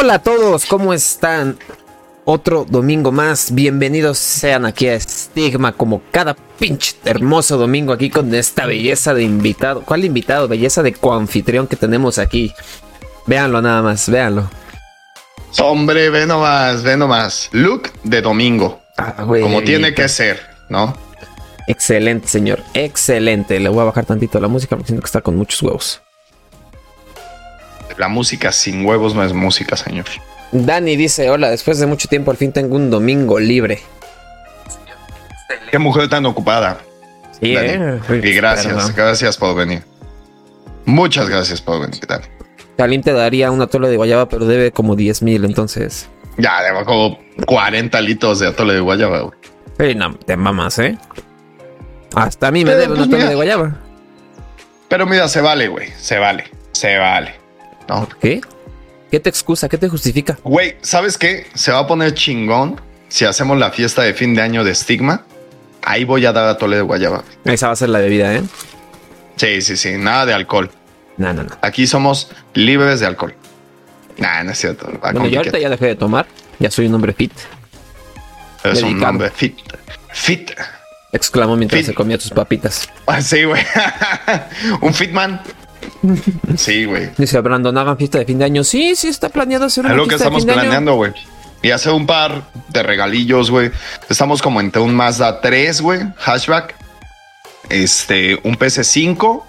Hola a todos, ¿cómo están? Otro domingo más, bienvenidos sean aquí a Estigma como cada pinche hermoso domingo aquí con esta belleza de invitado. ¿Cuál invitado? Belleza de coanfitrión que tenemos aquí. Véanlo nada más, véanlo. Hombre, ve nomás, ve nomás. Look de domingo. Ah, como tiene que ser, ¿no? Excelente, señor. Excelente. Le voy a bajar tantito la música porque siento que está con muchos huevos. La música sin huevos no es música, señor. Dani dice, hola, después de mucho tiempo al fin tengo un domingo libre. Qué mujer tan ocupada. Sí, eh. Y gracias, gracias por venir. Muchas gracias por venir, Dani. Kalim te daría una atole de guayaba, pero debe como 10 mil, entonces. Ya, debo como 40 litros de atole de guayaba, güey. Pero no, te mamas, ¿eh? Hasta a mí me debe una pues atole de guayaba. Pero mira, se vale, güey. Se vale. Se vale. ¿No? qué? ¿Qué te excusa? ¿Qué te justifica? Güey, ¿sabes qué? Se va a poner chingón si hacemos la fiesta de fin de año de estigma. Ahí voy a dar atole de guayaba. Esa va a ser la bebida, ¿eh? Sí, sí, sí. Nada de alcohol. No, no, no. Aquí somos libres de alcohol. Nah, no es cierto. Bueno, yo ahorita ya dejé de tomar. Ya soy un hombre fit. Es un hombre fit. Fit. Exclamó mientras se comía sus papitas. Ah, sí, güey. un fitman. Sí, güey. Dice Brandon, hagan fiesta de fin de año. Sí, sí, está planeado hacer una Es lo que estamos planeando, güey. Y hacer un par de regalillos, güey. Estamos como entre un Mazda 3, güey. Hashback. Este, un PC5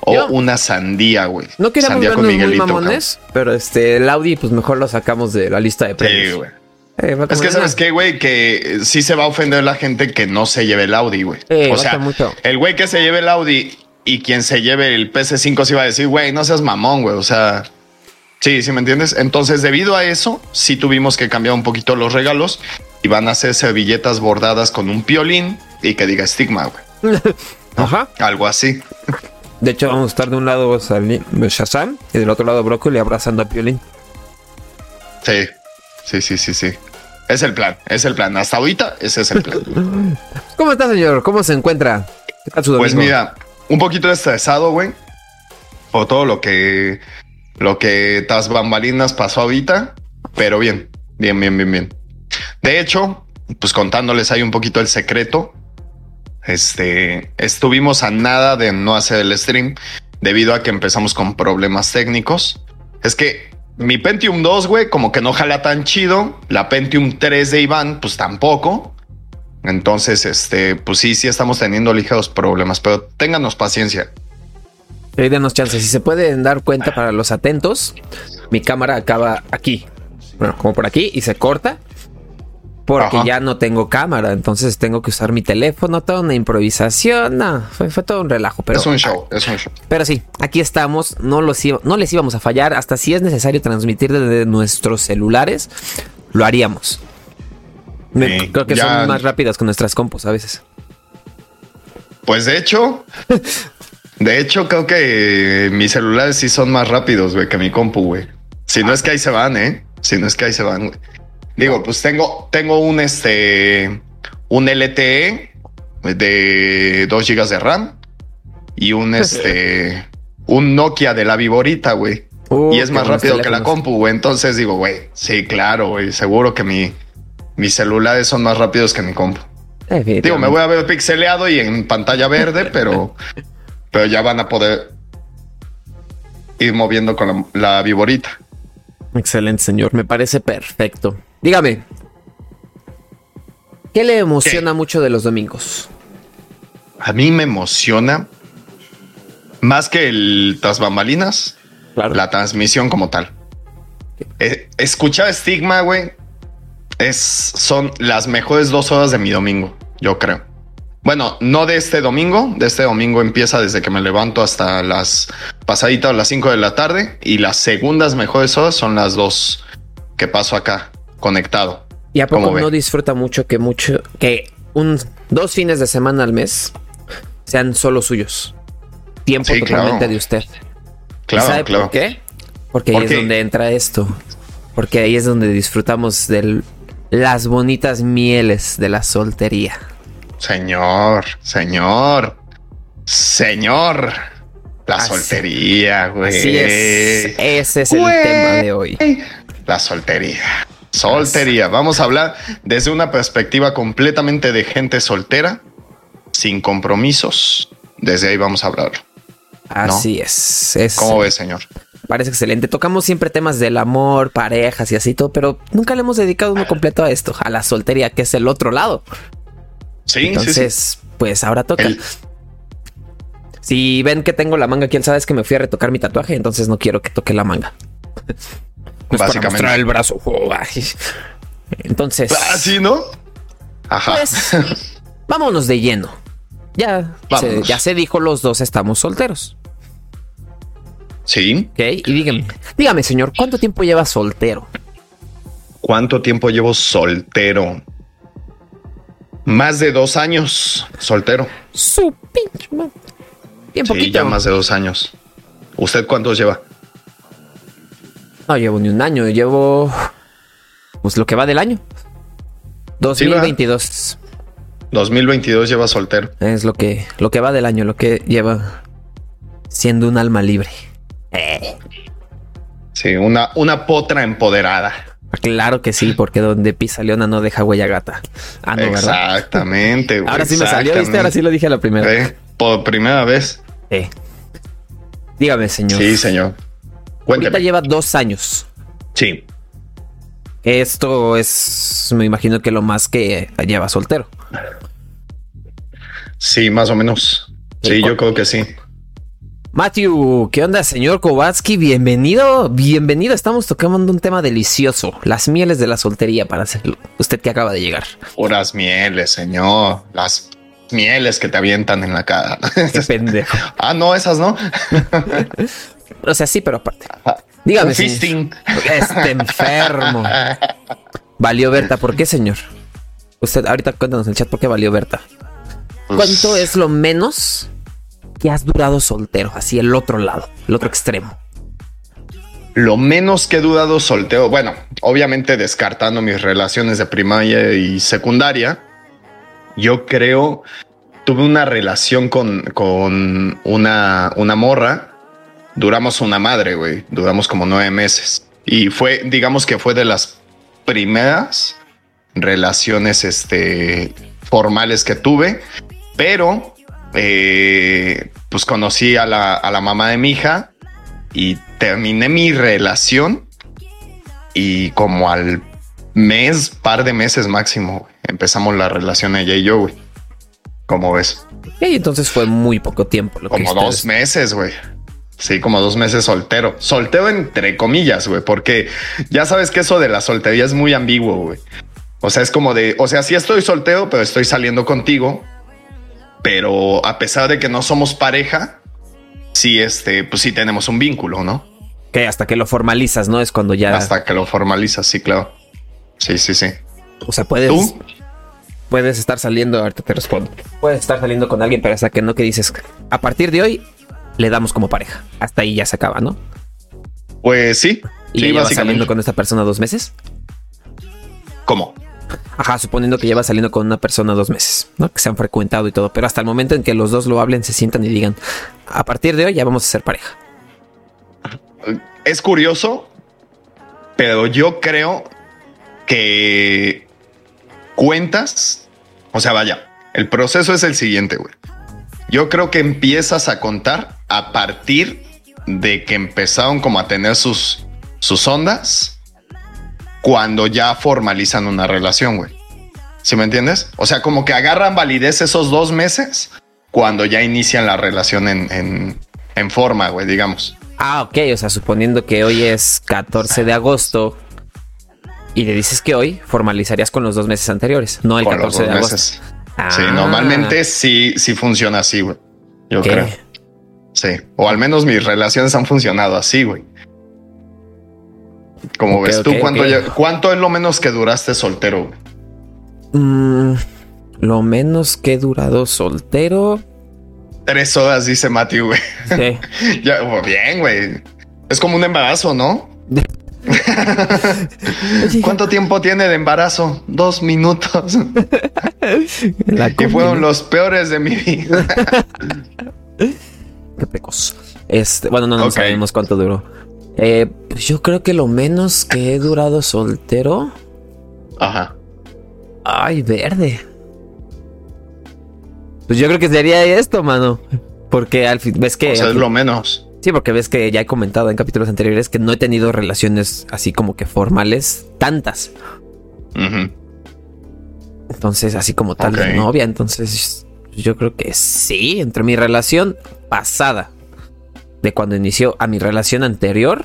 o una sandía, güey. No queríamos vernos muy mamones, pero este, el Audi, pues mejor lo sacamos de la lista de premios. Sí, güey. Eh, es que sabes qué, güey, que sí se va a ofender la gente que no se lleve el Audi, güey. o sea, el güey que se lleve el Audi y quien se lleve el PC5 se va a decir, güey, no seas mamón, güey. O sea, sí, sí me entiendes. Entonces, debido a eso, sí tuvimos que cambiar un poquito los regalos y van a ser servilletas bordadas con un piolín y que diga estigma, güey. Ajá. Algo así. De hecho, vamos a estar de un lado Shazam y del otro lado Brócoli abrazando a Piolín. Sí, sí, sí, sí, sí. Es el plan, es el plan. Hasta ahorita, ese es el plan. ¿Cómo está, señor? ¿Cómo se encuentra? ¿Qué tal su Pues mira, un poquito estresado, güey. Por todo lo que, lo que tas bambalinas pasó ahorita. Pero bien, bien, bien, bien, bien. De hecho, pues contándoles ahí un poquito el secreto. Este, estuvimos a nada de no hacer el stream debido a que empezamos con problemas técnicos. Es que mi Pentium 2, güey, como que no jala tan chido. La Pentium 3 de Iván, pues tampoco. Entonces, este, pues sí, sí estamos teniendo ligeros problemas, pero ténganos paciencia. Y denos chance. Si se pueden dar cuenta para los atentos, mi cámara acaba aquí. Bueno, como por aquí y se corta porque ya no tengo cámara, entonces tengo que usar mi teléfono, toda una improvisación, no, fue, todo un relajo. Pero, es un show, es un show. Pero sí, aquí estamos, no, los no les íbamos a fallar, hasta si es necesario transmitir desde nuestros celulares, lo haríamos. Creo que son más rápidas con nuestras compos a veces. Pues de hecho, de hecho creo que mis celulares sí son más rápidos, güey, que mi compu, güey. Si no es que ahí se van, ¿eh? Si no es que ahí se van, güey. Digo, pues tengo, tengo un este un LTE de 2 GB de RAM y un este un Nokia de la Viborita, güey. Uh, y es más rápido que la compu, güey. Entonces digo, güey, sí, claro, güey. Seguro que mi, mis celulares son más rápidos que mi compu. Digo, me voy a ver pixeleado y en pantalla verde, pero, pero ya van a poder ir moviendo con la, la Viborita. Excelente, señor. Me parece perfecto. Dígame, ¿qué le emociona mucho de los domingos? A mí me emociona más que el tras bambalinas, la transmisión como tal. Eh, escuchar estigma, güey, es, son las mejores dos horas de mi domingo, yo creo. Bueno, no de este domingo, de este domingo empieza desde que me levanto hasta las pasaditas las 5 de la tarde y las segundas mejores horas son las dos que paso acá conectado. ¿Y a poco no disfruta mucho que mucho que un dos fines de semana al mes sean solo suyos? Tiempo totalmente de usted. Claro, sabe por qué? Porque ahí es donde entra esto. Porque ahí es donde disfrutamos de las bonitas mieles de la soltería. Señor, señor, señor. La soltería, güey. Así es. Ese es el tema de hoy. La soltería. Soltería. Vamos a hablar desde una perspectiva completamente de gente soltera, sin compromisos. Desde ahí vamos a hablar. Así es, es. ¿Cómo ves, señor? Parece excelente. Tocamos siempre temas del amor, parejas y así todo, pero nunca le hemos dedicado uno completo a esto, a la soltería, que es el otro lado. Sí, Entonces, sí, sí. pues ahora toca. Si ven que tengo la manga, quién sabe es que me fui a retocar mi tatuaje, entonces no quiero que toque la manga. Pues Básicamente. Para el brazo. Entonces. Ah, sí, ¿no? Ajá. Pues, vámonos de lleno. Ya se, ya se dijo, los dos estamos solteros. Sí. Ok, y dígame, dígame, señor, ¿cuánto tiempo lleva soltero? ¿Cuánto tiempo llevo soltero? Más de dos años soltero. Su pinche Bien sí, ya más de dos años. ¿Usted cuántos lleva? No llevo ni un año, llevo pues lo que va del año. 2022. 2022 lleva soltero. Es lo que lo que va del año, lo que lleva siendo un alma libre. Sí, una, una potra empoderada. Claro que sí, porque donde pisa leona no deja huella gata. Ah, no, Exactamente. Ahora sí me salió, ¿viste? Ahora sí lo dije a la primera. ¿Eh? Por primera vez. Eh. Dígame, señor. Sí, señor. Cuéntame. Ahorita lleva dos años. Sí. Esto es, me imagino que lo más que lleva soltero. Sí, más o menos. Sí, yo creo que sí. Matthew, ¿qué onda, señor Kowalski? Bienvenido, bienvenido. Estamos tocando un tema delicioso, las mieles de la soltería para hacerlo. Usted que acaba de llegar. Puras mieles, señor. Las mieles que te avientan en la cara. Qué pendejo. ah, no, esas no. o sea, sí, pero aparte. Dígame. Fisting. Este enfermo. Valió Berta, ¿por qué, señor? Usted, ahorita cuéntanos en el chat por qué valió Berta. Pues ¿Cuánto es lo menos que has durado soltero, así el otro lado, el otro extremo? Lo menos que he dudado soltero, bueno, obviamente descartando mis relaciones de primaria y secundaria, yo creo, tuve una relación con, con una, una morra, duramos una madre, güey, duramos como nueve meses. Y fue, digamos que fue de las primeras relaciones este, formales que tuve, pero eh, pues conocí a la, a la mamá de mi hija y terminé mi relación y como al mes, par de meses máximo, empezamos la relación ella y yo, güey. ¿Cómo ves? Y entonces fue muy poco tiempo. Lo como dos meses, güey. Sí, como dos meses soltero. Soltero entre comillas, güey, porque ya sabes que eso de la soltería es muy ambiguo, güey. O sea, es como de, o sea, sí estoy soltero, pero estoy saliendo contigo, pero a pesar de que no somos pareja, sí, este, pues sí tenemos un vínculo, ¿no? Que hasta que lo formalizas, ¿no? Es cuando ya. Hasta que lo formalizas, sí, claro. Sí, sí, sí. O sea, puedes. ¿Tú? Puedes estar saliendo, ahorita te respondo. Puedes estar saliendo con alguien, pero hasta que no que dices, a partir de hoy le damos como pareja. Hasta ahí ya se acaba, ¿no? Pues sí. ¿Y sí, llevas saliendo con esta persona dos meses? ¿Cómo? Ajá, suponiendo que lleva saliendo con una persona dos meses, ¿no? Que se han frecuentado y todo, pero hasta el momento en que los dos lo hablen, se sientan y digan, a partir de hoy ya vamos a ser pareja. Es curioso, pero yo creo que cuentas, o sea, vaya, el proceso es el siguiente, güey. Yo creo que empiezas a contar a partir de que empezaron como a tener sus, sus ondas cuando ya formalizan una relación, güey. ¿Sí me entiendes? O sea, como que agarran validez esos dos meses cuando ya inician la relación en, en, forma, güey, digamos. Ah, ok. O sea, suponiendo que hoy es 14 de agosto y le dices que hoy formalizarías con los dos meses anteriores, no el 14 de agosto. Sí, ah. normalmente sí, sí funciona así, güey. Yo creo. Sí. O al menos mis relaciones han funcionado así, güey. Como ves tú, ¿cuánto, es lo menos que duraste soltero? Mm, lo menos que he durado soltero. Tres horas, dice Mati, güey. Sí. ya, pues, bien, güey. Es como un embarazo, ¿no? ¿Cuánto tiempo tiene de embarazo? Dos minutos. que fueron los peores de mi vida. Qué pecos. Este, bueno, no, no sabemos cuánto duró. Eh, pues yo creo que lo menos que he durado soltero. Ajá. Ay, verde. Pues yo creo que sería esto, mano. Porque al fin, ves que. O sea, es lo menos. Sí, porque ves que ya he comentado en capítulos anteriores que no he tenido relaciones así como que formales tantas. Entonces, así como tal de novia. Entonces, yo creo que sí. Entre mi relación pasada, de cuando inició, a mi relación anterior,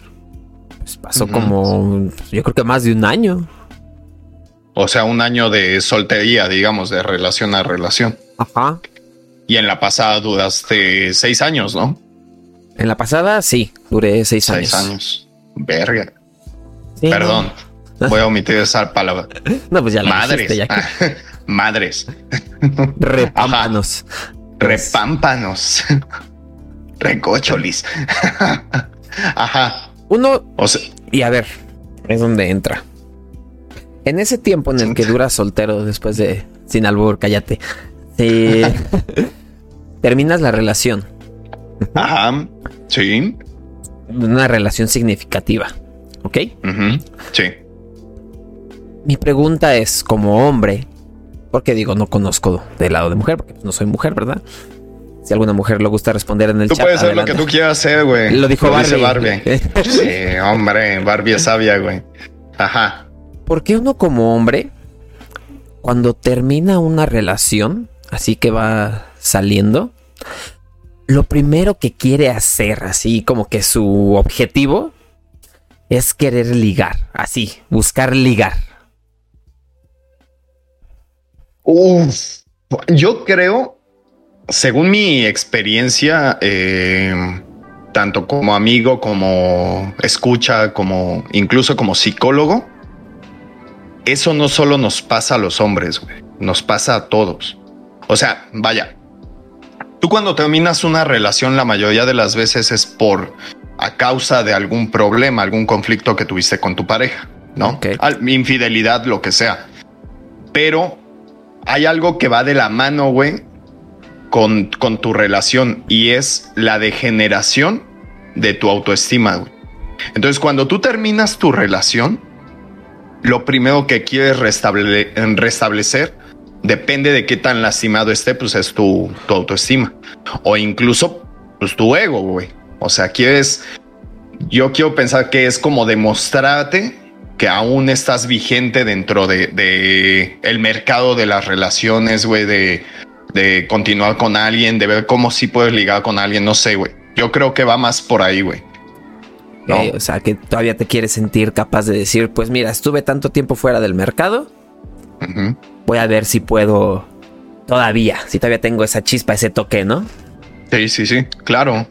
pues pasó como, yo creo que más de un año. O sea, un año de soltería, digamos, de relación a relación. Ajá. Y en la pasada duraste seis años, ¿no? En la pasada, sí, duré seis, años. Seis años. Verga. Perdón. Voy a omitir esa palabra. No, pues ya la Madres. ya Madres. Repámpanos. Repámpanos. Recocholis. Ajá. Uno. y a ver, es donde entra. En ese tiempo en el que dura soltero después de sin albur, cállate. terminas la relación. Ajá. Sí. Una relación significativa. ¿Ok? Sí. Mi pregunta es, como hombre, porque digo, no conozco del lado de mujer, porque no soy mujer, ¿verdad? Si alguna mujer le gusta responder en el chat. Tú puedes hacer lo que tú quieras hacer, güey. Lo dijo Barbie. Barbie. sí, hombre, Barbie es sabia, güey. Ajá. ¿Por qué uno como hombre, cuando termina una relación, así que va saliendo, lo primero que quiere hacer, así como que su objetivo, es querer ligar, así, buscar ligar. Uf, yo creo, según mi experiencia, eh, tanto como amigo, como escucha, como incluso como psicólogo, eso no solo nos pasa a los hombres, nos pasa a todos. O sea, vaya, tú cuando terminas una relación la mayoría de las veces es por a causa de algún problema, algún conflicto que tuviste con tu pareja, ¿no? Infidelidad, lo que sea. Pero hay algo que va de la mano, güey, con, con tu relación y es la degeneración de tu autoestima, güey. Entonces, cuando tú terminas tu relación, lo primero que quieres restablecer depende de qué tan lastimado esté, pues es tu, tu autoestima o incluso pues tu ego, güey. O sea, quieres, yo quiero pensar que es como demostrarte que aún estás vigente dentro de, el mercado de las relaciones, güey, de, de continuar con alguien, de ver cómo sí puedes ligar con alguien, no sé, güey. Yo creo que va más por ahí, güey. o sea, que todavía te quieres sentir capaz de decir, pues mira, estuve tanto tiempo fuera del mercado, voy a ver si puedo todavía, si todavía tengo esa chispa, ese toque, ¿no? Sí, sí, sí, claro.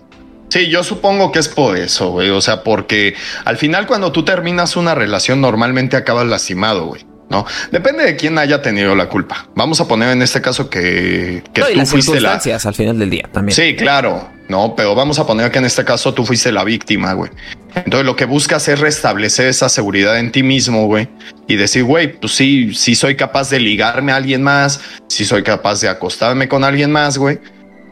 Sí, yo supongo que es por eso, güey. O sea, porque al final cuando tú terminas una relación normalmente acabas lastimado, güey. ¿No? Depende de quién haya tenido la culpa. Vamos a poner en este caso que, que tú las fuiste circunstancias al final del día también. Sí, claro, no, pero vamos a poner que en este caso tú fuiste la víctima, güey. Entonces lo que buscas es restablecer esa seguridad en ti mismo, güey, y decir, güey, pues sí, sí soy capaz de ligarme a alguien más, sí soy capaz de acostarme con alguien más, güey,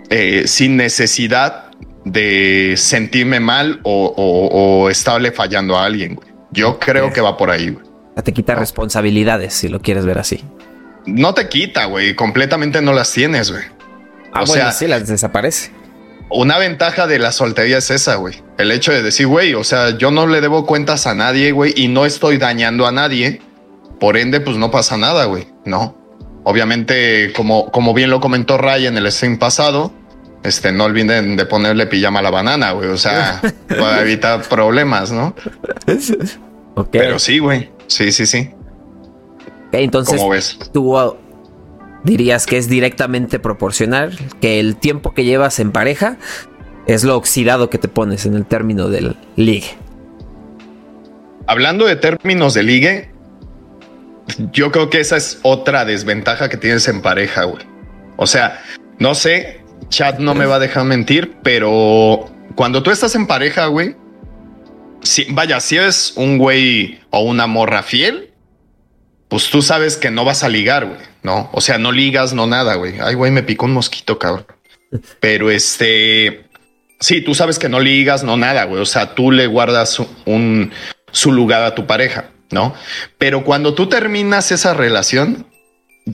eh, sin necesidad de sentirme mal o, estarle fallando a alguien. Güey. Yo creo que va por ahí. Güey. Te quita responsabilidades si lo quieres ver así. No te quita, güey. Completamente no las tienes, güey. Ah, o sea, sí, las desaparece. Una ventaja de la soltería es esa, güey. El hecho de decir, güey, o sea, yo no le debo cuentas a nadie, güey, y no estoy dañando a nadie. Por ende, pues no pasa nada, güey. No. Obviamente, como, como bien lo comentó Ray en el stream pasado, este, no olviden de ponerle pijama a la banana, güey. O sea, para evitar problemas, ¿no? Pero sí, güey. Sí, sí, sí. entonces, ¿Cómo ves? tú uh, dirías que es directamente proporcional, que el tiempo que llevas en pareja es lo oxidado que te pones en el término del ligue. Hablando de términos de ligue, yo creo que esa es otra desventaja que tienes en pareja, güey. O sea, no sé, Chat no me va a dejar mentir, pero cuando tú estás en pareja, güey, si, vaya, si eres un güey o una morra fiel, pues tú sabes que no vas a ligar, güey, ¿no? O sea, no ligas, no nada, güey. Ay, güey, me picó un mosquito, cabrón. Pero este, sí, tú sabes que no ligas, no nada, güey. O sea, tú le guardas un, su lugar a tu pareja, ¿no? Pero cuando tú terminas esa relación,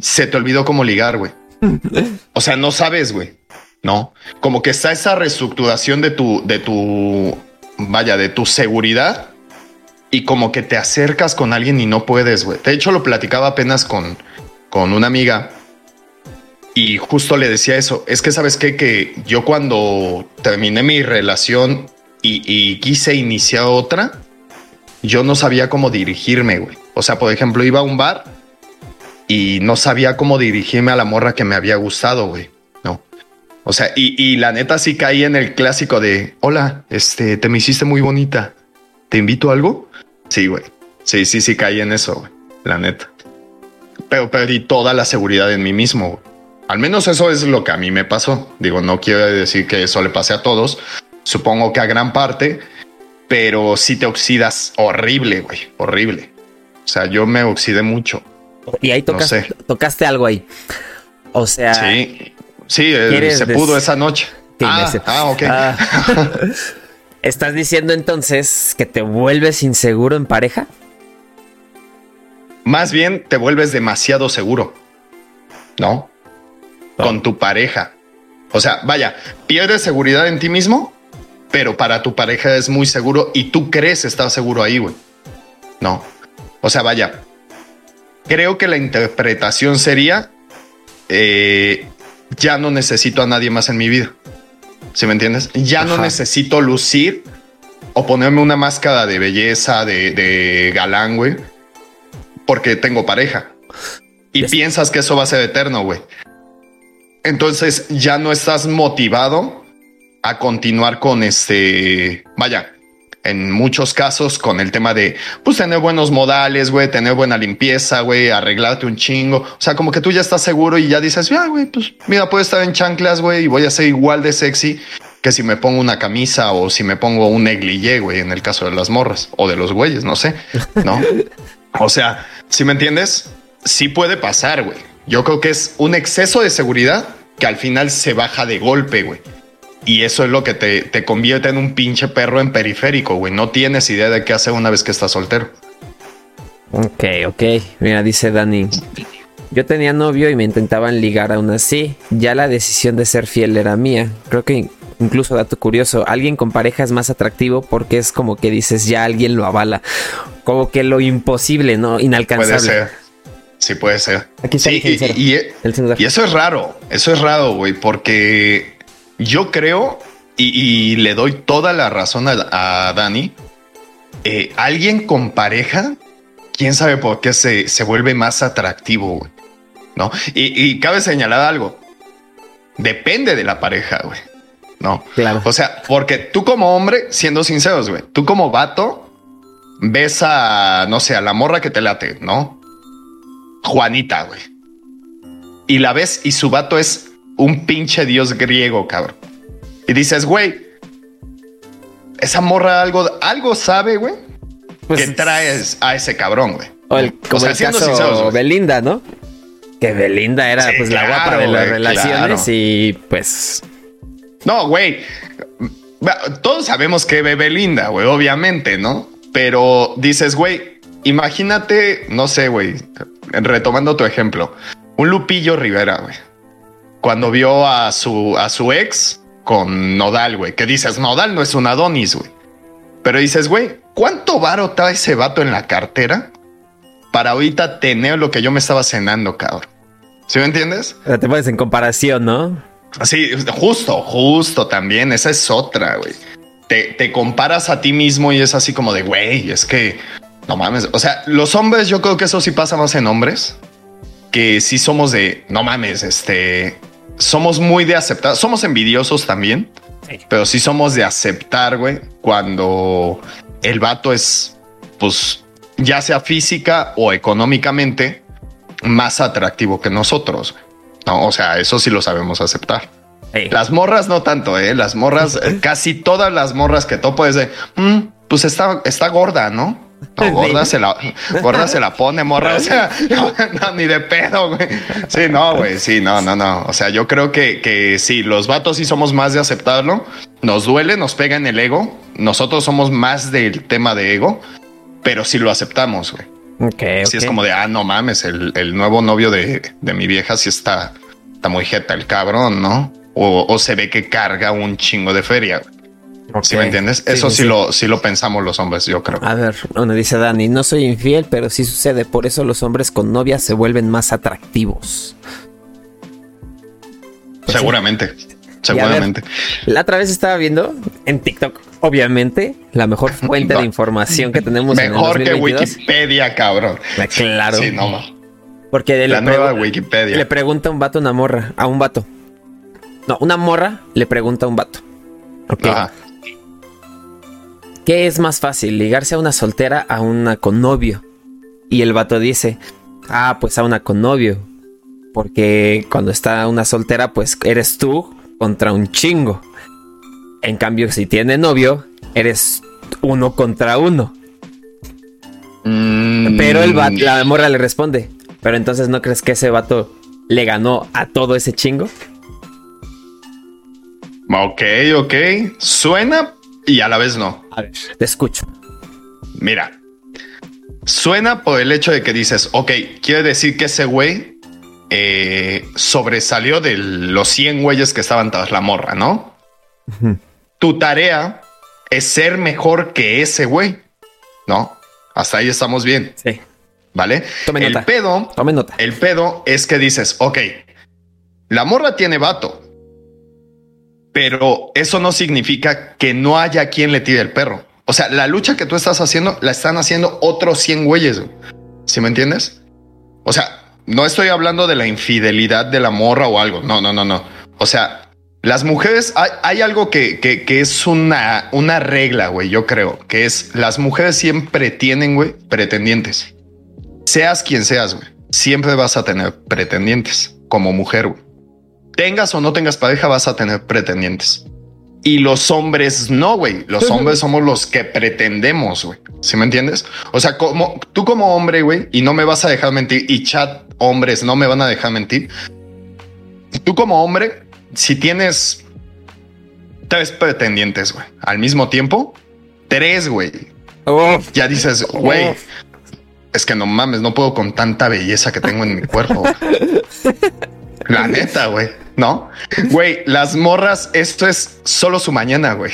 se te olvidó cómo ligar, güey. O sea, no sabes, güey. No, como que está esa reestructuración de tu, de tu, vaya, de tu seguridad y como que te acercas con alguien y no puedes, güey. De hecho, lo platicaba apenas con, con una amiga y justo le decía eso. Es que sabes qué? que yo cuando terminé mi relación y, y quise iniciar otra, yo no sabía cómo dirigirme, güey. O sea, por ejemplo, iba a un bar y no sabía cómo dirigirme a la morra que me había gustado, güey. O sea, y, la neta sí caí en el clásico de, hola, este, te me hiciste muy bonita. ¿Te invito a algo? Sí, güey. Sí, sí, sí caí en eso, güey. La neta. Pero perdí toda la seguridad en mí mismo. Al menos eso es lo que a mí me pasó. Digo, no quiero decir que eso le pase a todos. Supongo que a gran parte, pero sí te oxidas horrible, güey. Horrible. O sea, yo me oxidé mucho. Y ahí tocaste, tocaste algo ahí. O sea. Sí, sí, se pudo esa noche. Ah, ah, ok. Ah. ¿Estás diciendo entonces que te vuelves inseguro en pareja? Más bien te vuelves demasiado seguro. ¿No? Con tu pareja. O sea, vaya, pierdes seguridad en ti mismo, pero para tu pareja es muy seguro y tú crees estar seguro ahí, güey. No. O sea, vaya, creo que la interpretación sería, eh, ya no necesito a nadie más en mi vida. ¿Sí me entiendes? Ya no necesito lucir o ponerme una máscara de belleza, de, galán, güey, porque tengo pareja. Y piensas que eso va a ser eterno, güey. Entonces ya no estás motivado a continuar con este, vaya, en muchos casos con el tema de pues tener buenos modales, güey, tener buena limpieza, güey, arreglarte un chingo. O sea, como que tú ya estás seguro y ya dices, ya, güey, pues mira, puedo estar en chanclas, güey, y voy a ser igual de sexy que si me pongo una camisa o si me pongo un negligé, güey, en el caso de las morras o de los güeyes, no sé, ¿no? o sea, si me entiendes, sí puede pasar, güey. Yo creo que es un exceso de seguridad que al final se baja de golpe, güey. Y eso es lo que te, convierte en un pinche perro en periférico, güey. No tienes idea de qué hacer una vez que estás soltero. Ok, ok. Mira, dice Dani. Yo tenía novio y me intentaban ligar aún así. Ya la decisión de ser fiel era mía. Creo que incluso dato curioso, alguien con pareja es más atractivo porque es como que dices, ya alguien lo avala. Como que lo imposible, ¿no? Inalcanzable. Puede ser. Sí, puede ser. Aquí está sí, y, y, eso es raro. Eso es raro, güey, porque yo creo, y, le doy toda la razón a, Dani, eh, alguien con pareja, quién sabe por qué se, se vuelve más atractivo, güey. ¿No? Y, cabe señalar algo. Depende de la pareja, güey. No. Claro. O sea, porque tú como hombre, siendo sinceros, güey, tú como vato, ves a, no sé, a la morra que te late, ¿no? Juanita, güey. Y la ves y su vato es un pinche dios griego, cabrón. Y dices, güey, esa morra algo, algo sabe, güey, pues, que traes a ese cabrón, güey. O el, como el caso Belinda, ¿no? Que Belinda era pues la guapa de las relaciones y pues... No, güey. Todos sabemos que ve Belinda, güey, obviamente, ¿no? Pero dices, güey, imagínate, no sé, güey, retomando tu ejemplo, un Lupillo Rivera, güey cuando vio a su, a su ex con Nodal, güey, que dices, Nodal no es un Adonis, güey. Pero dices, güey, ¿cuánto varo trae ese vato en la cartera para ahorita tener lo que yo me estaba cenando, cabrón? ¿Sí me entiendes? Pero te pones en comparación, ¿no? Sí, justo, justo también. Esa es otra, güey. Te, te comparas a ti mismo y es así como de, güey, es que no mames. O sea, los hombres, yo creo que eso sí pasa más en hombres, que sí somos de, no mames, este, somos muy de aceptar, somos envidiosos también, pero sí somos de aceptar, güey, cuando el vato es, pues, ya sea física o económicamente, más atractivo que nosotros. No, o sea, eso sí lo sabemos aceptar. Las morras no tanto, ¿eh? Las morras, casi todas las morras que topo es de, mm, pues está, está gorda, ¿no? Gorda, se la, gorda se la pone, morra. O sea, no, ni de pedo, güey. Sí, no, güey. Sí, no, no, no. O sea, yo creo que, que sí, los vatos sí somos más de aceptarlo. Nos duele, nos pega en el ego. Nosotros somos más del tema de ego, pero sí lo aceptamos, güey. Okay, sí, es como de, ah, no mames, el, el nuevo novio de, de, mi vieja sí está, está muy jeta, el cabrón, ¿no? O, o se ve que carga un chingo de feria. ¿Sí me entiendes? Eso sí, lo, sí lo pensamos los hombres, yo creo. A ver, uno dice Dani, no soy infiel, pero sí sucede. Por eso los hombres con novia se vuelven más atractivos. Pues seguramente. Seguramente. la otra vez estaba viendo en TikTok, obviamente, la mejor fuente de información que tenemos. Mejor que Wikipedia, cabrón. Ah, claro. Sí, no, Porque la nueva Wikipedia. Le pregunta un vato a una morra, a un vato. No, una morra le pregunta a un vato. Ajá. ¿Qué es más fácil, ligarse a una soltera a una con novio? Y el vato dice, ah, pues a una con novio. Porque cuando está una soltera, pues eres tú contra un chingo. En cambio, si tiene novio, eres uno contra uno. Mm. Pero el vato, la morra le responde, pero entonces ¿no crees que ese vato le ganó a todo ese chingo? Ok, ok. Suena y a la vez no. A ver, te escucho. Mira, suena por el hecho de que dices, ok, quiere decir que ese güey eh, sobresalió de los 100 güeyes que estaban tras la morra, ¿no? Tu tarea es ser mejor que ese güey, ¿no? Hasta ahí estamos bien. Sí. ¿Vale? Tome el pedo. Tome nota. El pedo es que dices, ok, la morra tiene vato pero eso no significa que no haya quien le tire el perro. O sea, la lucha que tú estás haciendo la están haciendo otros 100 güeyes. ¿Sí me entiendes? O sea, no estoy hablando de la infidelidad de la morra o algo. No, no, no, no. O sea, las mujeres, hay, algo que, que, es una, una regla, güey, yo creo, que es las mujeres siempre tienen, güey, pretendientes. Seas quien seas, güey, siempre vas a tener pretendientes como mujer, güey tengas o no tengas pareja, vas a tener pretendientes. Y los hombres no, güey. Los hombres somos los que pretendemos, güey. ¿Sí me entiendes? O sea, como tú como hombre, güey, y no me vas a dejar mentir, y chat hombres no me van a dejar mentir. Tú como hombre, si tienes tres pretendientes, güey, al mismo tiempo, tres, güey. ya dices, güey, es que no mames, no puedo con tanta belleza que tengo en mi cuerpo. La neta, güey. ¿No? Güey, las morras, esto es solo su mañana, güey.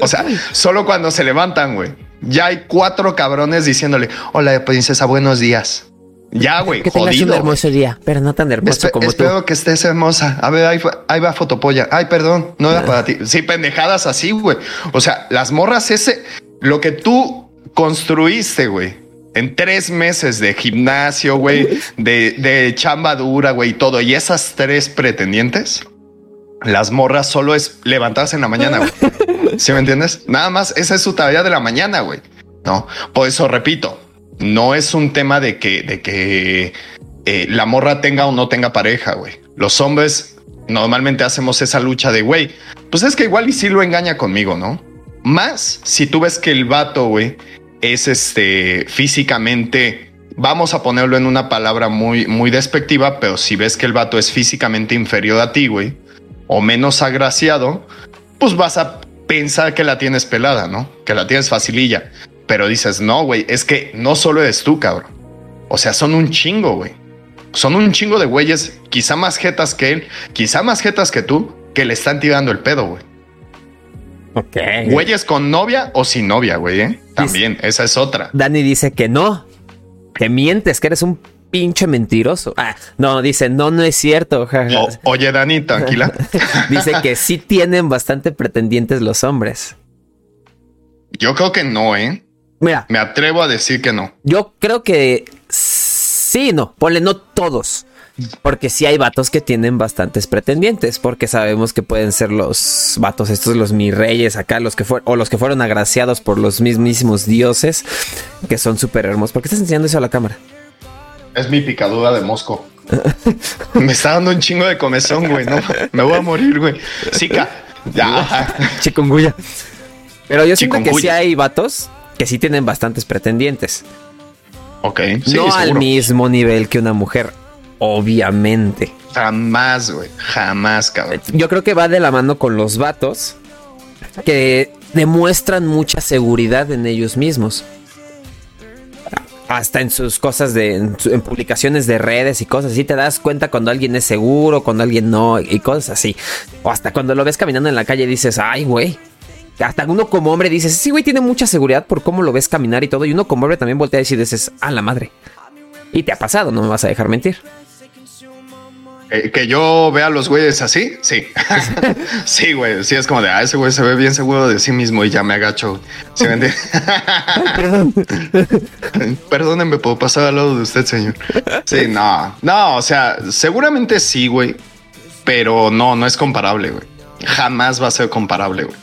O sea, solo cuando se levantan, güey. Ya hay cuatro cabrones diciéndole, hola, princesa, buenos días. Ya, güey, que tengas un hermoso día, pero no tan hermoso como espero tú. Espero que estés hermosa. A ver, ahí, va fotopolla. Ay, perdón, no era para ti. Sí, pendejadas así, güey. O sea, las morras, ese, lo que tú construiste, güey en tres meses de gimnasio, güey, de, de chamba dura, güey, y todo. Y esas tres pretendientes, las morras solo es levantarse en la mañana, güey. ¿Sí me entiendes? Nada más, esa es su tarea de la mañana, güey. No, por eso repito, no es un tema de que, de que eh, la morra tenga o no tenga pareja, güey. Los hombres normalmente hacemos esa lucha de, güey, pues es que igual y sí lo engaña conmigo, ¿no? Más si tú ves que el vato, güey, es este físicamente, vamos a ponerlo en una palabra muy, muy despectiva, pero si ves que el vato es físicamente inferior a ti, güey, o menos agraciado, pues vas a pensar que la tienes pelada, ¿no? Que la tienes facililla. Pero dices, no, güey, es que no solo eres tú, cabrón. O sea, son un chingo, güey. Son un chingo de güeyes, quizá más jetas que él, quizá más jetas que tú, que le están tirando el pedo, güey. Ok. Güeyes con novia o sin novia, güey. ¿eh? También, esa es otra. Dani dice que no. Que mientes, que eres un pinche mentiroso. Ah, no, dice, no, no es cierto. oye, Dani, tranquila. dice que sí tienen bastante pretendientes los hombres. Yo creo que no, ¿eh? Mira. Me atrevo a decir que no. Yo creo que sí, no. Ponle no todos. Porque sí hay vatos que tienen bastantes pretendientes, porque sabemos que pueden ser los vatos estos, los mi reyes acá, los que fueron, o los que fueron agraciados por los mismísimos dioses, que son súper hermosos. ¿Por qué estás enseñando eso a la cámara? Es mi picadura de mosco. me está dando un chingo de comezón, güey. No, me voy a morir, güey. Chica, ya. Chikunguya. Pero yo siento que sí hay vatos que sí tienen bastantes pretendientes. Ok. no al mismo nivel que una mujer, obviamente. Jamás, güey. Jamás, cabrón. Yo creo que va de la mano con los vatos que demuestran mucha seguridad en ellos mismos. Hasta en sus cosas de. En, publicaciones de redes y cosas así, te das cuenta cuando alguien es seguro, cuando alguien no, y cosas así. O hasta cuando lo ves caminando en la calle dices, ay, güey. Hasta uno como hombre dices, sí, güey, tiene mucha seguridad por cómo lo ves caminar y todo. Y uno como hombre también voltea a decir, dices, a la madre. Y te ha pasado, no me vas a dejar mentir. Eh, que yo vea a los güeyes así, sí. sí, güey. Sí, es como de, ah, ese güey se ve bien seguro de sí mismo y ya me agacho. ¿Sí me Perdón. Perdónenme, puedo pasar al lado de usted, señor. Sí, no. No, o sea, seguramente sí, güey. Pero no, no es comparable, güey. Jamás va a ser comparable, güey.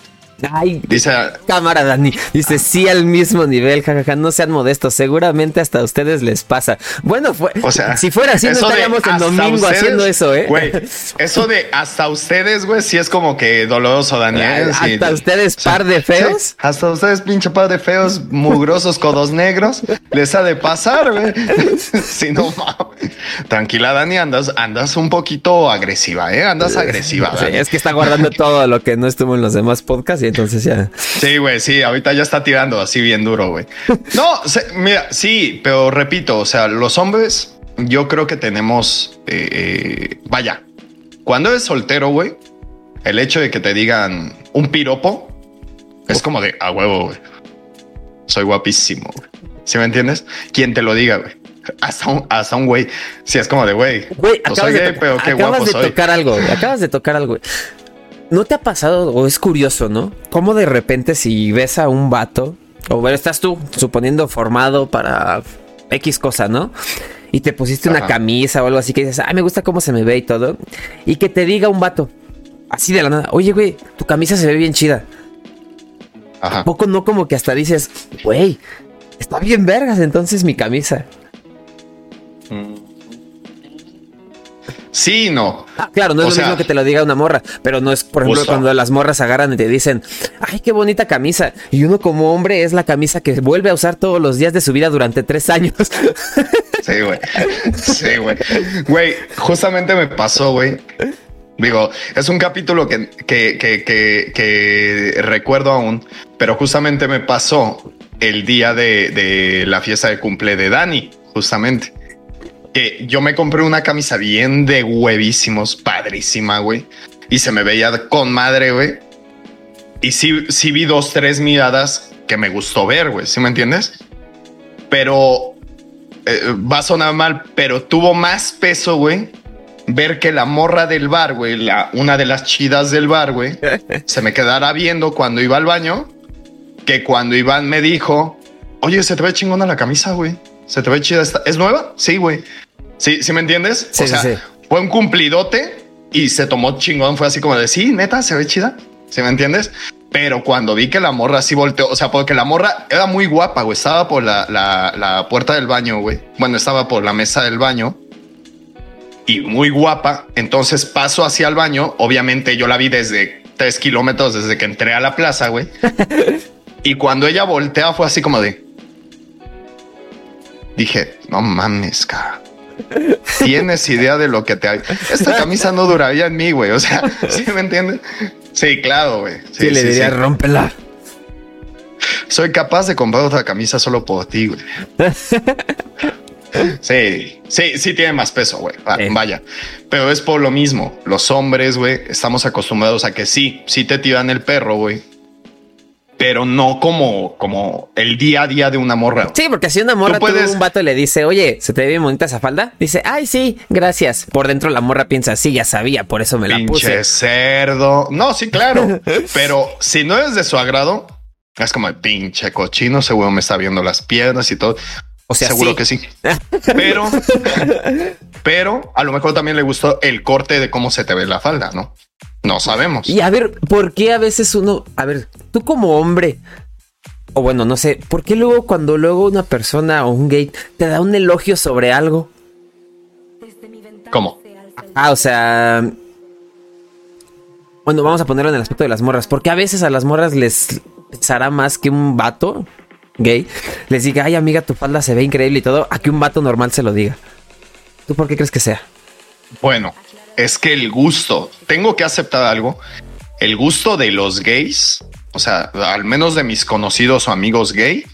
Ay, dice cámara, Dani. Dice, sí, al mismo nivel, jajaja, no sean modestos, seguramente hasta a ustedes les pasa. Bueno, fue, o sea, si fuera así, no estaríamos el domingo haciendo eso, ¿eh? Güey, eso de hasta ustedes, güey, sí es como que doloroso, Daniel. hasta ustedes, par de feos. hasta ustedes, pinche par de feos, mugrosos, codos negros, les ha de pasar, güey. si no, mames. Tranquila, Dani, andas, andas un poquito agresiva, ¿eh? Andas agresiva. Sí, es que está guardando todo lo que no estuvo en los demás podcasts entonces ya. Sí, güey, sí, ahorita ya está tirando así bien duro, güey. No, mira, sí, pero repito, o sea, los hombres, yo creo que tenemos, eh, eh, vaya, cuando eres soltero, güey, el hecho de que te digan un piropo es como de a huevo, güey. Soy guapísimo, güey. ¿Sí me entiendes? Quien te lo diga, güey. Hasta un, hasta un güey. Sí, es como de güey. Güey, acabas, de, pero qué acabas de tocar algo. Acabas de tocar algo. ¿No te ha pasado, o es curioso, ¿no? Cómo de repente si ves a un vato, o ver, estás tú, suponiendo formado para X cosa, ¿no? Y te pusiste una camisa o algo así que dices, ah, me gusta cómo se me ve y todo. Y que te diga un vato, así de la nada, oye, güey, tu camisa se ve bien chida. Ajá. poco no como que hasta dices, güey, está bien vergas entonces mi camisa? Mm. Sí, no. Ah, claro, no es lo mismo que te lo diga una morra, pero no es, por ejemplo, cuando las morras agarran y te dicen, ay, qué bonita camisa. Y uno como hombre es la camisa que vuelve a usar todos los días de su vida durante tres años. Sí, güey. Sí, güey. Güey, justamente me pasó, güey. Digo, es un capítulo que, que, que, que, recuerdo aún, pero justamente me pasó el día de, de la fiesta de cumple de Dani, justamente que yo me compré una camisa bien de huevísimos, padrísima, güey. Y se me veía con madre, güey. Y sí, sí vi dos, tres miradas que me gustó ver, güey. ¿Sí me entiendes? Pero eh, va a sonar mal, pero tuvo más peso, güey. Ver que la morra del bar, güey, la, una de las chidas del bar, güey, se me quedara viendo cuando iba al baño, que cuando Iván me dijo, oye, se te ve chingona la camisa, güey. Se te ve chida esta. ¿Es nueva? Sí, güey. Sí, ¿sí me entiendes? Sí, o sea, sí. fue un cumplidote y se tomó chingón. Fue así como de sí, neta, se ve chida. ¿Sí me entiendes? Pero cuando vi que la morra sí volteó, o sea, porque la morra era muy guapa, güey. Estaba por la, la, la puerta del baño, güey. Bueno, estaba por la mesa del baño y muy guapa. Entonces paso hacia el baño. Obviamente yo la vi desde tres kilómetros desde que entré a la plaza, güey. y cuando ella voltea fue así como de, dije, no mames, cara. Tienes idea de lo que te hay. Esta camisa no duraría en mí, güey. O sea, ¿sí me entiendes? Sí, claro, güey. Sí, le diría, rómpela. Soy capaz de comprar otra camisa solo por ti, güey. Sí, sí, sí tiene más peso, güey. Vaya. Pero es por lo mismo. Los hombres, güey, estamos acostumbrados a que sí, sí te tiran el perro, güey pero no como, como el día a día de una morra. Sí, porque si una morra puedes... un vato le dice, oye, ¿se te ve bien bonita esa falda? Dice, ay, sí, gracias. Por dentro la morra piensa, sí, ya sabía, por eso me la puse. Pinche cerdo. No, sí, claro. pero si no es de su agrado, es como el pinche cochino, seguro me está viendo las piernas y todo. O sea, seguro que sí. Pero, pero a lo mejor también le gustó el corte de cómo se te ve la falda, ¿no? No sabemos. Y a ver, ¿por qué a veces uno, a ver, tú como hombre, o bueno, no sé, ¿por qué luego cuando luego una persona o un gay te da un elogio sobre algo? ¿Cómo? Ah, o sea, bueno, vamos a ponerlo en el aspecto de las morras, porque a veces a las morras les pesará más que un vato gay les diga, ay amiga, tu falda se ve increíble y todo, a que un vato normal se lo diga. ¿Tú por qué crees que sea? Bueno, es que el gusto, tengo que aceptar algo, el gusto de los gays, o sea, al menos de mis conocidos o amigos gay,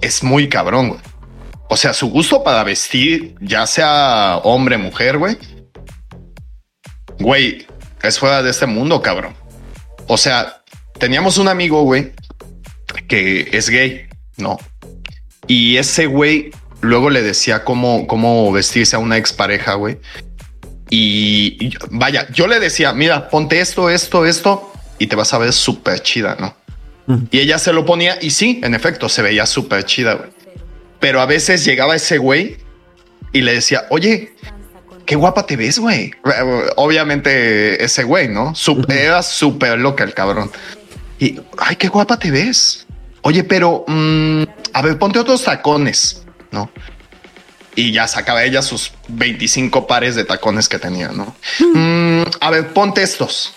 es muy cabrón, güey. O sea, su gusto para vestir, ya sea hombre, mujer, güey. Güey, es fuera de este mundo, cabrón. O sea, teníamos un amigo, güey, que es gay, ¿no? Y ese güey luego le decía cómo, cómo vestirse a una expareja, güey. Y, vaya, yo le decía, mira, ponte esto, esto, esto, y te vas a ver súper chida, ¿no? Y ella se lo ponía y sí, en efecto, se veía súper chida, güey. Pero a veces llegaba ese güey y le decía, oye, qué guapa te ves, güey. Obviamente ese güey, ¿no? era súper loca el cabrón. Y, ay, qué guapa te ves. Oye, pero, mm, a ver, ponte otros tacones, ¿no? Y ya sacaba ella sus 25 pares de tacones que tenía, ¿no? Mm, a ver, ponte estos.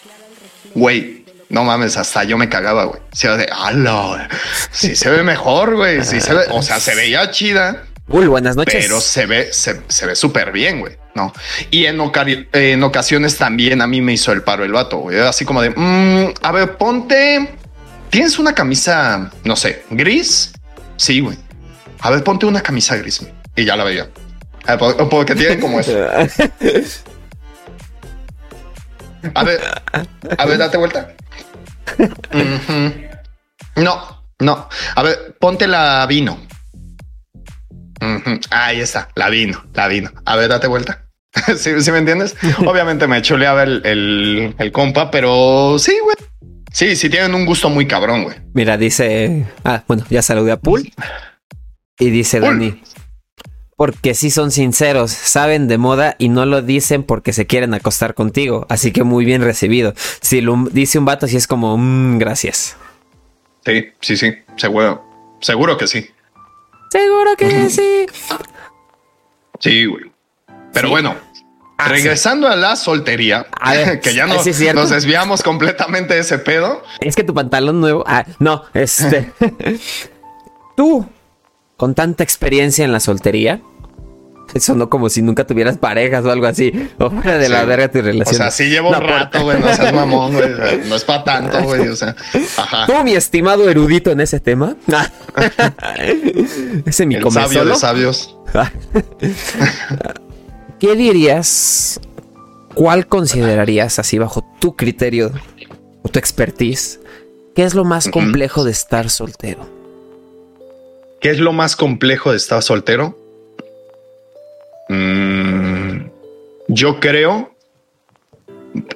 Güey, no mames, hasta yo me cagaba, güey. Se de, ala, sí se ve mejor, güey. Sí se ve, o sea, se veía chida. Uy, buenas noches. Pero se ve, se, ve súper bien, güey. No. Y en, en, ocasiones también a mí me hizo el paro el vato, güey. Así como de, mm, a ver, ponte. ¿Tienes una camisa, no sé, gris? Sí, güey. A ver, ponte una camisa gris. Y ya la veía. Porque tiene como eso. A ver, a ver, date vuelta. No, no. A ver, ponte la vino. Ahí está, la vino, la vino. A ver, date vuelta. ¿Sí, me entiendes? Obviamente me chuleaba el, el, el compa, pero sí, güey. Sí, sí tienen un gusto muy cabrón, güey. Mira, dice... Ah, bueno, ya saludé a Pool. Y dice Dani, porque sí son sinceros, saben de moda y no lo dicen porque se quieren acostar contigo. Así que muy bien recibido. Si lo dice un vato, así es como, mmm, gracias. Sí, sí, sí, seguro, seguro que sí. Seguro que sí. Sí, güey. Pero bueno, ah, regresando a la soltería, que ya no, nos desviamos completamente de ese pedo. Es que tu pantalón nuevo. Ah, no, este. Tú, con tanta experiencia en la soltería, eso no como si nunca tuvieras parejas o algo así. O fuera de la verga tu relación. O sea, sí llevo un rato, güey. No seas mamón, güey. No es para tanto, güey. O sea, ajá. Tú, mi estimado erudito en ese tema. ese mi El sabio de sabios. ¿Qué dirías? ¿Cuál considerarías así bajo tu criterio o tu expertise? ¿Qué es lo más complejo de estar soltero? ¿Qué es lo más complejo de estar soltero? Mm, yo creo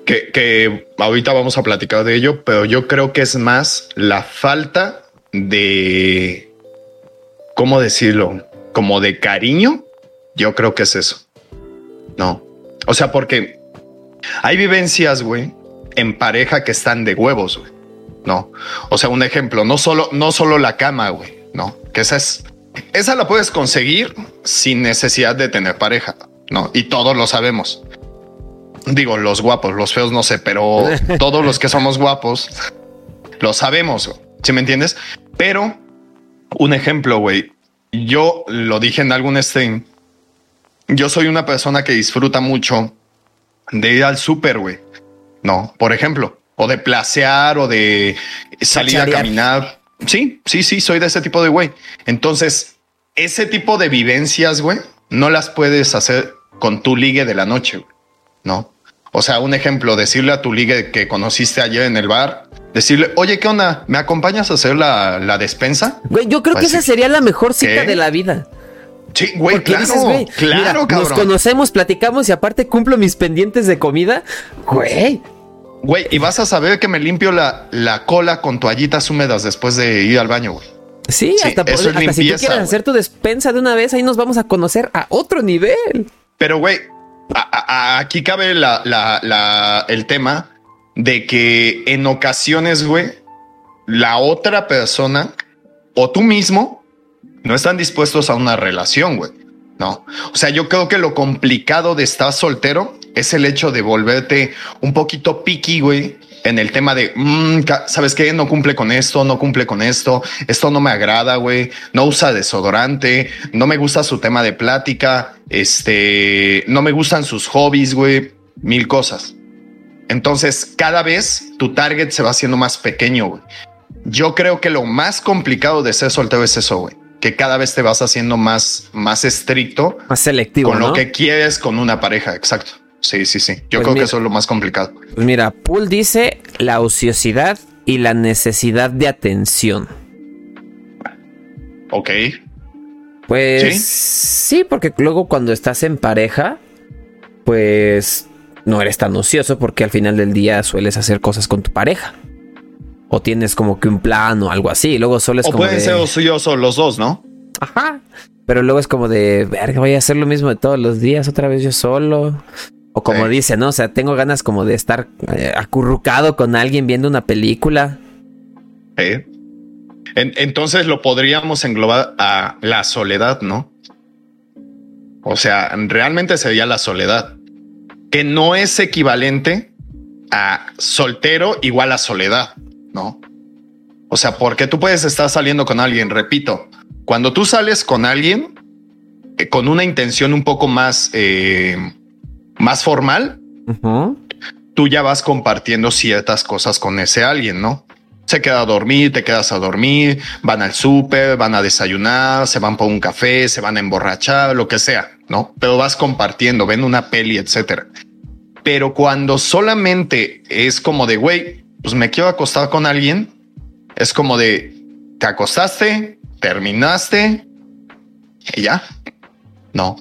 que, ahorita vamos a platicar de ello, pero yo creo que es más la falta de, ¿cómo decirlo? Como de cariño. Yo creo que es eso. No. O sea, porque hay vivencias, güey, en pareja que están de huevos, güey. No. O sea, un ejemplo, no solo, no solo la cama, güey. No, que esa es esa la puedes conseguir sin necesidad de tener pareja, ¿no? Y todos lo sabemos. Digo, los guapos, los feos no sé, pero todos los que somos guapos lo sabemos, ¿sí me entiendes? Pero un ejemplo, güey, yo lo dije en algún stream, yo soy una persona que disfruta mucho de ir al súper, güey, ¿no? Por ejemplo, o de placear o de salir a caminar Sí, sí, sí, soy de ese tipo de güey. Entonces, ese tipo de vivencias, güey, no las puedes hacer con tu ligue de la noche, ¿no? O sea, un ejemplo, decirle a tu ligue que conociste ayer en el bar, decirle, oye, ¿qué onda? ¿Me acompañas a hacer la, despensa? Güey, yo creo que esa sería la mejor cita de la vida. Sí, güey, claro, claro, Nos conocemos, platicamos y aparte cumplo mis pendientes de comida. Güey, Güey, y vas a saber que me limpio la, la cola con toallitas húmedas después de ir al baño, güey. Sí, hasta, si tú quieres hacer tu despensa de una vez, ahí nos vamos a conocer a otro nivel. Pero, güey, aquí cabe la, la, el tema de que en ocasiones, güey, la otra persona o tú mismo no están dispuestos a una relación, güey. No. O sea, yo creo que lo complicado de estar soltero es el hecho de volverte un poquito piqui, güey, en el tema de, mm, ¿sabes qué? No cumple con esto, no cumple con esto, esto no me agrada, güey, no usa desodorante, no me gusta su tema de plática, este, no me gustan sus hobbies, güey, mil cosas. Entonces, cada vez tu target se va haciendo más pequeño, güey. Yo creo que lo más complicado de ser soltero es eso, güey. Que cada vez te vas haciendo más, más estricto. Más selectivo. Con lo que quieres con una pareja. Exacto. Sí, sí, sí. Yo pues creo que eso es lo más complicado. Pues mira, Pool dice la ociosidad y la necesidad de atención. Ok. Pues ¿Sí? porque luego cuando estás en pareja, pues no eres tan ocioso porque al final del día sueles hacer cosas con tu pareja. O tienes como que un plan o algo así. luego solo es o pueden ser ociosos los dos, ¿no? Ajá. Pero luego es como de, verga, voy a hacer lo mismo de todos los días, otra vez yo solo. O como dice, ¿no? O sea, tengo ganas como de estar eh, acurrucado con alguien viendo una película. entonces lo podríamos englobar a la soledad, ¿no? O sea, realmente sería la soledad, que no es equivalente a soltero igual a soledad, ¿no? O sea, porque tú puedes estar saliendo con alguien, repito, cuando tú sales con alguien eh, con una intención un poco más... Eh, más formal, tú ya vas compartiendo ciertas cosas con ese alguien, ¿no? Se queda a dormir, te quedas a dormir, van al súper, van a desayunar, se van por un café, se van a emborrachar, lo que sea, ¿no? Pero vas compartiendo, ven una peli, etcétera. Pero cuando solamente es como de, güey, pues me quiero acostar con alguien, es como de, te acostaste, terminaste y ya. No,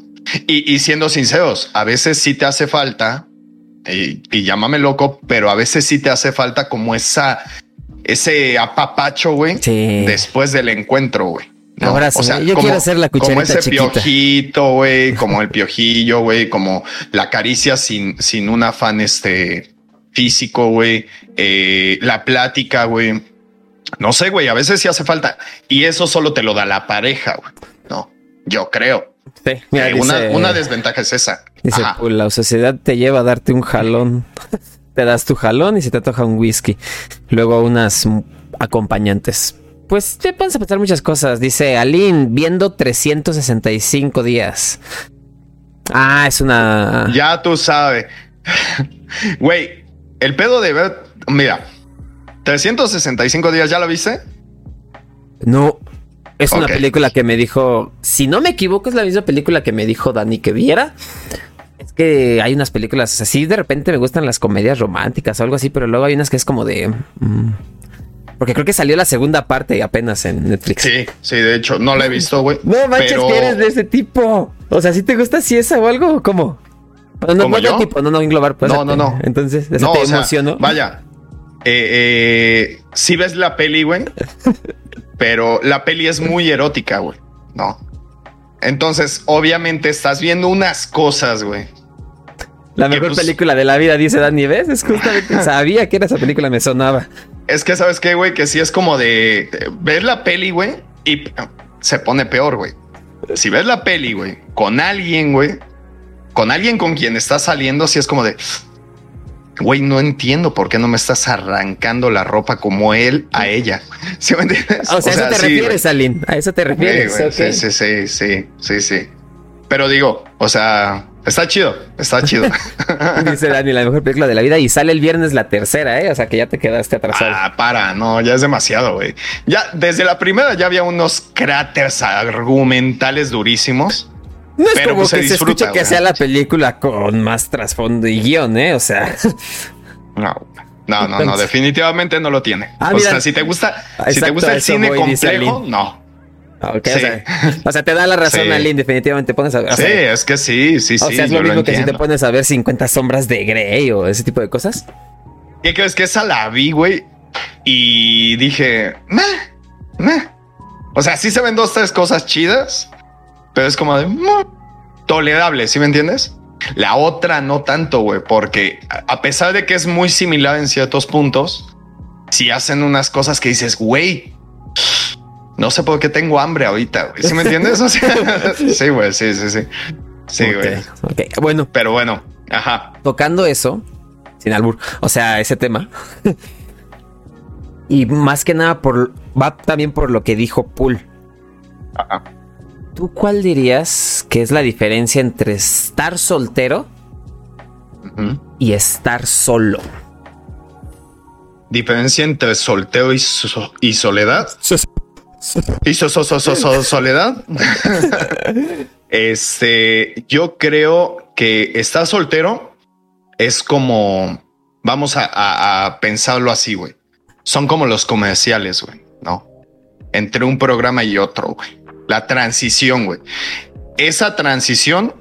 y, siendo sinceros, a veces sí te hace falta, y, llámame loco, pero a veces sí te hace falta como esa, ese apapacho, güey, después del encuentro, güey. Ahora sí, o sea, yo quiero hacer la cucharita Como ese piojito, güey, como el piojillo, güey, como la caricia sin, sin un afán este físico, güey, eh, la plática, güey. No sé, güey, a veces sí hace falta. Y eso solo te lo da la pareja, güey. No, yo creo. Sí, eh, una, desventaja es esa. Dice, pues, la sociedad te lleva a darte un jalón. te das tu jalón y se te toca un whisky. Luego unas acompañantes. Pues te puedes pensar muchas cosas. Dice Aline, viendo 365 días. Ah, es una. Ya tú sabes. Güey, el pedo de ver. Mira, 365 días, ¿ya lo viste? No, es una película que me dijo, si no me equivoco, es la misma película que me dijo Dani que viera. Es que hay unas películas así, de repente me gustan las comedias románticas o algo así, pero luego hay unas que es como de... Mm, porque creo que salió la segunda parte apenas en Netflix. Sí, sí, de hecho, no la he visto, güey. No manches que eres de ese tipo. O sea, si te gusta si esa o algo, ¿cómo? No, no, no, tipo, no, no, englobar. Pues, no, no, no. Entonces, eso te emocionó. Vaya. Eh, eh, si ves la peli, güey, pero la peli es muy erótica, güey. No. Entonces, obviamente estás viendo unas cosas, güey. La mejor pues, película de la vida, dice Dani, ¿ves? Es justamente, sabía que era esa película, me sonaba. Es que, ¿sabes qué, güey? Que sí es como de, ver la peli, güey, y se pone peor, güey. Si ves la peli, güey, con alguien, güey, con alguien con quien estás saliendo, sí es como de, güey, no entiendo por qué no me estás arrancando la ropa como él a ella. ¿Sí me entiendes? O sea, a eso te refieres, Aline. A eso te refieres. Sí, sí, sí, sí, sí, sí. Pero digo, o sea, está chido, está chido. Dice Dani, la mejor película de la vida y sale el viernes la tercera, ¿eh? O sea, que ya te quedaste atrasado. Ah, para, no, ya es demasiado, güey. Ya desde la primera ya había unos cráteres argumentales durísimos. No es como pues, que se, escuche que sea la película con más trasfondo y guion, ¿eh? O sea. No. No, no, no, definitivamente no lo tiene. Ah, o sea, si te gusta, si te gusta el cine complejo, no. Okay, o, sea, te da la razón, sí. Aline, definitivamente pones a ver. Sí, es que sí, sí, sí. O sea, es lo mismo que si te pones a ver 50 sombras de Grey o ese tipo de cosas. ¿Qué crees que esa la vi, güey? Y dije, meh, meh. O sea, sí se ven dos, tres cosas chidas, pero es como de tolerable, ¿sí me entiendes? La otra no tanto, güey, porque a pesar de que es muy similar en ciertos puntos, si hacen unas cosas que dices, güey, no sé por qué tengo hambre ahorita, güey. ¿Sí me entiendes? sí, güey, sí, sí, sí. Sí, güey. ok, bueno. Pero bueno, ajá. Tocando eso, sin albur, o sea, ese tema. y más que nada por va también por lo que dijo Pool. ¿Tú cuál dirías que es la diferencia entre estar soltero y estar solo? ¿Diferencia entre soltero y, y soledad? ¿Y soledad? este, yo creo que estar soltero es como, vamos a, pensarlo así, güey. Son como los comerciales, güey, ¿no? Entre un programa y otro, güey. La transición, güey. Esa transición,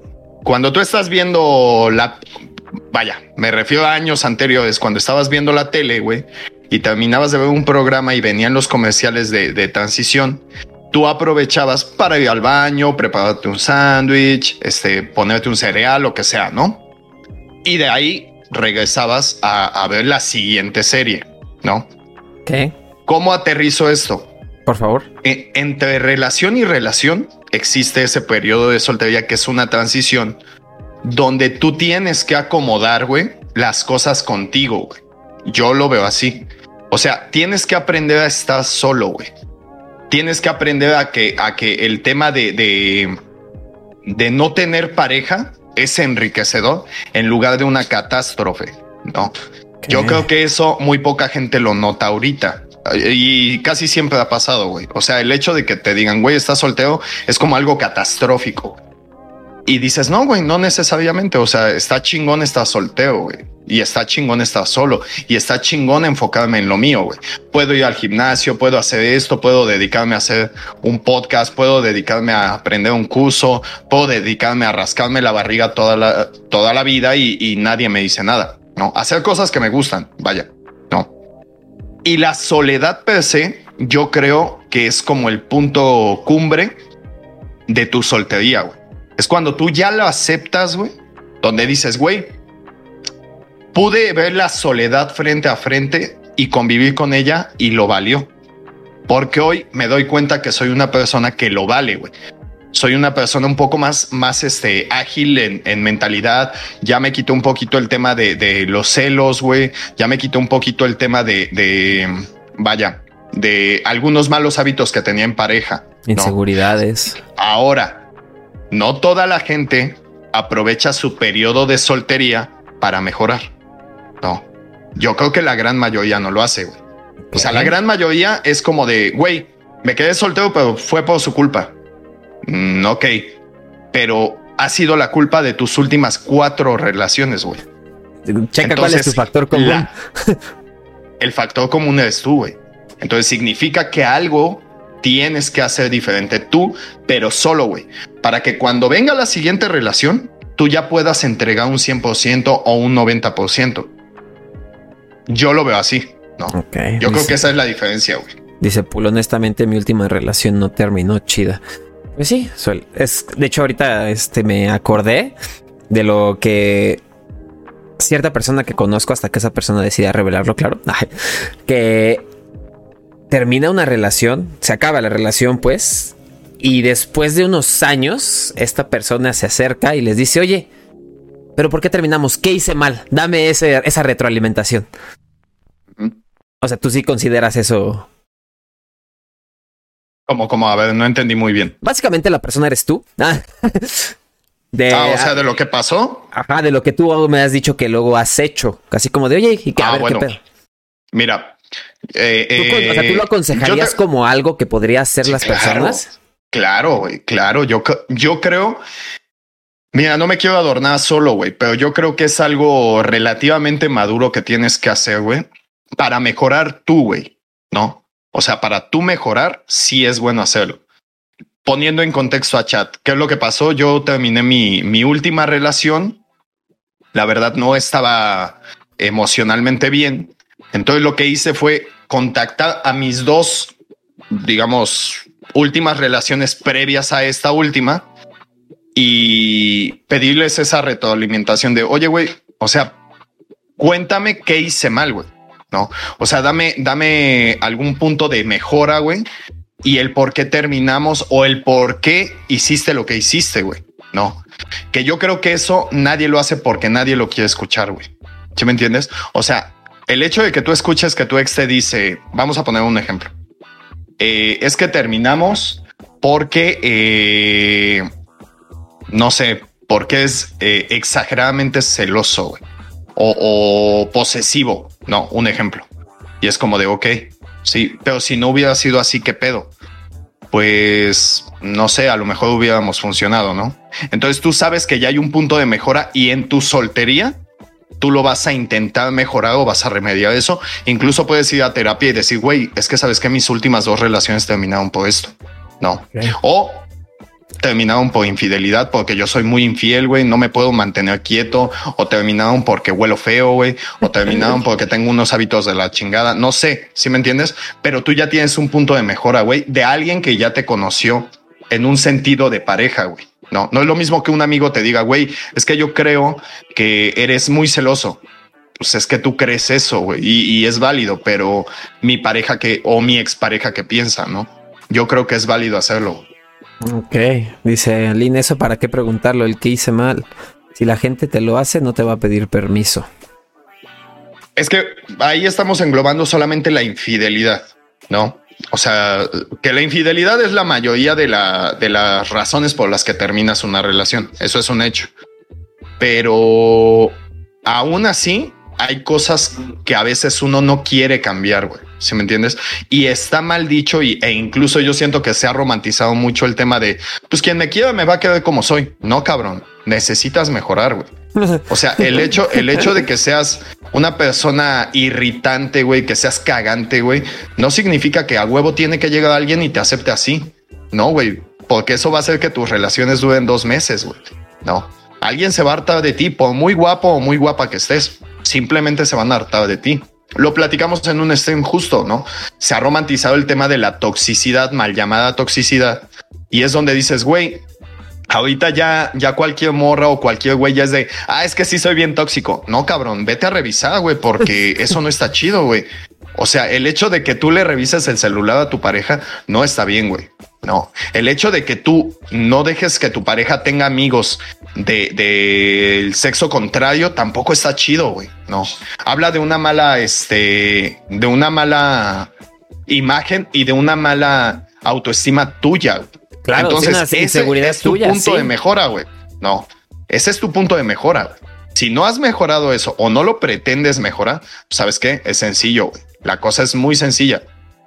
cuando tú estás viendo la, vaya, me refiero a años anteriores, cuando estabas viendo la tele, güey, y terminabas de ver un programa y venían los comerciales de, transición, tú aprovechabas para ir al baño, prepararte un sándwich, este, ponerte un cereal, lo que sea, ¿no? Y de ahí regresabas a, ver la siguiente serie, ¿no? ¿Qué? ¿Cómo aterrizo esto? Por favor. E, entre relación y relación existe ese periodo de soltería que es una transición donde tú tienes que acomodar, güey, las cosas contigo, güey. Yo lo veo así. O sea, tienes que aprender a estar solo, güey. Tienes que aprender a que, a que el tema de, de, de no tener pareja es enriquecedor en lugar de una catástrofe, ¿no? Yo creo que eso muy poca gente lo nota ahorita. Y casi siempre ha pasado, güey. O sea, el hecho de que te digan, güey, estás soltero, es como algo catastrófico. Y dices, no, güey, no necesariamente. O sea, está chingón estar soltero, güey. Y está chingón estar solo. Y está chingón enfocarme en lo mío, güey. Puedo ir al gimnasio, puedo hacer esto, puedo dedicarme a hacer un podcast, puedo dedicarme a aprender un curso, puedo dedicarme a rascarme la barriga toda la, toda la vida y, y nadie me dice nada. No, hacer cosas que me gustan, vaya. Y la soledad per se, yo creo que es como el punto cumbre de tu soltería, güey. Es cuando tú ya lo aceptas, güey, donde dices, güey, pude ver la soledad frente a frente y convivir con ella y lo valió. Porque hoy me doy cuenta que soy una persona que lo vale, güey. Soy una persona un poco más, más este, ágil en, mentalidad. Ya me quitó un poquito el tema de, los celos, güey. Ya me quitó un poquito el tema de, de, vaya, de algunos malos hábitos que tenía en pareja. Inseguridades. Ahora, no toda la gente aprovecha su periodo de soltería para mejorar. No, yo creo que la gran mayoría no lo hace, güey. O sea, la gran mayoría es como de, güey, me quedé soltero, pero fue por su culpa. Mm, ok, pero ha sido la culpa de tus últimas cuatro relaciones, güey. Checa cuál es tu factor común. el factor común eres tú, güey. Entonces significa que algo tienes que hacer diferente tú, pero solo, güey, para que cuando venga la siguiente relación, tú ya puedas entregar un 100% o un 90%. Yo lo veo así, ¿no? Yo creo que esa es la diferencia, güey. Dice Pulo, honestamente mi última relación no terminó chida. Pues sí, es, de hecho ahorita este, me acordé de lo que cierta persona que conozco hasta que esa persona decida revelarlo, claro, que termina una relación, se acaba la relación pues, y después de unos años, esta persona se acerca y les dice, oye, pero ¿por qué terminamos? ¿Qué hice mal? Dame esa retroalimentación. O sea, tú sí consideras eso. Como, como, a ver, no entendí muy bien. Básicamente la persona eres tú. Ah. De, ah, o sea, de lo que pasó. Ajá, de lo que tú me has dicho que luego has hecho. Casi como de, oye, y que a ah, ver qué pedo. Mira, eh, o sea, ¿tú lo eh, aconsejarías como algo que podría hacer las personas? Claro, güey, claro. Yo, yo creo. Mira, no me quiero adornar solo, güey, pero yo creo que es algo relativamente maduro que tienes que hacer, güey, para mejorar tú, güey, ¿no? O sea, para tú mejorar, sí es bueno hacerlo. Poniendo en contexto a chat, ¿qué es lo que pasó? Yo terminé mi, mi última relación. La verdad no estaba emocionalmente bien. Entonces lo que hice fue contactar a mis dos, digamos, últimas relaciones previas a esta última y pedirles esa retroalimentación de, oye, güey, o sea, cuéntame qué hice mal, güey. No, o sea, dame, dame algún punto de mejora, güey, y el por qué terminamos o el por qué hiciste lo que hiciste, güey. No, que yo creo que eso nadie lo hace porque nadie lo quiere escuchar, güey. ¿Sí me entiendes? O sea, el hecho de que tú escuches que tu ex te dice, vamos a poner un ejemplo, eh, es que terminamos porque, eh, no sé, porque es eh, exageradamente celoso o, posesivo. No, un ejemplo. Y es como de, ok, sí, pero si no hubiera sido así, ¿qué pedo? Pues no sé, a lo mejor hubiéramos funcionado, ¿no? Entonces tú sabes que ya hay un punto de mejora y en tu soltería tú lo vas a intentar mejorar o vas a remediar eso. Incluso puedes ir a terapia y decir, güey, es que sabes que mis últimas dos relaciones terminaron por esto. No. O terminaron por infidelidad porque yo soy muy infiel, güey, no me puedo mantener quieto, o terminaron porque huelo feo, güey, o terminaron porque tengo unos hábitos de la chingada, no sé, si me entiendes, pero tú ya tienes un punto de mejora, güey, de alguien que ya te conoció en un sentido de pareja, güey. No, no es lo mismo que un amigo te diga, güey, es que yo creo que eres muy celoso. Pues es que tú crees eso, güey, y, es válido, pero mi pareja que, o mi expareja que piensa, ¿no? Yo creo que es válido hacerlo. Ok, dice Aline, eso para qué preguntarlo, el que hice mal. Si la gente te lo hace, no te va a pedir permiso. Es que ahí estamos englobando solamente la infidelidad, ¿no? O sea, que la infidelidad es la mayoría de, la, de las razones por las que terminas una relación. Eso es un hecho. Pero aún así, hay cosas que a veces uno no quiere cambiar, güey. Si me entiendes? Y está mal dicho y, e incluso yo siento que se ha romantizado mucho el tema de, pues quien me quiera me va a quedar como soy. No, cabrón. Necesitas mejorar, güey. O sea, el hecho, el hecho de que seas una persona irritante, güey, que seas cagante, güey, no significa que a huevo tiene que llegar alguien y te acepte así. No, güey, porque eso va a hacer que tus relaciones duren dos meses, güey. No, alguien se va a hartar de ti, por muy guapo o muy guapa que estés, simplemente se van a hartar de ti. Lo platicamos en un stream justo, ¿no? Se ha romantizado el tema de la toxicidad, mal llamada toxicidad, y es donde dices, güey, Ahorita ya, ya cualquier morra o cualquier güey ya es de, ah, es que sí soy bien tóxico. No, cabrón, vete a revisar, güey, porque eso no está chido, güey. O sea, el hecho de que tú le revises el celular a tu pareja no está bien, güey. No, el hecho de que tú no dejes que tu pareja tenga amigos del de, sexo contrario tampoco está chido, güey. No, habla de una mala, este, de una mala imagen y de una mala autoestima tuya. Claro, entonces ese es tu punto de mejora, güey. No, ese es tu punto de mejora. Si no has mejorado eso o no lo pretendes mejorar, sabes qué? Es sencillo. La cosa es muy sencilla.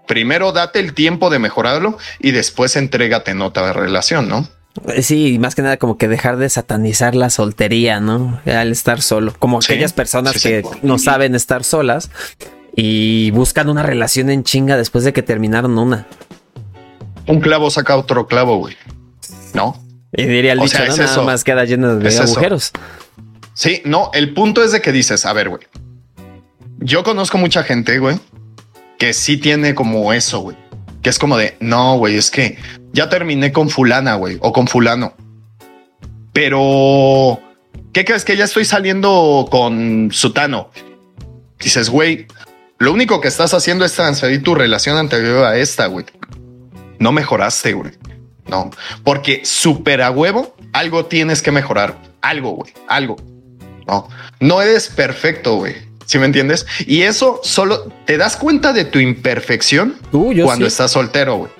Primero date el tiempo de mejorarlo y después entrégate en otra relación, ¿no? Eh, sí, más que nada como que dejar de satanizar la soltería, ¿no? Al estar solo. Como aquellas personas que no saben estar solas y buscan una relación en chinga después de que terminaron una un clavo saca otro clavo, güey. ¿No? Y diría el dicho, ¿no? Nada más queda lleno de agujeros. Sí, no, el punto es de que dices, a ver, güey. Yo conozco mucha gente, güey, que sí tiene como eso, güey. Que es como de, no, güey, es que ya terminé con fulana, güey, o con fulano. Pero, ¿qué crees que ya estoy saliendo con sutano? Dices, güey, lo único que estás haciendo es transferir tu relación anterior a esta, güey no mejoraste, güey. No, porque súper a huevo, algo tienes que mejorar. Algo, güey, algo. No, no eres perfecto, güey. ¿Sí me entiendes? Y eso solo te das cuenta de tu imperfección cuando estás soltero, güey.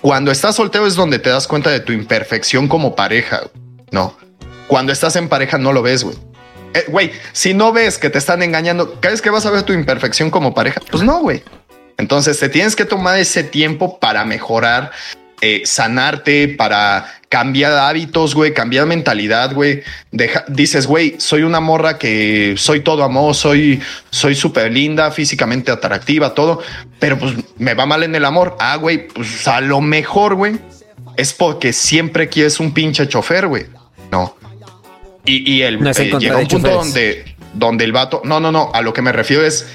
Cuando estás soltero es donde te das cuenta de tu imperfección como pareja. No, cuando estás en pareja no lo ves, güey. Eh, güey, si no ves que te están engañando, ¿crees que vas a ver tu imperfección como pareja? Pues no, güey. Entonces te tienes que tomar ese tiempo para mejorar, eh, sanarte, para cambiar hábitos, güey, cambiar mentalidad, güey. dices, güey, soy una morra que soy todo amor, soy, soy súper linda, físicamente atractiva, todo, pero pues me va mal en el amor. Ah, güey, pues a lo mejor, güey, es porque siempre quieres un pinche chofer, güey. No. Y, y el, eh, llega un punto donde, donde el vato, no, no, no, a lo que me refiero es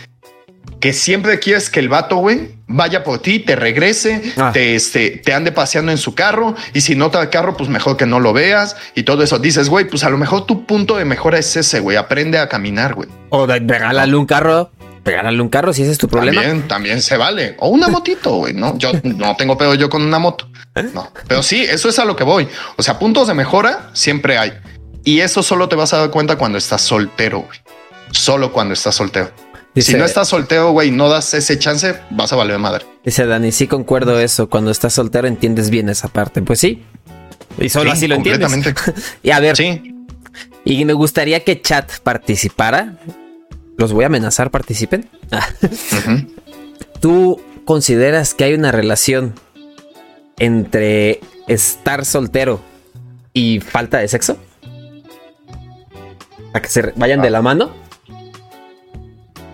que siempre quieres que el vato, güey, vaya por ti, te regrese, ah. te, este, te ande paseando en su carro y si no te da carro, pues mejor que no lo veas y todo eso. Dices, güey, pues a lo mejor tu punto de mejora es ese, güey, aprende a caminar, güey. O de, regálale un carro, regálale un carro si ese es tu problema. También, también se vale. O una motito, güey, ¿no? Yo no tengo pedo yo con una moto. No, pero sí, eso es a lo que voy. O sea, puntos de mejora siempre hay. Y eso solo te vas a dar cuenta cuando estás soltero, güey. solo cuando estás soltero. Si no estás soltero, güey, no das ese chance, vas a valer madre. Dice Dani, sí concuerdo eso. Cuando estás soltero entiendes bien esa parte. Pues sí. Y solo así lo entiendes. y a ver. Sí. Y me gustaría que chat participara. Los voy a amenazar, participen. ¿Tú consideras que hay una relación entre estar soltero y falta de sexo? ¿A que se vayan de la mano?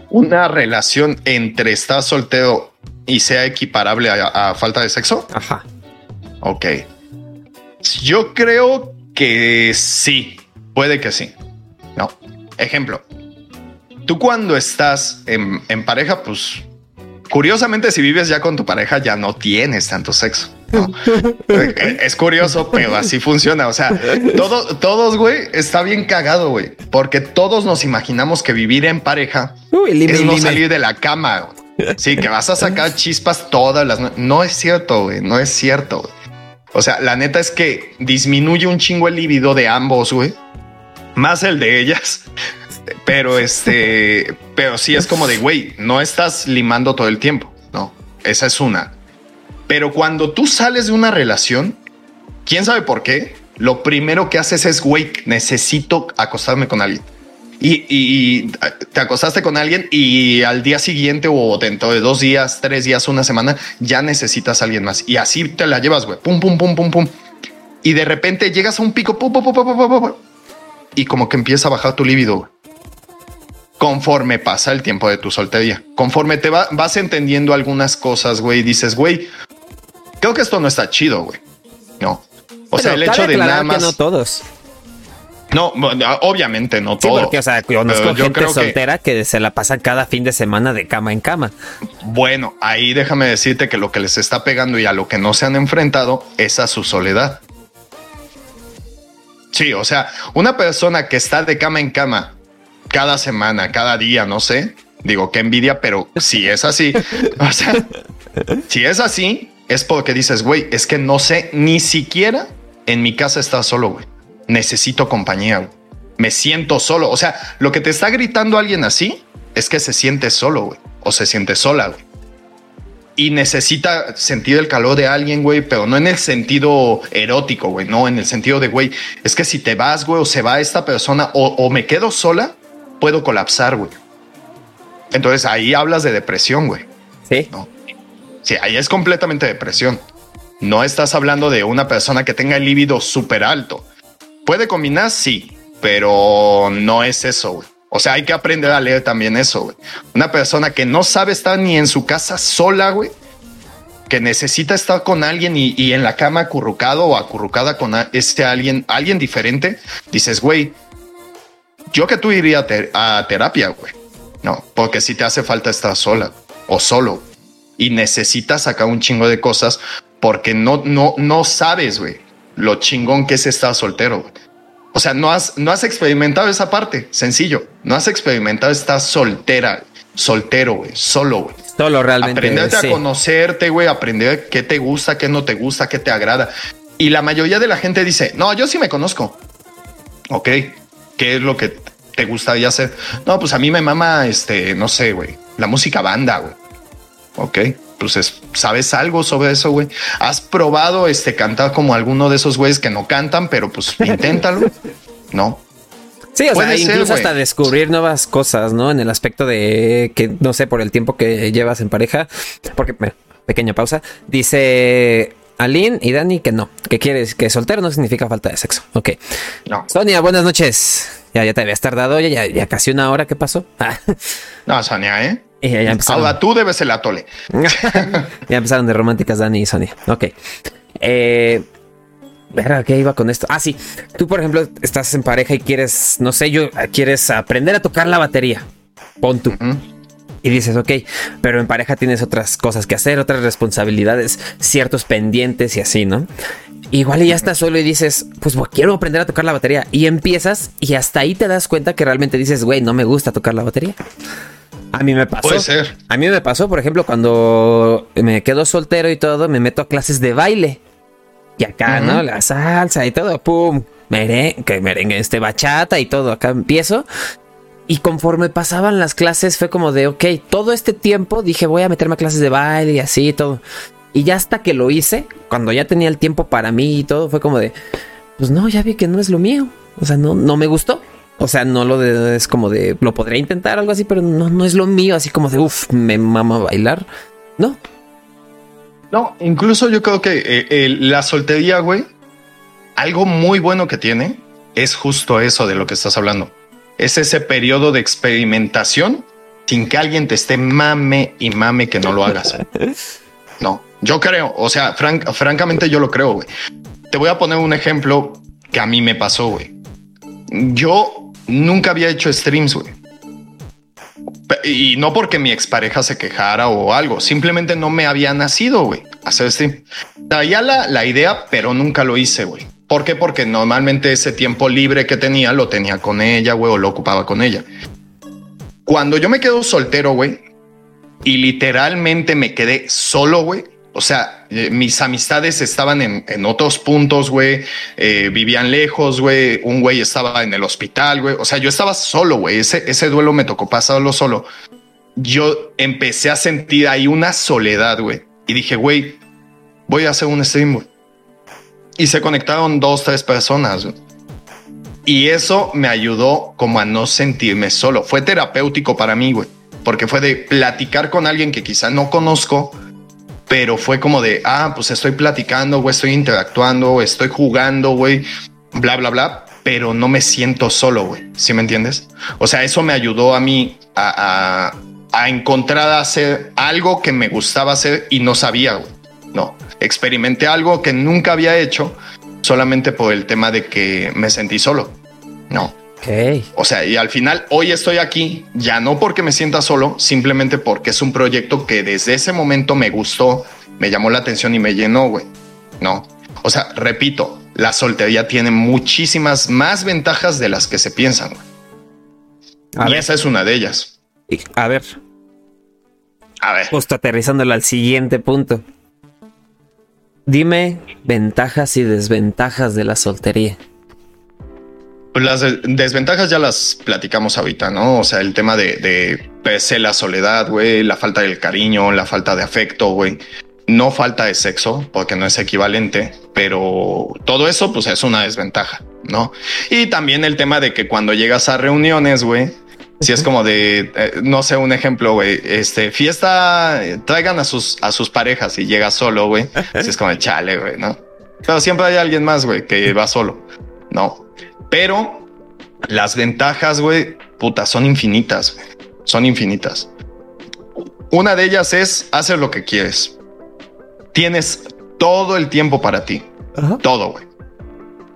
¿Una relación entre estar soltero y sea equiparable a, falta de sexo? Ajá. Ok. Yo creo que sí. Puede que sí. No. Ejemplo. Tú cuando estás en, en pareja, pues Curiosamente, si vives ya con tu pareja, ya no tienes tanto sexo. es curioso, pero así funciona. O sea, todo, todos, güey, está bien cagado, güey, porque todos nos imaginamos que vivir en pareja es no salir de la cama. Sí, que vas a sacar chispas todas las No es cierto, güey. No es cierto. O sea, la neta es que disminuye un chingo el libido de ambos, güey. Más el de ellas. Pero este, pero sí es como de, güey, no estás limando todo el tiempo, ¿no? Esa es una. Pero cuando tú sales de una relación, quién sabe por qué, lo primero que haces es, güey, necesito acostarme con alguien. Y, te acostaste con alguien y al día siguiente o dentro de dos días, tres días, una semana, ya necesitas a alguien más. Y así te la llevas, güey. Pum, pum, pum, pum, pum. Y de repente llegas a un pico, pum, pum, pum, pum, pum, y como que empieza a bajar tu líbido conforme pasa el tiempo de tu soltería. Conforme te vas entendiendo algunas cosas, güey, dices, güey, creo que esto no está chido, güey. No. O sea, el hecho de nada más. no todos. No, obviamente no todos. porque, o sea, conozco gente soltera que... se la pasan cada fin de semana de cama en cama. Bueno, ahí déjame decirte que lo que les está pegando y a lo que no se han enfrentado es a su soledad. Sí, o sea, una persona que está de cama en cama cada semana, cada día, no sé. Digo, qué envidia, pero si es así, o sea, si es así, es porque dices, güey, es que no sé, ni siquiera en mi casa está solo, güey. Necesito compañía, Me siento solo. O sea, lo que te está gritando alguien así es que se siente solo, güey. O se siente sola, güey. Y necesita sentir el calor de alguien, güey, pero no en el sentido erótico, güey. No, en el sentido de, güey, es que si te vas, güey, o se va esta persona, o, o me quedo sola, puedo colapsar, güey. Entonces ahí hablas de depresión, güey. Sí. Sí, ahí es completamente depresión. No estás hablando de una persona que tenga el líbido súper alto. Puede combinar, sí, pero no es eso, güey. O sea, hay que aprender a leer también eso. Una persona que no sabe estar ni en su casa sola, güey, que necesita estar con alguien y, en la cama acurrucado o acurrucada con este alguien, alguien diferente, dices, güey, yo que tú iría a, terapia, güey. No, porque si te hace falta estar sola o solo y necesitas sacar un chingo de cosas porque no, no, no sabes, güey, lo chingón que es estar soltero. O sea, no has, no has experimentado esa parte, sencillo. No has experimentado estar soltera, soltero, güey, solo, güey. Solo realmente. Aprenderte a conocerte, güey, aprender qué te gusta, qué no te gusta, qué te agrada. Y la mayoría de la gente dice, no, yo sí me conozco. Ok, ¿Qué es lo que te gustaría hacer? No, pues a mí me mama, este, no sé, güey, la música banda, güey. Ok, pues ¿sabes algo sobre eso, güey? ¿Has probado este cantar como alguno de esos güeyes que no cantan, pero pues inténtalo? no. Sí, o sea, incluso hasta descubrir nuevas cosas, ¿no? En el aspecto de que, no sé, por el tiempo que llevas en pareja, porque, pequeña pausa, dice Aline y Dani que no, que quieres que soltero no significa falta de sexo. Ok. No. Sonia, buenas noches. Ya, ya te habías tardado, ya, ya, casi una hora. ¿Qué pasó? no, Sonia, ¿eh? Y ya, empezaron. Ahora tú debes el atole. ya empezaron de románticas Dani y Sonia. Ok. Eh, ¿qué iba con esto? Ah, sí. Tú, por ejemplo, estás en pareja y quieres, no sé, yo, quieres aprender a tocar la batería. Pon tú y dices, ok, pero en pareja tienes otras cosas que hacer, otras responsabilidades, ciertos pendientes y así, ¿no? Igual y ya estás solo y dices, pues quiero aprender a tocar la batería. Y empiezas y hasta ahí te das cuenta que realmente dices, güey, no me gusta tocar la batería. A mí me pasó. Puede ser. A mí me pasó, por ejemplo, cuando me quedo soltero y todo, me meto a clases de baile. Y acá, ¿no? La salsa y todo, pum, merengue, merengue, este bachata y todo. Acá empiezo Y conforme pasaban las clases fue como de, ok, todo este tiempo dije voy a meterme a clases de baile y así y todo. Y ya hasta que lo hice, cuando ya tenía el tiempo para mí y todo, fue como de, pues no, ya vi que no es lo mío. O sea, no, no me gustó. O sea, no lo de, es como de, lo podría intentar algo así, pero no, no es lo mío, así como de, uff, me mama bailar. No. No, incluso yo creo que eh, la soltería, güey, algo muy bueno que tiene es justo eso de lo que estás hablando. Es ese periodo de experimentación sin que alguien te esté mame y mame que no lo hagas. No, yo creo, o sea, francamente yo lo creo, güey. Te voy a poner un ejemplo que a mí me pasó, güey. Yo nunca había hecho streams, güey. Y no porque mi expareja se quejara o algo, simplemente no me había nacido, güey, hacer stream. Traía la, la idea, pero nunca lo hice, güey. ¿Por qué? Porque normalmente ese tiempo libre que tenía lo tenía con ella, güey, o lo ocupaba con ella. Cuando yo me quedo soltero, güey, y literalmente me quedé solo, güey, o sea, eh, mis amistades estaban en, otros puntos, güey. Eh, vivían lejos, güey. Un güey estaba en el hospital, güey. O sea, yo estaba solo, güey. Ese, ese duelo me tocó pasarlo solo. Yo empecé a sentir ahí una soledad, güey. Y dije, güey, voy a hacer un stream, güey. Y se conectaron dos, tres personas. Y eso me ayudó como a no sentirme solo. Fue terapéutico para mí, güey. Porque fue de platicar con alguien que quizá no conozco pero fue como de, ah, pues estoy platicando, güey, estoy interactuando, estoy jugando, güey, bla, bla, bla, pero no me siento solo, güey, ¿sí me entiendes? O sea, eso me ayudó a mí a, a, encontrar a hacer algo que me gustaba hacer y no sabía, güey, no, experimenté algo que nunca había hecho solamente por el tema de que me sentí solo, no. O sea, y al final hoy estoy aquí, ya no porque me sienta solo, simplemente porque es un proyecto que desde ese momento me gustó, me llamó la atención y me llenó, güey. No. O sea, repito, la soltería tiene muchísimas más ventajas de las que se piensan. y esa es una de ellas. A ver. A ver. Justo aterrizándolo al siguiente punto. Dime ventajas y desventajas de la soltería. Pues las desventajas ya las platicamos ahorita, ¿no? O sea, el tema de, de pese la soledad, güey, la falta del cariño, la falta de afecto, güey. No falta de sexo, porque no es equivalente, pero todo eso, pues es una desventaja, ¿no? Y también el tema de que cuando llegas a reuniones, güey, si es como de, eh, no sé, un ejemplo, güey, este, fiesta, traigan a sus, a sus parejas y llega solo, güey. Si es como de chale, güey, ¿no? Pero siempre hay alguien más, güey, que va solo, ¿no? Pero las ventajas, güey, puta, son infinitas, son infinitas. Una de ellas es hacer lo que quieres. Tienes todo el tiempo para ti. Todo, güey.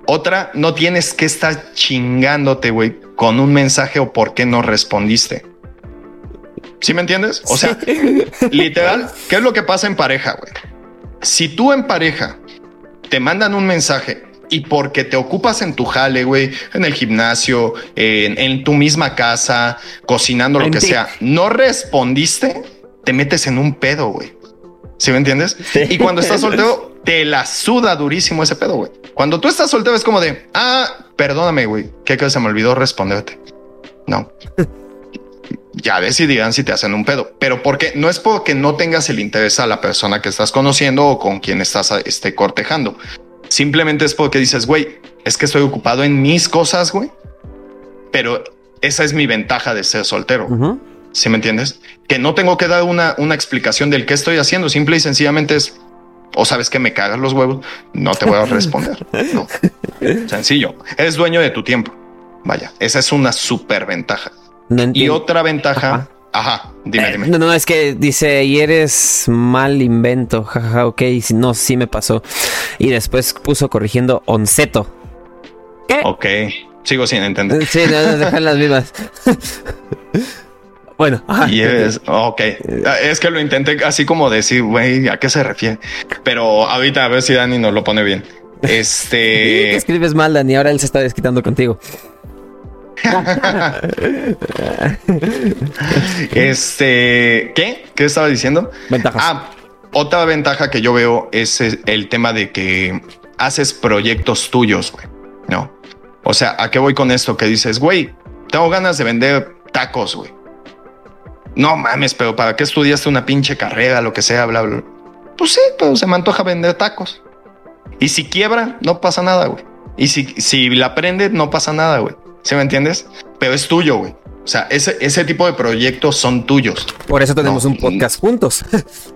Otra, no tienes que estar chingándote, güey, con un mensaje o por qué no respondiste. ¿Sí me entiendes? O sea, literal, ¿qué es lo que pasa en pareja, güey? Si tú en pareja te mandan un mensaje y porque te ocupas en tu jale, güey, en el gimnasio, en, tu misma casa, cocinando lo que sea, no respondiste, te metes en un pedo, güey. ¿Sí me entiendes? Y cuando estás soltero, te la suda durísimo ese pedo, güey. Cuando tú estás soltero es como de, ah, perdóname, güey, que se me olvidó responderte. No. ya decidirán si te hacen un pedo, pero porque no es porque no tengas el interés a la persona que estás conociendo o con quien estás este, cortejando, Simplemente es porque dices, güey, es que estoy ocupado en mis cosas, güey. Pero esa es mi ventaja de ser soltero. Si me entiendes? Que no tengo que dar una, una explicación del qué estoy haciendo. Simple y sencillamente es, o sabes que me cagas los huevos, no te voy a responder. no. Sencillo. Eres dueño de tu tiempo. Vaya, esa es una super ventaja. y otra ventaja Ajá, dime, eh, dime. No, no, es que dice, y eres mal invento, jaja, ok, no, sí me pasó. Y después puso corrigiendo onceto. ¿Qué? Ok, sigo sin entender. Sí, no, dejan las mismas. bueno, ajá. Y es, ok, es que lo intenté así como decir, güey, ¿a qué se refiere? Pero ahorita a ver si Dani nos lo pone bien. Este... escribes mal, Dani, ahora él se está desquitando contigo. este, ¿qué? ¿Qué estaba diciendo? Ventajas. Ah, otra ventaja que yo veo es el tema de que haces proyectos tuyos, güey, ¿no? O sea, ¿a qué voy con esto? Que dices, güey, tengo ganas de vender tacos, güey. No mames, pero ¿para qué estudiaste una pinche carrera, lo que sea, bla, bla? Pues sí, pero se me antoja vender tacos. Y si quiebra, no pasa nada, güey. Y si, si la prende, no pasa nada, güey. ¿Sí me entiendes? Pero es tuyo, güey. O sea, ese, ese tipo de proyectos son tuyos. Por eso tenemos un podcast juntos.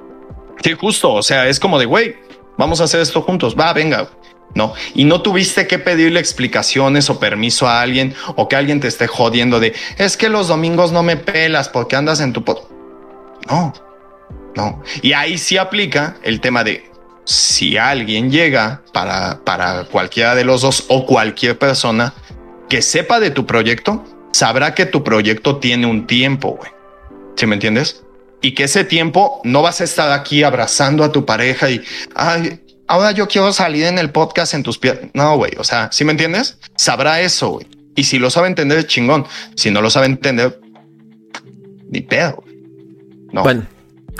sí, justo. O sea, es como de, güey, vamos a hacer esto juntos. Va, venga. No, y no tuviste que pedirle explicaciones o permiso a alguien o que alguien te esté jodiendo de es que los domingos no me pelas porque andas en tu pod. No, no. Y ahí sí aplica el tema de si alguien llega para, para cualquiera de los dos o cualquier persona que sepa de tu proyecto, sabrá que tu proyecto tiene un tiempo, güey. ¿Sí me entiendes? Y que ese tiempo no vas a estar aquí abrazando a tu pareja y, ay, ahora yo quiero salir en el podcast en tus pies. No, güey. O sea, si me entiendes, sabrá eso, güey. Y si lo sabe entender, chingón. Si no lo sabe entender, ni pedo. No. Bueno,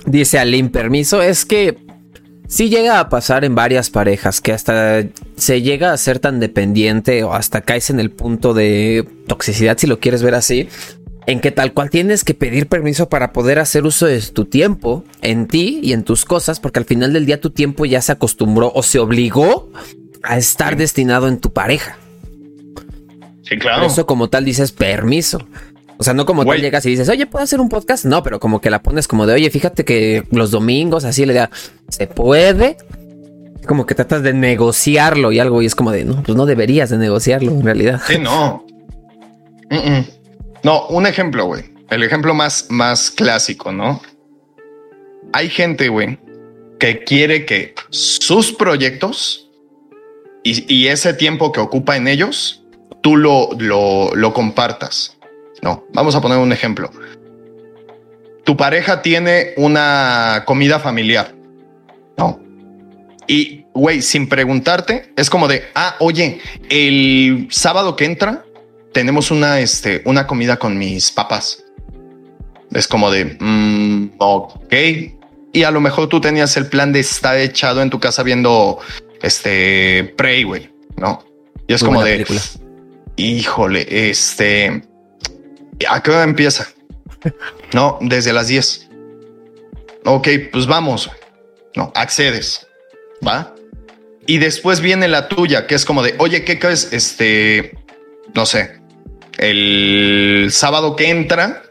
dice Aline Permiso, es que sí llega a pasar en varias parejas que hasta se llega a ser tan dependiente o hasta caes en el punto de toxicidad, si lo quieres ver así, en que tal cual tienes que pedir permiso para poder hacer uso de tu tiempo en ti y en tus cosas, porque al final del día tu tiempo ya se acostumbró o se obligó a estar destinado en tu pareja. Sí, claro. eso como tal dices permiso. O sea, no como tú llegas y dices, oye, ¿puedo hacer un podcast? No, pero como que la pones como de, oye, fíjate que los domingos así le da, ¿se puede? Como que tratas de negociarlo y algo y es como de, no, pues no deberías de negociarlo en realidad. Sí, no. No, un ejemplo, güey. El ejemplo más, más clásico, ¿no? Hay gente, güey, que quiere que sus proyectos y, ese tiempo que ocupa en ellos, tú lo, lo, lo compartas. No, vamos a poner un ejemplo. Tu pareja tiene una comida familiar, ¿no? Y, güey, sin preguntarte, es como de, ah, oye, el sábado que entra, tenemos una, este, una comida con mis papás. Es como de, mm, ok. Y a lo mejor tú tenías el plan de estar echado en tu casa viendo este Prey, güey, ¿no? Y es como de, híjole, este, ¿a qué hora empieza? no, desde las 10. Ok, pues vamos. No, accedes, ¿va? Y después viene la tuya, que es como de, oye, ¿qué crees? Este, no sé, el sábado que entra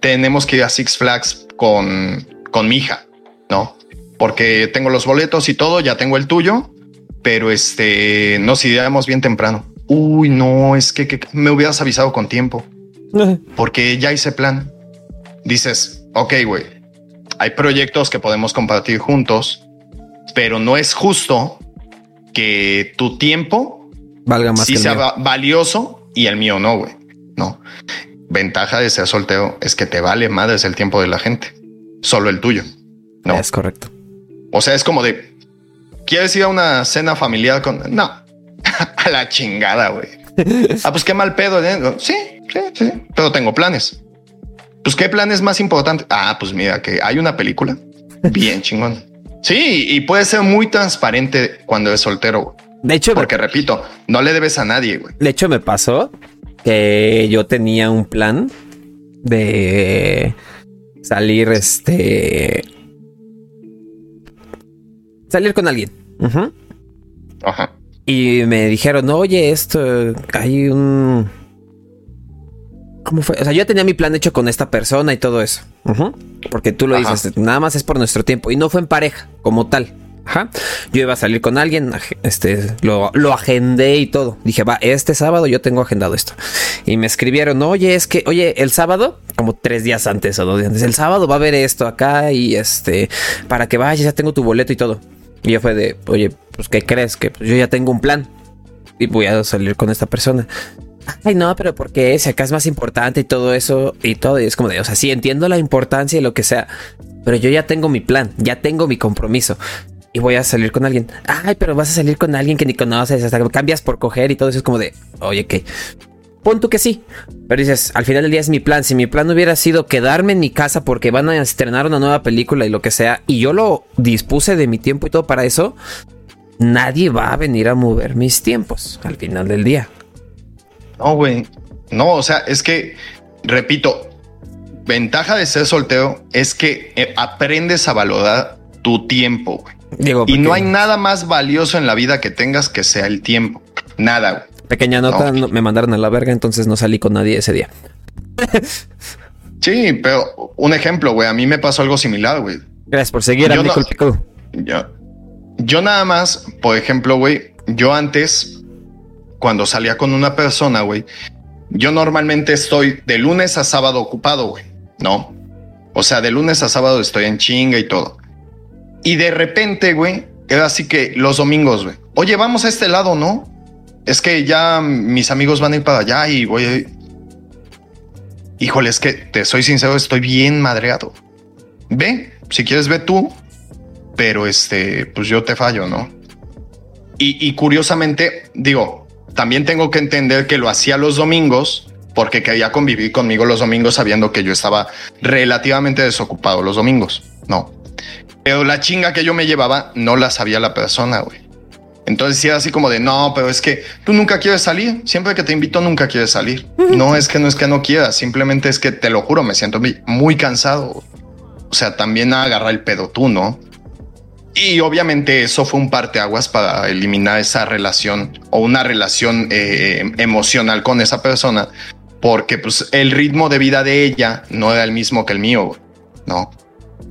tenemos que ir a Six Flags con, con mi hija, ¿no? Porque tengo los boletos y todo, ya tengo el tuyo, pero este, nos iríamos bien temprano. Uy, no, es que, me hubieras avisado con tiempo. Porque ya hice plan. Dices, ok, güey, hay proyectos que podemos compartir juntos, pero no es justo que tu tiempo valga más que sea valioso y el mío no, güey. No. Ventaja de ser soltero es que te vale madres el tiempo de la gente, solo el tuyo. No es correcto. O sea, es como de quieres ir a una cena familiar con no a la chingada, güey. ah, pues qué mal pedo. ¿eh? Sí, sí, sí, pero tengo planes. Pues qué planes más importante. Ah, pues mira que hay una película bien chingón. Sí, y puede ser muy transparente cuando eres soltero. De hecho, porque repito, no le debes a nadie, güey. De hecho, me pasó que yo tenía un plan de salir, este, salir con alguien. Ajá. Y me dijeron, oye, esto, hay un... ¿Cómo fue? O sea, yo tenía mi plan hecho con esta persona y todo eso. Porque tú lo dices, nada más es por nuestro tiempo. Y no fue en pareja, como tal. Ajá. Yo iba a salir con alguien, este, lo, lo, agendé y todo. Dije, va, este sábado yo tengo agendado esto. Y me escribieron, oye, es que, oye, el sábado, como tres días antes o dos días antes, el sábado va a haber esto acá y este, para que vayas, ya tengo tu boleto y todo. Y yo fue de, oye, pues, ¿qué crees? Que pues, yo ya tengo un plan y voy a salir con esta persona. Ay, no, pero porque si acá es más importante y todo eso y todo. Y es como de, o sea, sí entiendo la importancia y lo que sea, pero yo ya tengo mi plan, ya tengo mi compromiso y voy a salir con alguien. Ay, pero vas a salir con alguien que ni conoces, hasta que cambias por coger y todo eso es como de, oye, que pon tú que sí. Pero dices, al final del día es mi plan. Si mi plan hubiera sido quedarme en mi casa porque van a estrenar una nueva película y lo que sea, y yo lo dispuse de mi tiempo y todo para eso, nadie va a venir a mover mis tiempos al final del día. No, güey. No, o sea, es que repito, ventaja de ser soltero es que eh, aprendes a valorar tu tiempo. Digo, y no hay nada más valioso en la vida que tengas que sea el tiempo. Nada. Pequeña nota, me mandaron a la verga, entonces no salí con nadie ese día. sí, pero un ejemplo, güey. A mí me pasó algo similar, güey. Gracias por seguir yo, yo nada más, por ejemplo, güey, yo antes, cuando salía con una persona, güey, yo normalmente estoy de lunes a sábado ocupado, güey. No. O sea, de lunes a sábado estoy en chinga y todo. Y de repente, güey, era así que los domingos, güey. Oye, vamos a este lado, ¿no? Es que ya mis amigos van a ir para allá y voy a... Híjole, es que te soy sincero, estoy bien madreado. Ve, si quieres ve tú, pero este, pues yo te fallo, ¿no? Y, y curiosamente, digo, también tengo que entender que lo hacía los domingos porque quería convivir conmigo los domingos sabiendo que yo estaba relativamente desocupado los domingos. No. Pero la chinga que yo me llevaba no la sabía la persona, güey. Entonces sí era así como de, no, pero es que tú nunca quieres salir. Siempre que te invito nunca quieres salir. No es que no es que no quieras, simplemente es que te lo juro, me siento muy cansado. O sea, también a agarrar el pedo tú, ¿no? Y obviamente eso fue un parteaguas para eliminar esa relación o una relación eh, emocional con esa persona, porque pues el ritmo de vida de ella no era el mismo que el mío, ¿no?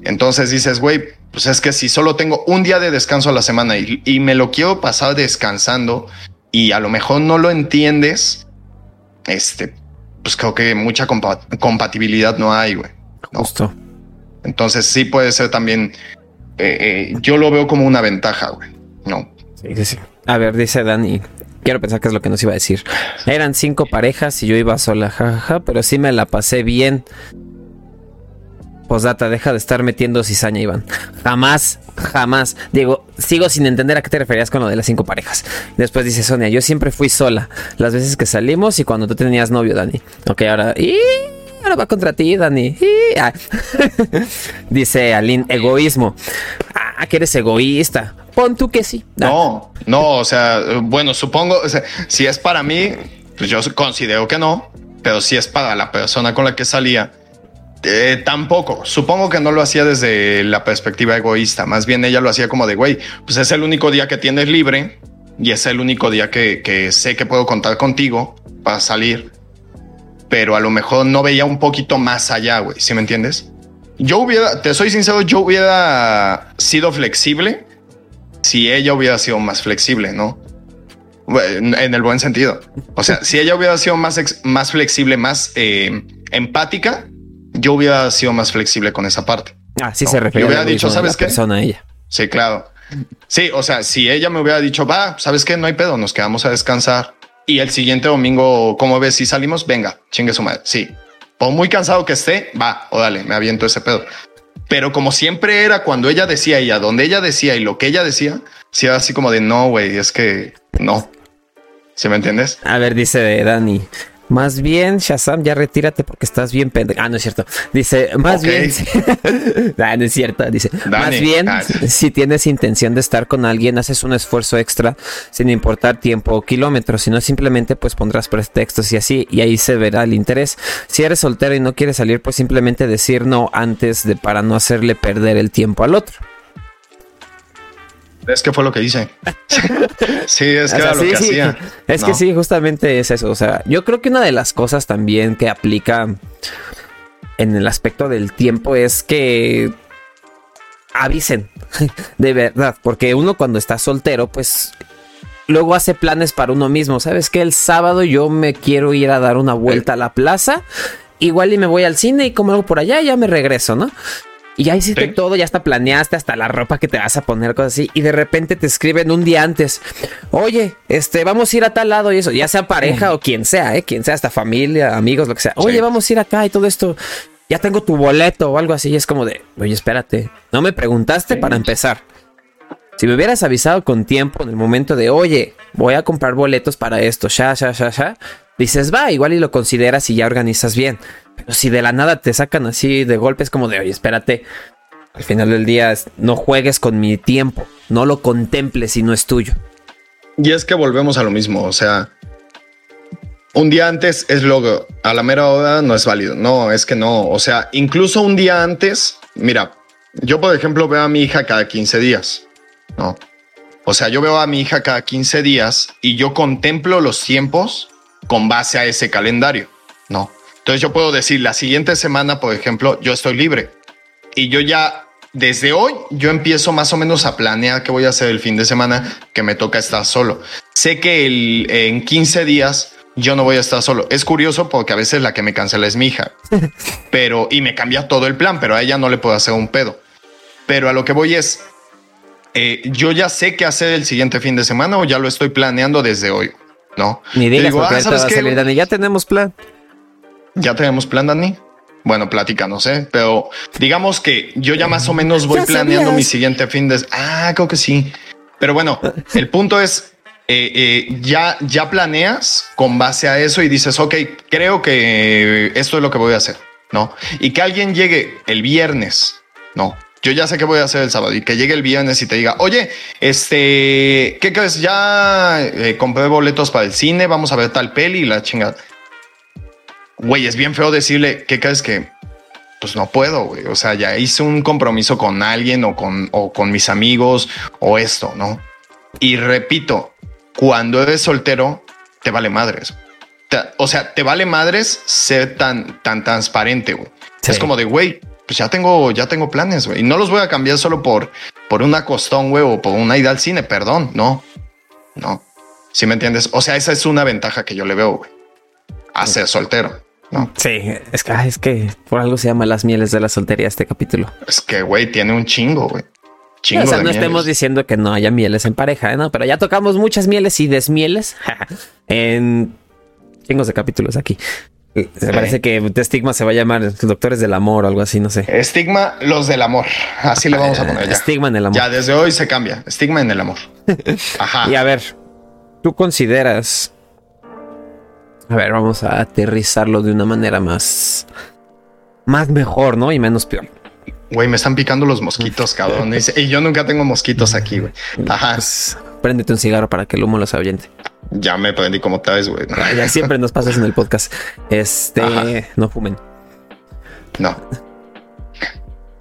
Entonces dices, güey, pues es que si solo tengo un día de descanso a la semana y, me lo quiero pasar descansando y a lo mejor no lo entiendes, este, pues creo que mucha compatibilidad no hay, güey. Justo. Entonces sí puede ser también eh, eh, yo lo veo como una ventaja, güey. No. Sí, sí, A ver, dice Dani. Quiero pensar que es lo que nos iba a decir. Eran cinco parejas y yo iba sola, jajaja, pero sí me la pasé bien. Posdata, deja de estar metiendo cizaña, Iván. Jamás, jamás. Digo, sigo sin entender a qué te referías con lo de las cinco parejas. Después dice Sonia, yo siempre fui sola. Las veces que salimos y cuando tú tenías novio, Dani. Ok, ahora. Y ahora va contra ti, Dani. Dice Aline, egoísmo. Ah, que eres egoísta. Pon tú que sí. No, no, o sea, bueno, supongo, si es para mí, pues yo considero que no, pero si es para la persona con la que salía, eh, tampoco. Supongo que no lo hacía desde la perspectiva egoísta. Más bien ella lo hacía como de, güey, pues es el único día que tienes libre y es el único día que sé que puedo contar contigo para salir pero a lo mejor no veía un poquito más allá, güey, ¿sí me entiendes? Yo hubiera, te soy sincero, yo hubiera sido flexible si ella hubiera sido más flexible, ¿no? En el buen sentido. O sea, si ella hubiera sido más, más flexible, más eh, empática, yo hubiera sido más flexible con esa parte. Ah, sí se refiere. Yo hubiera dicho, ¿sabes qué? Persona ella. Sí, claro. Sí, o sea, si ella me hubiera dicho, va, ¿sabes qué? No hay pedo, nos quedamos a descansar y el siguiente domingo, ¿cómo ves? Si salimos, venga, chingue su madre. Sí. Por muy cansado que esté, va, o dale, me aviento ese pedo. Pero como siempre era cuando ella decía y a donde ella decía y lo que ella decía, si era así como de no, güey, es que no. ¿Sí me entiendes? A ver, dice Dani. Más bien, Shazam, ya retírate porque estás bien pendejo. Ah, no es cierto. Dice, más bien. ah, no es cierto. Dice, más bien, ah. si tienes intención de estar con alguien, haces un esfuerzo extra sin importar tiempo o kilómetros, sino simplemente pues pondrás pretextos y así, y ahí se verá el interés. Si eres soltero y no quieres salir, pues simplemente decir no antes de para no hacerle perder el tiempo al otro. Es que fue lo que hice. sí, es que era lo que hacía. Es que sí, justamente es eso. O sea, yo creo que una de las cosas también que aplica en el aspecto del tiempo es que avisen de verdad, porque uno cuando está soltero, pues luego hace planes para uno mismo. ¿Sabes que El sábado yo me quiero ir a dar una vuelta a la plaza. Igual y me voy al cine y como algo por allá, ya me regreso, ¿no? Y ya hiciste todo, ya hasta planeaste hasta la ropa que te vas a poner, cosas así. Y de repente te escriben un día antes, oye, este, vamos a ir a tal lado y eso, ya sea pareja o quien sea, ¿eh? Quien sea, hasta familia, amigos, lo que sea. Oye, vamos a ir acá y todo esto. Ya tengo tu boleto o algo así. Y es como de, oye, espérate, no me preguntaste para empezar. Si me hubieras avisado con tiempo en el momento de, oye, voy a comprar boletos para esto, ya, ya, ya, ya, dices, va, igual y lo consideras y ya organizas bien. Pero si de la nada te sacan así de golpes como de, oye, espérate, al final del día no juegues con mi tiempo, no lo contemples si no es tuyo. Y es que volvemos a lo mismo, o sea, un día antes es logo, a la mera hora no es válido. No, es que no. O sea, incluso un día antes, mira, yo por ejemplo veo a mi hija cada 15 días. No. O sea, yo veo a mi hija cada 15 días y yo contemplo los tiempos con base a ese calendario. No. Entonces yo puedo decir, la siguiente semana, por ejemplo, yo estoy libre y yo ya desde hoy yo empiezo más o menos a planear qué voy a hacer el fin de semana que me toca estar solo. Sé que el, en 15 días yo no voy a estar solo. Es curioso porque a veces la que me cancela es mi hija, pero y me cambia todo el plan, pero a ella no le puedo hacer un pedo. Pero a lo que voy es, eh, yo ya sé qué hacer el siguiente fin de semana o ya lo estoy planeando desde hoy, ¿no? Ni digas porque ah, ¿sabes qué? Dani, ya tenemos plan. Ya tenemos plan, Dani. Bueno, plática, no sé, pero digamos que yo ya más o menos voy planeando mi siguiente fin de. Ah, creo que sí. Pero bueno, el punto es eh, eh, ya, ya planeas con base a eso y dices, ok, creo que esto es lo que voy a hacer, ¿no? Y que alguien llegue el viernes, ¿no? Yo ya sé qué voy a hacer el sábado y que llegue el viernes y te diga, oye, este, ¿qué crees? Ya eh, compré boletos para el cine, vamos a ver tal peli y la chingada. Güey, es bien feo decirle, ¿qué crees que? Pues no puedo, güey. O sea, ya hice un compromiso con alguien o con, o con mis amigos o esto, ¿no? Y repito, cuando eres soltero, te vale madres. o sea, te vale madres ser tan, tan transparente, güey. Es como de, güey, pues ya tengo, ya tengo planes, güey. Y no los voy a cambiar solo por, por una costón, güey, o por una ida al cine, perdón. No, no. Si me entiendes? O sea, esa es una ventaja que yo le veo, güey. A ser soltero. ¿no? Sí, es que, es que por algo se llama las mieles de la soltería este capítulo. Es que, güey, tiene un chingo, güey o sea, no estemos diciendo que no haya mieles en pareja, ¿eh? ¿no? Pero ya tocamos muchas mieles y desmieles en chingos de capítulos aquí. Se parece que de estigma se va a llamar Doctores del Amor o algo así, no sé. Estigma, los del amor. Así le vamos a poner ya. Estigma en el amor. Ya desde hoy se cambia. Estigma en el amor. Ajá. Y a ver, tú consideras. A ver, vamos a aterrizarlo de una manera más. Más mejor, ¿no? Y menos peor. Güey, me están picando los mosquitos, cabrón. Y yo nunca tengo mosquitos aquí, güey. Ajá. Pues, préndete un cigarro para que el humo los ahuyente. Ya me prendí como tal vez, güey. Ya siempre nos pasas en el podcast. Este, no fumen. No.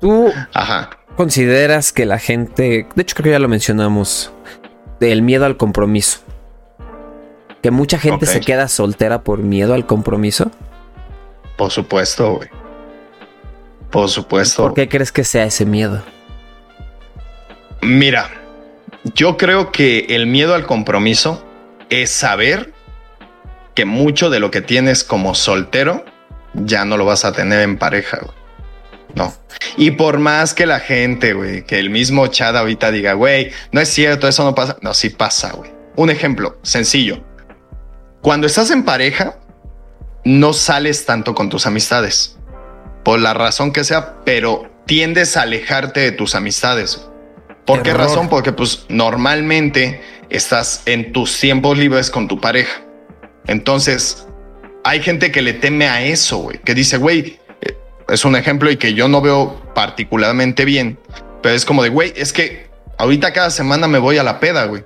Tú Ajá. consideras que la gente, de hecho creo que ya lo mencionamos, del miedo al compromiso. Que mucha gente se queda soltera por miedo al compromiso. Por supuesto, güey. Por supuesto. ¿Por qué crees que sea ese miedo? Mira, yo creo que el miedo al compromiso es saber que mucho de lo que tienes como soltero ya no lo vas a tener en pareja. No. Y por más que la gente, güey, que el mismo chat ahorita diga, güey, no es cierto, eso no pasa. No, sí pasa, güey. Un ejemplo sencillo. Cuando estás en pareja, no sales tanto con tus amistades por la razón que sea, pero tiendes a alejarte de tus amistades. ¿Por qué razón? Porque pues normalmente estás en tus tiempos libres con tu pareja. Entonces, hay gente que le teme a eso, güey, que dice, güey, eh, es un ejemplo y que yo no veo particularmente bien, pero es como de, güey, es que ahorita cada semana me voy a la peda, güey.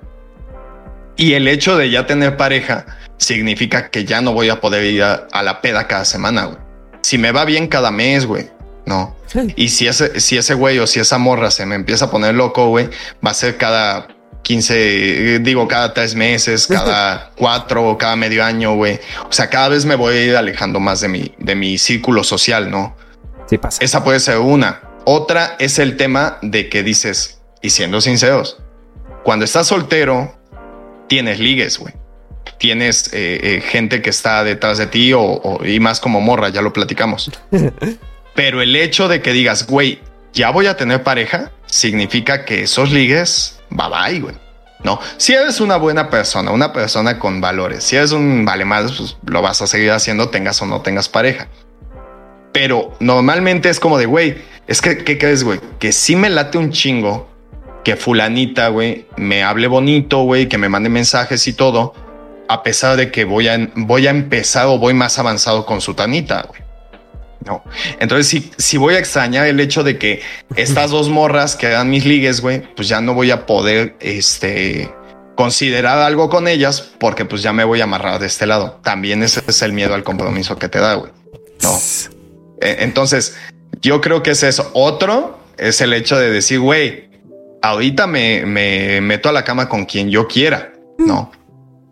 Y el hecho de ya tener pareja significa que ya no voy a poder ir a, a la peda cada semana, güey si me va bien cada mes, güey. No. Y si ese, si ese güey o si esa morra se me empieza a poner loco, güey, va a ser cada 15, digo, cada tres meses, cada cuatro o cada medio año, güey. O sea, cada vez me voy a ir alejando más de mi, de mi círculo social, ¿no? Sí pasa. Esa puede ser una. Otra es el tema de que dices, y siendo sinceros, cuando estás soltero, tienes ligues, güey tienes eh, eh, gente que está detrás de ti o, y más como morra, ya lo platicamos. Pero el hecho de que digas, güey, ya voy a tener pareja, significa que esos ligues, bye bye, güey. No, si eres una buena persona, una persona con valores, si eres un vale más, pues lo vas a seguir haciendo, tengas o no tengas pareja. Pero normalmente es como de, güey, es que, ¿qué crees, güey? Que sí me late un chingo que fulanita, güey, me hable bonito, güey, que me mande mensajes y todo, a pesar de que voy a, voy a empezar o voy más avanzado con su tanita, No. Entonces, si, si voy a extrañar el hecho de que estas dos morras que dan mis ligues, güey, pues ya no voy a poder, este, considerar algo con ellas porque pues ya me voy a amarrar de este lado. También ese es el miedo al compromiso que te da, güey. No. E, entonces, yo creo que es eso. Otro es el hecho de decir, güey, ahorita me, me meto a la cama con quien yo quiera, ¿no?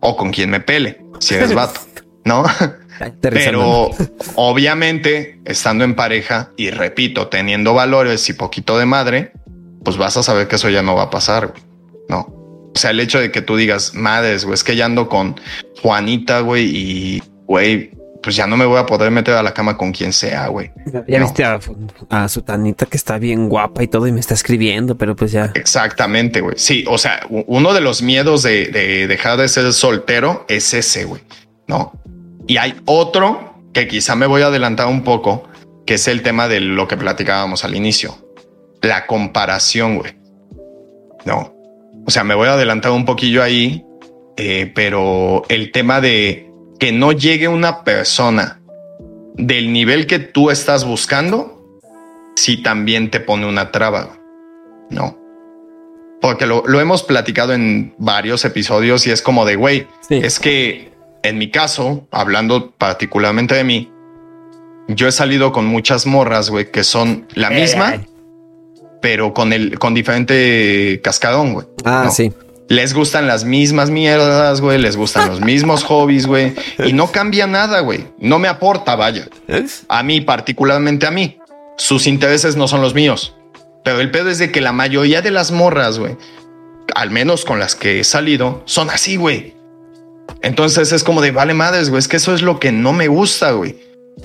O con quien me pele, si eres vato, ¿no? Pero obviamente, estando en pareja y repito, teniendo valores y poquito de madre, pues vas a saber que eso ya no va a pasar, güey. No. O sea, el hecho de que tú digas, madres, güey, es que ya ando con Juanita, güey, y, güey, pues ya no me voy a poder meter a la cama con quien sea, güey. Ya viste a, a, su tanita que está bien guapa y todo y me está escribiendo, pero pues ya. Exactamente, güey. Sí, o sea, uno de los miedos de, de dejar de ser soltero es ese, güey. No. Y hay otro que quizá me voy a adelantar un poco, que es el tema de lo que platicábamos al inicio. La comparación, güey. No. O sea, me voy a adelantar un poquillo ahí, eh, pero el tema de que no llegue una persona del nivel que tú estás buscando, si también te pone una traba. No. Porque lo, hemos platicado en varios episodios y es como de, güey, es que en mi caso, hablando particularmente de mí, yo he salido con muchas morras, güey, que son la misma, pero con el, con diferente cascadón, güey. Ah, sí les gustan las mismas mierdas, güey, les gustan los mismos hobbies, güey, y no cambia nada, güey. No me aporta, vaya. A mí, particularmente a mí. Sus intereses no son los míos. Pero el pedo es de que la mayoría de las morras, güey, al menos con las que he salido, son así, güey. Entonces es como de vale madres, güey, es que eso es lo que no me gusta, güey.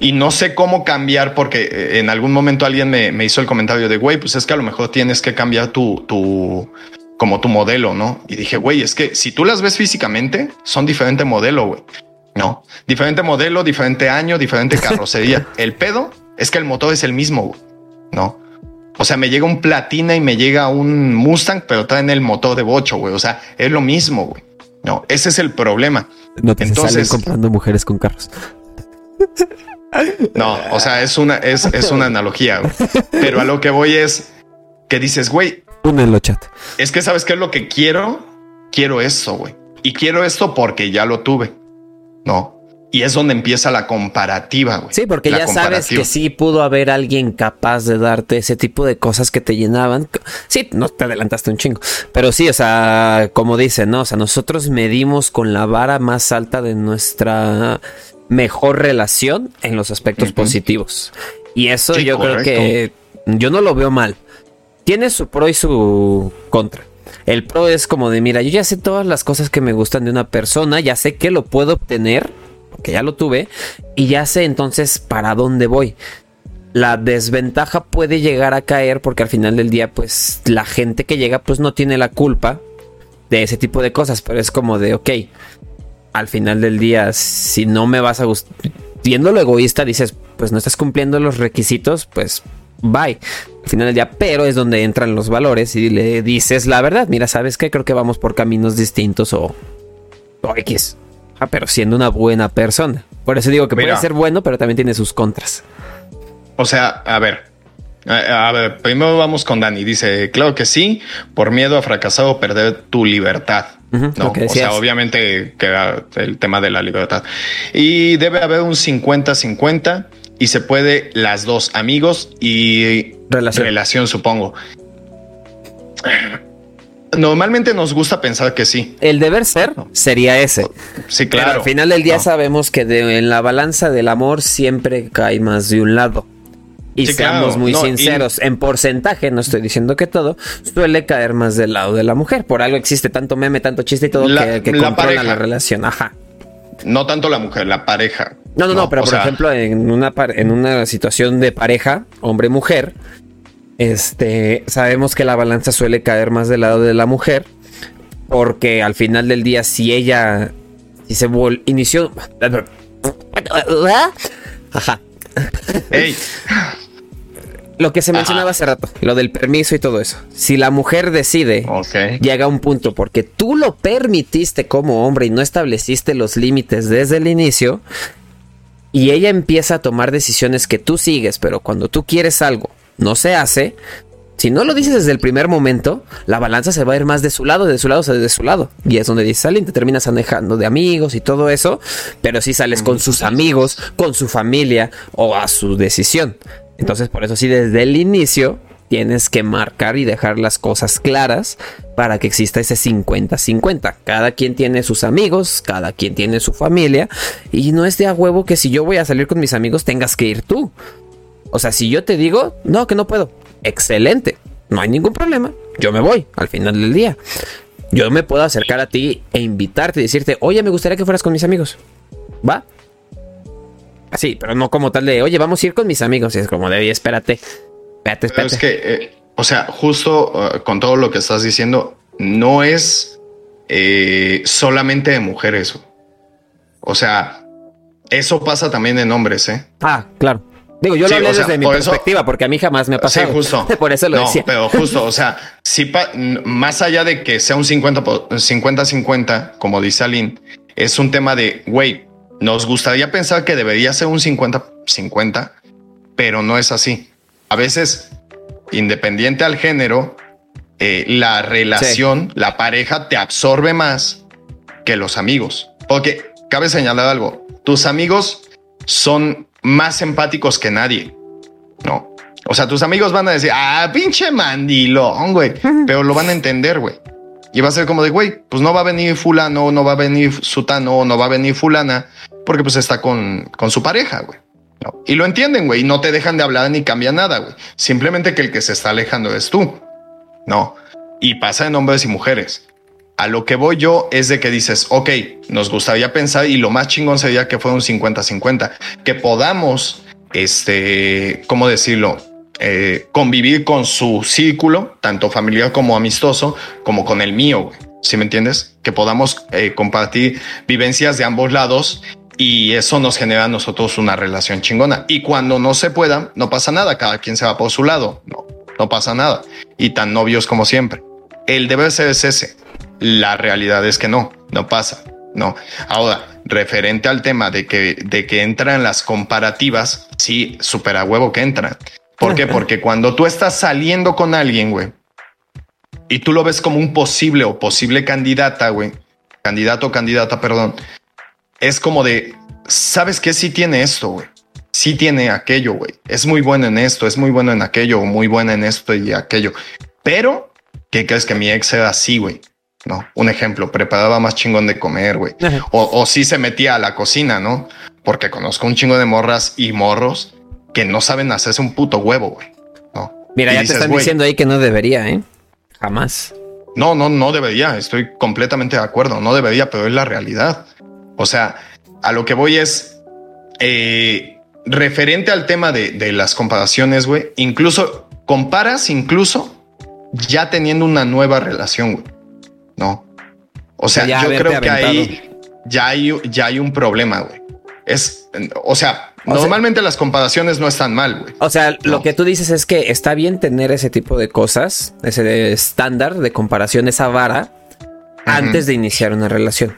Y no sé cómo cambiar porque eh, en algún momento alguien me, me hizo el comentario de, güey, pues es que a lo mejor tienes que cambiar tu, tu, como tu modelo, ¿no? Y dije, güey, es que si tú las ves físicamente, son diferente modelo, güey. No, diferente modelo, diferente año, diferente carrocería. el pedo es que el motor es el mismo, ¿no? O sea, me llega un platina y me llega un Mustang, pero traen el motor de bocho, güey. O sea, es lo mismo, güey. No, ese es el problema. No te Entonces, comprando mujeres con carros. No, o sea, es una, es, es una analogía, güey. pero a lo que voy es que dices, güey, Únelo, chat. Es que sabes qué es lo que quiero. Quiero eso, güey. Y quiero esto porque ya lo tuve. No. Y es donde empieza la comparativa, güey. Sí, porque ya sabes que sí pudo haber alguien capaz de darte ese tipo de cosas que te llenaban. Sí, no te adelantaste un chingo. Pero sí, o sea, como dicen, ¿no? O sea, nosotros medimos con la vara más alta de nuestra mejor relación en los aspectos positivos. Y eso yo creo que yo no lo veo mal tiene su pro y su contra. El pro es como de, mira, yo ya sé todas las cosas que me gustan de una persona, ya sé que lo puedo obtener, porque ya lo tuve, y ya sé entonces para dónde voy. La desventaja puede llegar a caer porque al final del día, pues la gente que llega, pues no tiene la culpa de ese tipo de cosas, pero es como de, ok, al final del día, si no me vas a gustar, lo egoísta, dices, pues no estás cumpliendo los requisitos, pues bye. Al final del día, pero es donde entran los valores y le dices la verdad. Mira, ¿sabes qué? Creo que vamos por caminos distintos o, o X. Ah, pero siendo una buena persona. Por eso digo que puede ser bueno, pero también tiene sus contras. O sea, a ver, a, ver, primero vamos con Dani. Dice, claro que sí, por miedo a fracasar o perder tu libertad. no, o sea, obviamente queda el tema de la libertad. Y debe haber un 50-50 y se puede las dos, amigos y relación, supongo. Normalmente nos gusta pensar que sí. El deber ser sería ese. Sí, claro. Pero al final del día sabemos que en la balanza del amor siempre cae más de un lado. Y seamos muy sinceros, en porcentaje, no estoy diciendo que todo, suele caer más del lado de la mujer. Por algo existe tanto meme, tanto chiste y todo que, que la controla la relación. Ajá. No tanto la mujer, la pareja. No, no, no, pero por ejemplo, en una, en una situación de pareja, hombre-mujer, este, sabemos que la balanza suele caer más del lado de la mujer, porque al final del día, si ella, si se inició... Ajá. Lo que se mencionaba hace rato, lo del permiso y todo eso. Si la mujer decide, llega a un punto porque tú lo permitiste como hombre y no estableciste los límites desde el inicio, y ella empieza a tomar decisiones que tú sigues, pero cuando tú quieres algo no se hace, Si no lo dices desde el primer momento, la balanza se va a ir más de su lado, de su lado, de su lado. Y es donde dices, alguien te terminas alejando de amigos y todo eso, pero si sales con sus amigos, con su familia o a su decisión. Entonces, por eso sí, desde el inicio tienes que marcar y dejar las cosas claras para que exista ese 50-50. Cada quien tiene sus amigos, cada quien tiene su familia y no es de a huevo que si yo voy a salir con mis amigos tengas que ir tú. O sea, si yo te digo, no, que no puedo, excelente, no hay ningún problema, yo me voy al final del día. Yo me puedo acercar a ti e invitarte y decirte, oye, me gustaría que fueras con mis amigos. ¿Va? Así, pero no como tal de, oye, vamos a ir con mis amigos. Y es como de, espérate, espérate, espérate. es que, eh, o sea, justo uh, con todo lo que estás diciendo, no es eh, solamente de mujeres. O sea, eso pasa también en hombres, ¿eh? Ah, claro. Digo, yo lo hablé desde mi perspectiva, porque a mí jamás me ha pasado. Sí, justo. por eso lo no, decía. Pero justo, o sea, si más allá de que sea un 50-50, como dice Aline, es un tema de, güey, nos gustaría pensar que debería ser un 50-50, pero no es así. A veces, independiente al género, eh, la relación, la pareja te absorbe más que los amigos. Porque cabe señalar algo, tus amigos son más empáticos que nadie. No. O sea, tus amigos van a decir, ah, pinche mandilón, güey. Pero lo van a entender, güey. Y va a ser como de, güey, pues no va a venir fulano, no va a venir sutano, no va a venir fulana, porque pues está con, con su pareja, güey. Y lo entienden, güey, y no te dejan de hablar ni cambia nada, güey. Simplemente que el que se está alejando es tú. No. Y pasa en hombres y mujeres. A lo que voy yo es de que dices, ok, nos gustaría pensar y lo más chingón sería que fuera un 50-50, que podamos, este, ¿cómo decirlo? Eh, convivir con su círculo, tanto familiar como amistoso, como con el mío, ¿sí me entiendes? Que podamos eh, compartir vivencias de ambos lados y eso nos genera a nosotros una relación chingona. Y cuando no se pueda, no pasa nada, cada quien se va por su lado, no, no pasa nada. Y tan novios como siempre. El deber ser es ese la realidad es que no, no pasa. No. Ahora, referente al tema de que, de que entran las comparativas, sí, súper a huevo que entran. ¿Por qué? Porque cuando tú estás saliendo con alguien, güey, y tú lo ves como un posible o posible candidata, güey, candidato o candidata, perdón, es como de, ¿sabes qué? Sí tiene esto, güey. Sí tiene aquello, güey. Es muy bueno en esto, es muy bueno en aquello, muy buena en esto y aquello. Pero, ¿qué crees que mi ex era así, güey? ¿No? Un ejemplo, preparaba más chingón de comer, güey. O, o sí se metía a la cocina, ¿no? Porque conozco un chingo de morras y morros que no saben hacerse un puto huevo, güey. ¿no? Mira, ya te están diciendo ahí que no debería, ¿eh? Jamás. No, no, no debería. Estoy completamente de acuerdo. No debería, pero es la realidad. O sea, a lo que voy es eh, referente al tema de, de las comparaciones, güey. Incluso comparas, incluso ya teniendo una nueva relación, güey. No. O sea, yo creo que ahí ya hay, ya hay un problema, güey. Es, o sea, normalmente las comparaciones no están mal, güey. O sea, lo que tú dices es que está bien tener ese tipo de cosas, ese estándar de comparación, esa vara, antes de iniciar una relación.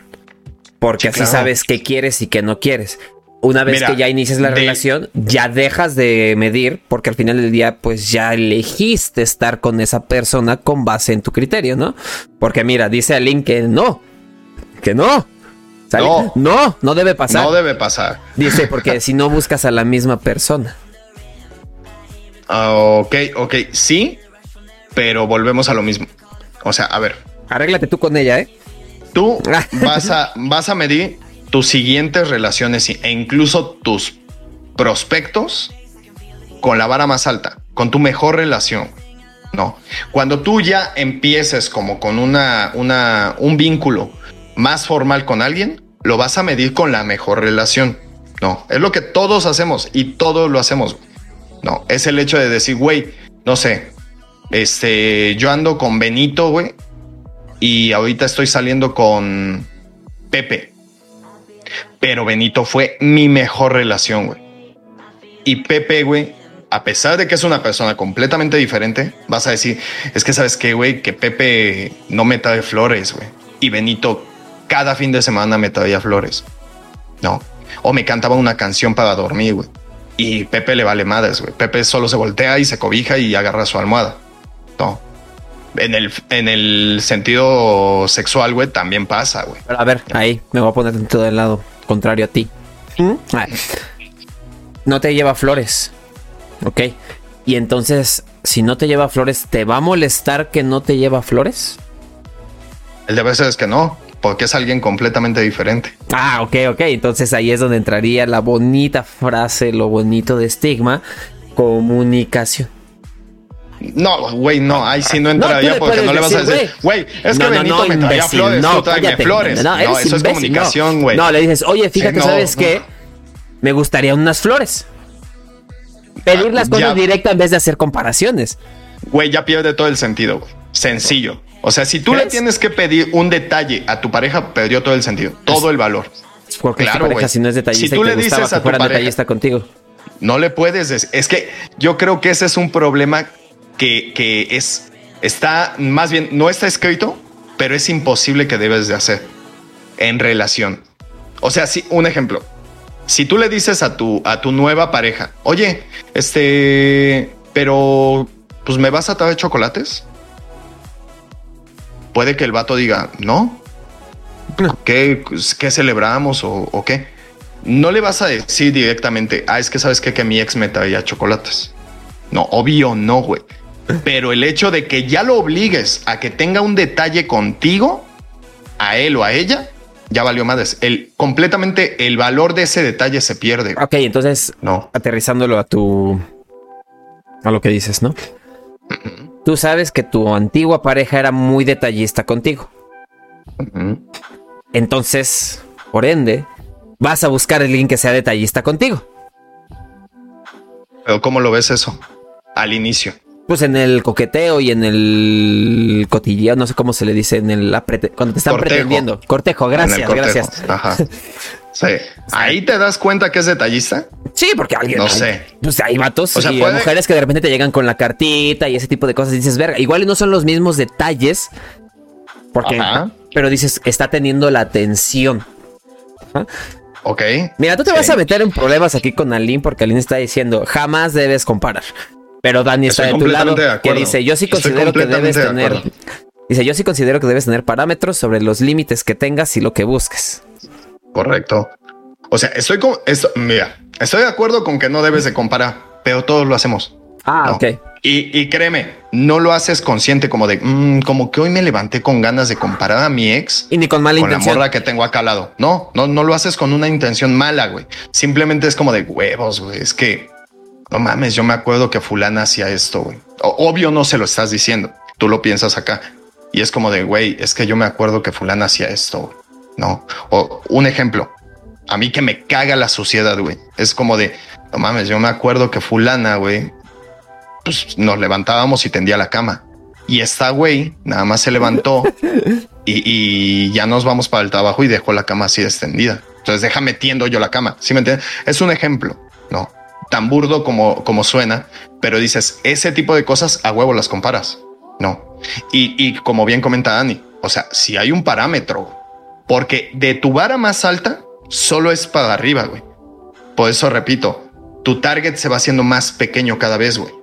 Porque así sabes qué quieres y qué no quieres una vez que ya inicias la relación, ya dejas de medir, porque al final del día, pues ya elegiste estar con esa persona con base en tu criterio, ¿no? Porque mira, dice Aline que no, que no. No, no, no debe pasar. No debe pasar. Dice, porque si no buscas a la misma persona. Ah, ok, ok, sí, pero volvemos a lo mismo. O sea, a ver. Arréglate tú con ella, ¿eh? Tú vas a, vas a medir tus siguientes relaciones e incluso tus prospectos con la vara más alta, con tu mejor relación. No, cuando tú ya empieces como con una, una, un vínculo más formal con alguien, lo vas a medir con la mejor relación. No, es lo que todos hacemos y todos lo hacemos. No, es el hecho de decir, güey, no sé, este, yo ando con Benito, güey, y ahorita estoy saliendo con Pepe. Pero Benito fue mi mejor relación, güey. Y Pepe, güey, a pesar de que es una persona completamente diferente, vas a decir, es que sabes qué, güey, que Pepe no me trae flores, güey. Y Benito cada fin de semana me flores. No. O me cantaba una canción para dormir, güey. Y Pepe le vale madres, güey. Pepe solo se voltea y se cobija y agarra su almohada. No. En el, en el sentido sexual, güey, también pasa, güey. a ver, ahí me voy a poner todo el lado contrario a ti. ¿Mm? No te lleva flores. Ok. Y entonces, si no te lleva flores, ¿te va a molestar que no te lleva flores? El de veces es que no, porque es alguien completamente diferente. Ah, ok, ok. Entonces ahí es donde entraría la bonita frase, lo bonito de estigma, comunicación. No, güey, no, ahí sí no entraría porque no le vas a decir, güey, es que Benito me traía flores, no, tú flores. No, eso es comunicación, güey. No, le dices, oye, fíjate, ¿sabes qué? Me gustaría unas flores. Pedir las cosas directas en vez de hacer comparaciones. Güey, ya pierde todo el sentido, güey. Sencillo. O sea, si tú le tienes que pedir un detalle a tu pareja, perdió todo el sentido, todo el valor. Porque claro, pareja, si no es detallista, si tú le dices a tu pareja, detallista contigo. No le puedes decir. Es que yo creo que ese es un problema que, que es está más bien no está escrito, pero es imposible que debes de hacer en relación. O sea, sí, un ejemplo. Si tú le dices a tu a tu nueva pareja, oye, este, pero pues me vas a traer chocolates puede que el vato diga, no, ¿qué, qué celebramos o, qué? No le vas a decir directamente, ah, es que sabes que mi ex me traía chocolates. No, obvio no, güey. Pero el hecho de que ya lo obligues a que tenga un detalle contigo, a él o a ella, ya valió más. El, completamente el valor de ese detalle se pierde. Ok, entonces, no. aterrizándolo a tu. a lo que dices, ¿no? Tú sabes que tu antigua pareja era muy detallista contigo. Entonces, por ende, vas a buscar a alguien que sea detallista contigo. Pero ¿cómo lo ves eso? Al inicio. Pues en el coqueteo y en el cotilleo, no sé cómo se le dice, en el cuando te están pretendiendo. Cortejo, gracias, gracias. Ajá. Sí. Ahí te das cuenta que es detallista. Sí, porque alguien. No sé. Pues hay vatos o sea, y mujeres que de repente te llegan con la cartita y ese tipo de cosas. Y dices, verga, igual no son los mismos detalles. Porque. Pero dices, está teniendo la atención. Ok. Mira, tú te vas a meter en problemas aquí con Aline porque Aline está diciendo, jamás debes comparar. Pero Dani está de tu lado que dice, yo sí considero que debes tener. Dice, yo sí considero que debes tener parámetros sobre los límites que tengas y lo que busques. Correcto. O sea, estoy con esto. Mira, estoy de acuerdo con que no debes de comparar, pero todos lo hacemos. Ah, ok. Y, créeme, no lo haces consciente como de mm, como que hoy me levanté con ganas de comparar a mi ex y ni con mala con la morra que tengo acá al lado. No, no, no lo haces con una intención mala, güey. Simplemente es como de huevos, güey. Es que no mames, yo me acuerdo que fulana hacía esto, güey. Obvio no se lo estás diciendo. Tú lo piensas acá y es como de güey, es que yo me acuerdo que fulana hacía esto. No, o un ejemplo. A mí que me caga la suciedad, güey. Es como de, no mames, yo me acuerdo que fulana, güey, pues nos levantábamos y tendía la cama. Y esta güey nada más se levantó y, ya nos vamos para el trabajo y dejó la cama así extendida. Entonces deja metiendo yo la cama. ¿Sí me entiendes? Es un ejemplo, no tan burdo como, como suena, pero dices ese tipo de cosas a huevo las comparas. No. Y, y como bien comenta Dani, o sea, si hay un parámetro porque de tu vara más alta solo es para arriba, güey. Por eso repito, tu target se va haciendo más pequeño cada vez, güey.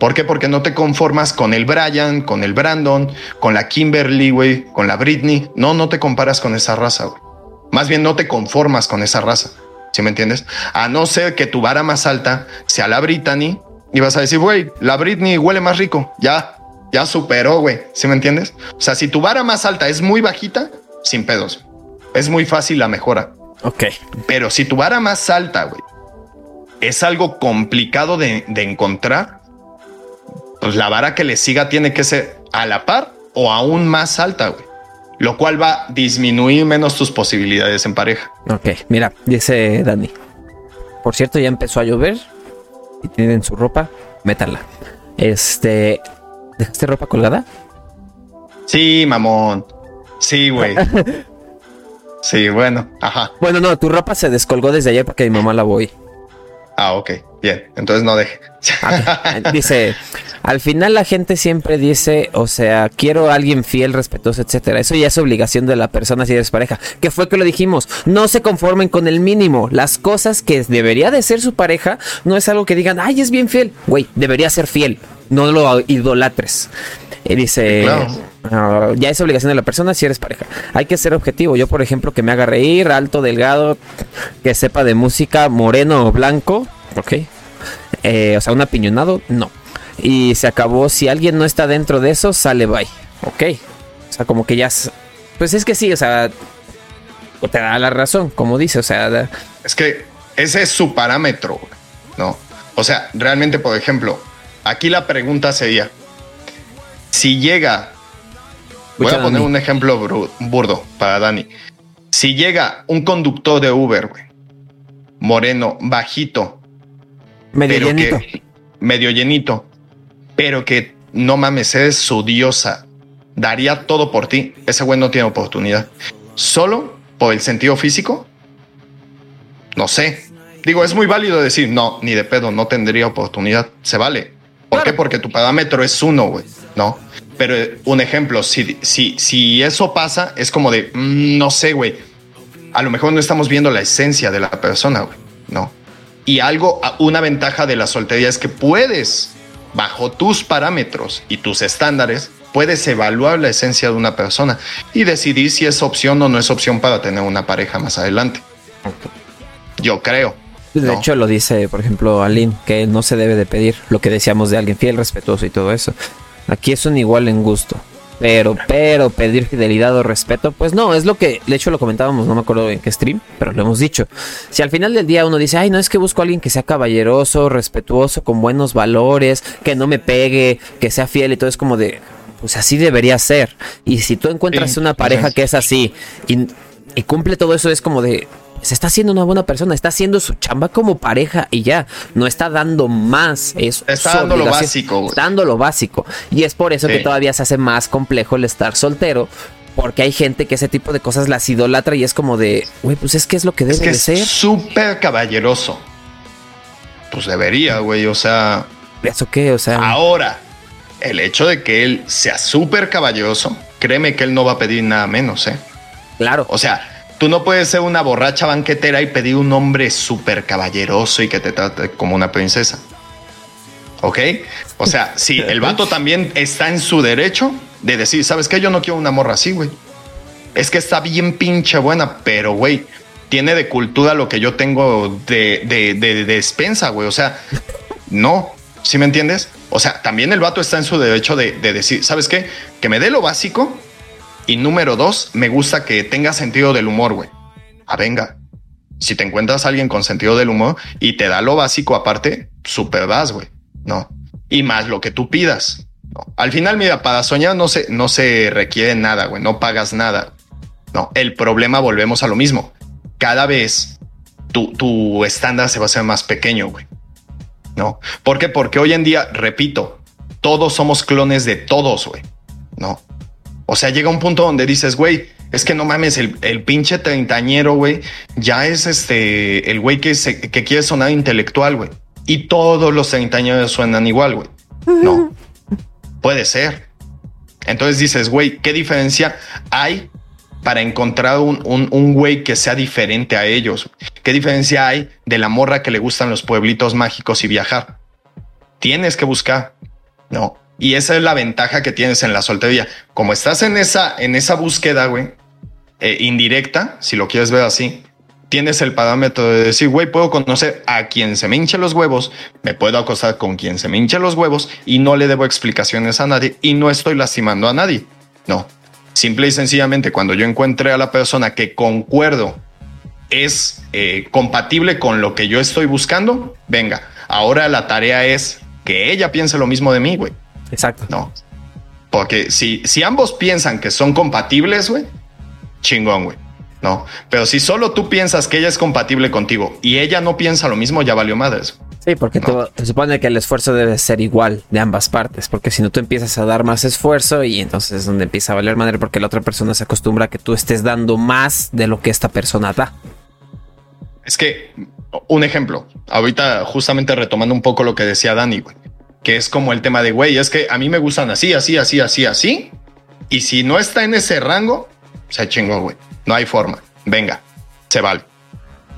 ¿Por qué? Porque no te conformas con el Brian, con el Brandon, con la Kimberly, güey, con la Britney. No, no te comparas con esa raza, güey. Más bien no te conformas con esa raza. ¿Sí me entiendes? A no ser que tu vara más alta sea la Brittany y vas a decir, güey, la Britney huele más rico. Ya, ya superó, güey. ¿Sí me entiendes? O sea, si tu vara más alta es muy bajita, sin pedos. Es muy fácil la mejora. Ok. Pero si tu vara más alta, güey, es algo complicado de, encontrar, pues la vara que le siga tiene que ser a la par o aún más alta, güey. Lo cual va a disminuir menos tus posibilidades en pareja. Ok, mira, dice Dani. Por cierto, ya empezó a llover. Y tienen su ropa, métala. Este, ¿dejaste ropa colgada? Sí, mamón. Sí, güey. sí, bueno, ajá. Bueno, no, tu ropa se descolgó desde ayer porque mi mamá la voy. Ah, ok, bien. Entonces no deje. Dice, al final la gente siempre dice, o sea, quiero a alguien fiel, respetuoso, etcétera. Eso ya es obligación de la persona si eres pareja. ¿Qué fue que lo dijimos? No se conformen con el mínimo. Las cosas que debería de ser su pareja no es algo que digan, ay, es bien fiel. Güey, debería ser fiel. no lo idolatres. Y dice, ah, ya es obligación de la persona si eres pareja. Hay que ser objetivo. Yo, por ejemplo, que me haga reír, alto, delgado, que sepa de música, moreno o blanco, ok. Eh, o sea, un apiñonado, no. Y se acabó. Si alguien no está dentro de eso, sale bye. Ok. O sea, como que ya... Pues es que sí, o sea, te da la razón, como dice, o sea... Es que ese es su parámetro, ¿no? O sea, realmente, por ejemplo, aquí la pregunta sería, si llega, voy a poner un ejemplo burdo para Dani, si llega un conductor de Uber, güey, moreno, bajito, medio llenito, medio llenito, pero que no mames, es su diosa, daría todo por ti, ese güey no tiene oportunidad. Solo por el sentido físico, no sé. Digo, es muy válido decir, no, ni de pedo, no tendría oportunidad. Se vale. ¿Por qué? Porque tu parámetro es uno, güey. No. Pero eh, un ejemplo, si, si, si eso pasa, es como de, mm, no sé, güey. A lo mejor no estamos viendo la esencia de la persona, güey. No. Y algo, una ventaja de la soltería es que puedes, bajo tus parámetros y tus estándares, puedes evaluar la esencia de una persona y decidir si es opción o no es opción para tener una pareja más adelante. Yo creo. De hecho, lo dice, por ejemplo, Aline, que no se debe de pedir lo que decíamos de alguien fiel, respetuoso y todo eso. Aquí es un igual en gusto. Pero, pero pedir fidelidad o respeto, pues no, es lo que, de hecho lo comentábamos, no me acuerdo en qué stream, pero lo hemos dicho. Si al final del día uno dice, ay, no es que busco a alguien que sea caballeroso, respetuoso, con buenos valores, que no me pegue, que sea fiel y todo, es como de, pues así debería ser. Y si tú encuentras una pareja que es así y, cumple todo eso, es como de, se está haciendo una buena persona, está haciendo su chamba como pareja y ya, no está dando más. Es está dando lo básico. Dando lo básico. Y es por eso que todavía se hace más complejo el estar soltero. Porque hay gente que ese tipo de cosas las idolatra y es como de, güey, pues es que es lo que debe es que de es ser. Súper caballeroso. Pues debería, güey, o sea. ¿Eso qué? O sea. Ahora, el hecho de que él sea súper caballeroso, créeme que él no va a pedir nada menos, ¿eh? Claro. O sea, tú no puedes ser una borracha banquetera y pedir un hombre súper caballeroso y que te trate como una princesa. ¿Ok? O sea, sí, el vato también está en su derecho de decir, ¿sabes qué? Yo no quiero una morra así, güey. Es que está bien pinche buena, pero, güey, tiene de cultura lo que yo tengo de, de, de despensa, güey. O sea, no, ¿sí me entiendes? O sea, también el vato está en su derecho de, decir, ¿sabes qué? Que me dé lo básico. Y número dos, me gusta que tenga sentido del humor, güey. Ah, venga. Si te encuentras a alguien con sentido del humor y te da lo básico aparte, super vas, güey. No. Y más lo que tú pidas. Al final, mira, para soñar no se, no se requiere nada, güey. No pagas nada. No. El problema, volvemos a lo mismo. Cada vez tu, tu estándar se va a hacer más pequeño, güey. ¿no? ¿Por qué? Porque hoy en día, repito, todos somos clones de todos, güey, ¿no? O sea, llega un punto donde dices, güey, es que no mames, el, pinche treintañero, güey, ya es este, el güey que, que quiere sonar intelectual, güey. Y todos los treintañeros suenan igual, güey. No, puede ser. Entonces dices, güey, ¿qué diferencia hay para encontrar un, un, güey que sea diferente a ellos. ¿Qué diferencia hay de la morra que le gustan los pueblitos mágicos y viajar? Tienes que buscar, ¿no? Y esa es la ventaja que tienes en la soltería. Como estás en esa, en esa búsqueda, güey, eh, indirecta, si lo quieres ver así, tienes el parámetro de decir, güey, puedo conocer a quien se me hinche los huevos, me puedo acostar con quien se me hinche los huevos y no le debo explicaciones a nadie y no estoy lastimando a nadie. No, Simple y sencillamente, cuando yo encuentre a la persona que concuerdo es eh, compatible con lo que yo estoy buscando, venga, ahora la tarea es que ella piense lo mismo de mí, güey. Exacto. No. Porque si, si ambos piensan que son compatibles, güey, chingón, güey. No. Pero si solo tú piensas que ella es compatible contigo y ella no piensa lo mismo, ya valió madres. Sí, porque se supone que el esfuerzo debe ser igual de ambas partes, porque si no tú empiezas a dar más esfuerzo y entonces es donde empieza a valer madre porque la otra persona se acostumbra a que tú estés dando más de lo que esta persona da. Es que, un ejemplo, ahorita justamente retomando un poco lo que decía Dani, güey, que es como el tema de, güey, es que a mí me gustan así, así, así, así, así, y si no está en ese rango, se chingó, güey, no hay forma, venga, se vale.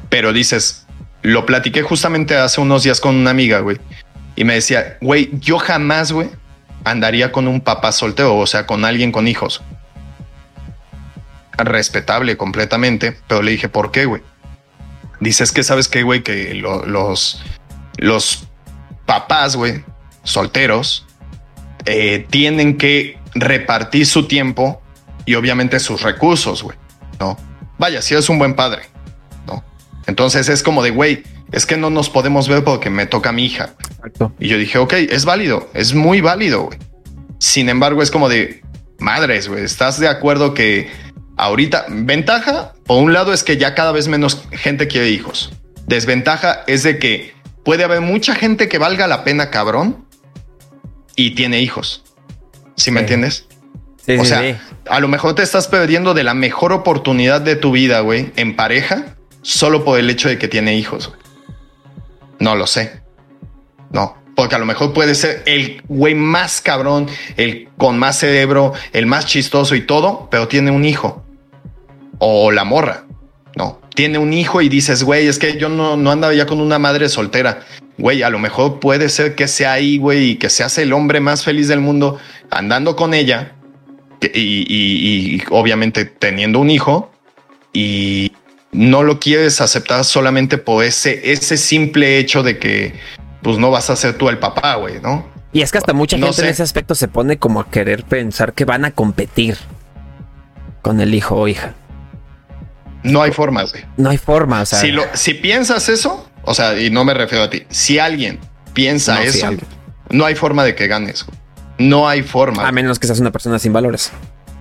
Pero dices, lo platiqué justamente hace unos días con una amiga, güey. y me decía, güey, yo jamás, güey, andaría con un papá soltero, o sea, con alguien con hijos. Respetable completamente, pero le dije, ¿por qué, güey? Dices que sabes qué, güey, que los, los papás, güey, solteros, eh, tienen que repartir su tiempo y obviamente sus recursos, güey, ¿no? Vaya, si eres un buen padre, ¿no? Entonces es como de, güey, es que no nos podemos ver porque me toca a mi hija. Y yo dije, ok, es válido, es muy válido, güey. Sin embargo, es como de, madres, güey, ¿estás de acuerdo que Ahorita, ventaja, por un lado, es que ya cada vez menos gente quiere hijos. Desventaja es de que puede haber mucha gente que valga la pena, cabrón, y tiene hijos. ¿Sí, me entiendes? o sea, a lo mejor te estás perdiendo de la mejor oportunidad de tu vida, güey, en pareja, solo por el hecho de que tiene hijos. No lo sé. No, porque a lo mejor puede ser el güey más cabrón, el con más cerebro, el más chistoso y todo, pero tiene un hijo o la morra, no, tiene un hijo y dices, güey, es que yo no, no andaba ya con una madre soltera. Güey, a lo mejor puede ser que sea ahí, güey, y que seas el hombre más feliz del mundo andando con ella y, obviamente teniendo un hijo y no lo quieres aceptar solamente por ese, ese simple hecho de que pues no vas a ser tú el papá, güey, ¿no? Y es que hasta mucha gente en ese aspecto se pone como a querer pensar que van a competir con el hijo o hija. No hay forma, güey. No hay forma, o sea. Si, lo, si piensas eso, o sea, y no me refiero a ti, si alguien piensa eso, no hay forma de que ganes. No hay forma. A menos que seas una persona sin valores.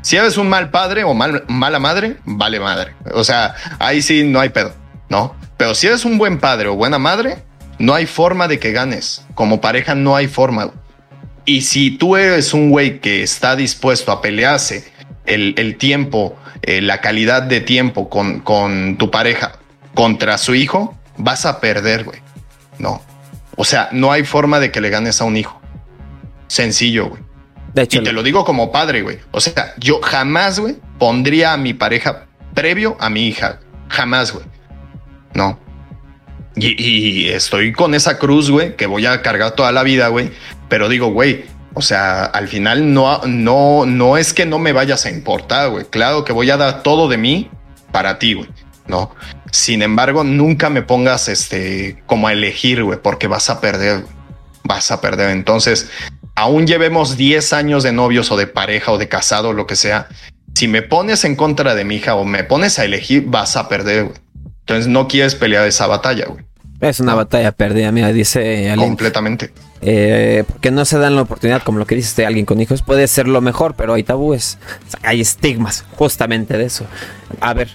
Si eres un mal padre o mal, mala madre, vale madre. O sea, ahí sí no hay pedo, ¿no? Pero si eres un buen padre o buena madre, no hay forma de que ganes. Como pareja no hay forma. Y si tú eres un güey que está dispuesto a pelearse el, el tiempo eh, la calidad de tiempo con, con tu pareja contra su hijo, vas a perder, güey. No. O sea, no hay forma de que le ganes a un hijo. Sencillo, güey. De hecho, y te lo digo como padre, güey. O sea, yo jamás, güey, pondría a mi pareja previo a mi hija. Jamás, güey. No. Y, y, estoy con esa cruz, güey, que voy a cargar toda la vida, güey. Pero digo, güey, o sea, al final no, no, no es que no me vayas a importar, güey. Claro que voy a dar todo de mí para ti, güey. No. Sin embargo, nunca me pongas este como a elegir, güey, porque vas a perder. Vas a perder. Entonces, aún llevemos 10 años de novios o de pareja o de casado, lo que sea. Si me pones en contra de mi hija o me pones a elegir, vas a perder, güey. Entonces no quieres pelear esa batalla, güey. Es una batalla perdida, mira, dice alguien. Completamente. Eh, porque no se dan la oportunidad, como lo que dice alguien con hijos, puede ser lo mejor, pero hay tabúes, hay estigmas justamente de eso. A ver,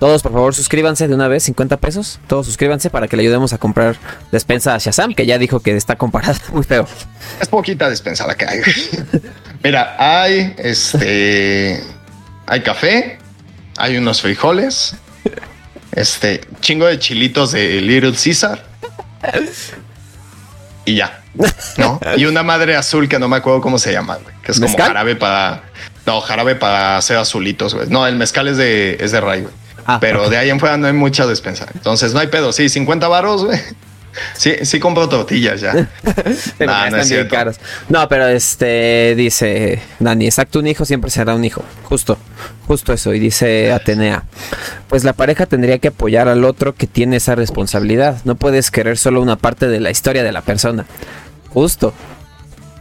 todos por favor suscríbanse de una vez, 50 pesos, todos suscríbanse para que le ayudemos a comprar despensa a Shazam, que ya dijo que está comparada muy feo. Es poquita despensa la que hay. Mira, hay este, hay café, hay unos frijoles, este, chingo de chilitos de Little Caesar. Y ya. ¿No? Y una madre azul que no me acuerdo cómo se llama, Que es como jarabe para. No, jarabe para hacer azulitos, güey. No, el mezcal es de, es de ray, güey. Ah, Pero de ahí en fuera no hay mucha despensa. Entonces no hay pedo. Sí, 50 varos, güey. Sí, sí compro tortillas ya. no, no, es no, pero este dice Dani, exacto, un hijo siempre será un hijo. Justo, justo eso. Y dice Atenea, pues la pareja tendría que apoyar al otro que tiene esa responsabilidad. No puedes querer solo una parte de la historia de la persona. Justo.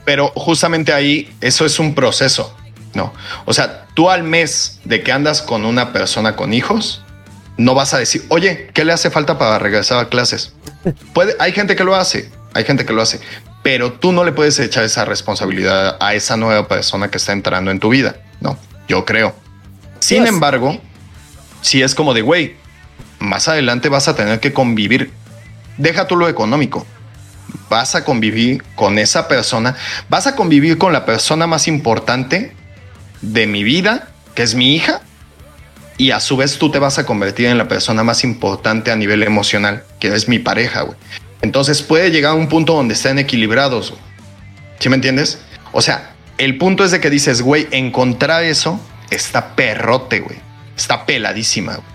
Pero justamente ahí, eso es un proceso. No. O sea, tú al mes de que andas con una persona con hijos, no vas a decir, oye, ¿qué le hace falta para regresar a clases? Puede, hay gente que lo hace, hay gente que lo hace, pero tú no le puedes echar esa responsabilidad a esa nueva persona que está entrando en tu vida. No, yo creo. Sin embargo, si es como de, güey, más adelante vas a tener que convivir, deja tú lo económico, vas a convivir con esa persona, vas a convivir con la persona más importante de mi vida, que es mi hija, y a su vez tú te vas a convertir en la persona más importante a nivel emocional, que es mi pareja, güey. Entonces puede llegar a un punto donde estén equilibrados, ¿Sí me entiendes? O sea, el punto es de que dices, güey, encontrar eso está perrote, güey. Está peladísima, güey.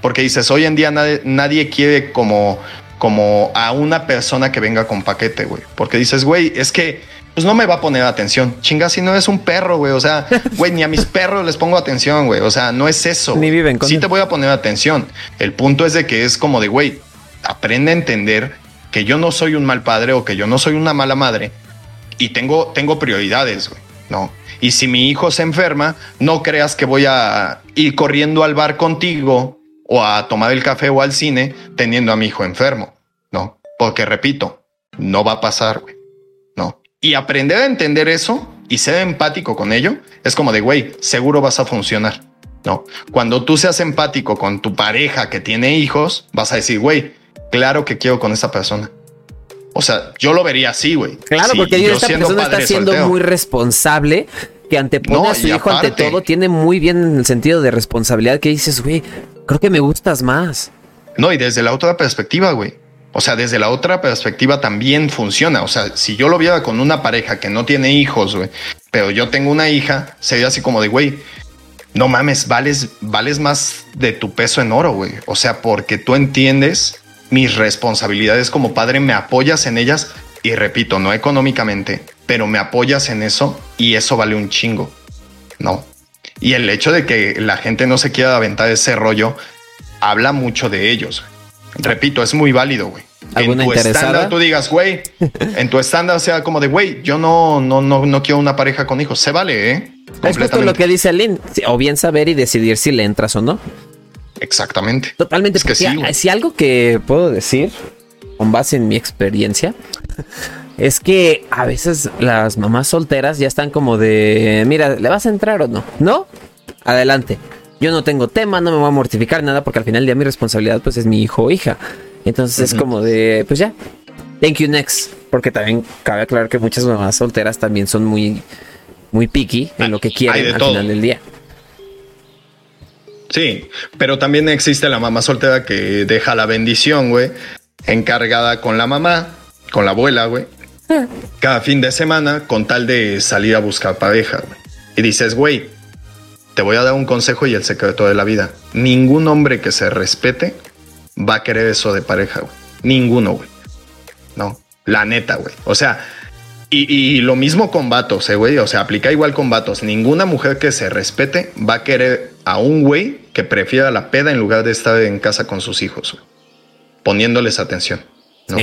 Porque dices, hoy en día nadie, nadie quiere como, como a una persona que venga con paquete, güey. Porque dices, güey, es que pues no me va a poner atención. Chinga, si no es un perro, güey. O sea, güey, ni a mis perros les pongo atención, güey. O sea, no es eso. Ni viven con Sí te voy a poner atención. El punto es de que es como de, güey, aprende a entender que yo no soy un mal padre o que yo no soy una mala madre y tengo, tengo prioridades, güey. No. Y si mi hijo se enferma, no creas que voy a ir corriendo al bar contigo o a tomar el café o al cine teniendo a mi hijo enfermo. No, porque repito, no va a pasar, güey. Y aprender a entender eso y ser empático con ello es como de, güey, seguro vas a funcionar. No, cuando tú seas empático con tu pareja que tiene hijos, vas a decir, güey, claro que quiero con esa persona. O sea, yo lo vería así, güey. Claro, porque yo esta persona está siendo muy responsable, que antepone a su hijo ante todo, tiene muy bien el sentido de responsabilidad que dices, güey, creo que me gustas más. No, y desde la otra perspectiva, güey. O sea, desde la otra perspectiva también funciona. O sea, si yo lo viera con una pareja que no tiene hijos, güey, pero yo tengo una hija, sería así como de, güey, no mames, vales, vales más de tu peso en oro, güey. O sea, porque tú entiendes mis responsabilidades como padre, me apoyas en ellas y repito, no económicamente, pero me apoyas en eso y eso vale un chingo, ¿no? Y el hecho de que la gente no se quiera aventar ese rollo habla mucho de ellos. Repito, es muy válido, güey. En tu estándar tú digas, güey, en tu estándar sea como de, güey, yo no, no, no, no quiero una pareja con hijos. Se vale, ¿eh? Es justo lo que dice Aline. O bien saber y decidir si le entras o no. Exactamente. Totalmente. Es que sí, si algo que puedo decir, con base en mi experiencia, es que a veces las mamás solteras ya están como de, mira, ¿le vas a entrar o no? ¿No? Adelante yo no tengo tema, no me voy a mortificar nada porque al final del día mi responsabilidad pues es mi hijo o hija. Entonces es como de, pues ya, thank you next. Porque también cabe aclarar que muchas mamás solteras también son muy, muy picky en lo que quieren al final del día. Sí, pero también existe la mamá soltera que deja la bendición, güey, encargada con la mamá, con la abuela, güey, ah. cada fin de semana con tal de salir a buscar pareja, güey. Y dices, güey, te voy a dar un consejo y el secreto de la vida. Ningún hombre que se respete va a querer eso de pareja, güey. Ninguno, güey. No, la neta, güey. O sea, y, lo mismo con vatos, eh, güey. O sea, aplica igual con vatos. Ninguna mujer que se respete va a querer a un güey que prefiera la peda en lugar de estar en casa con sus hijos, güey. Poniéndoles atención. ¿no?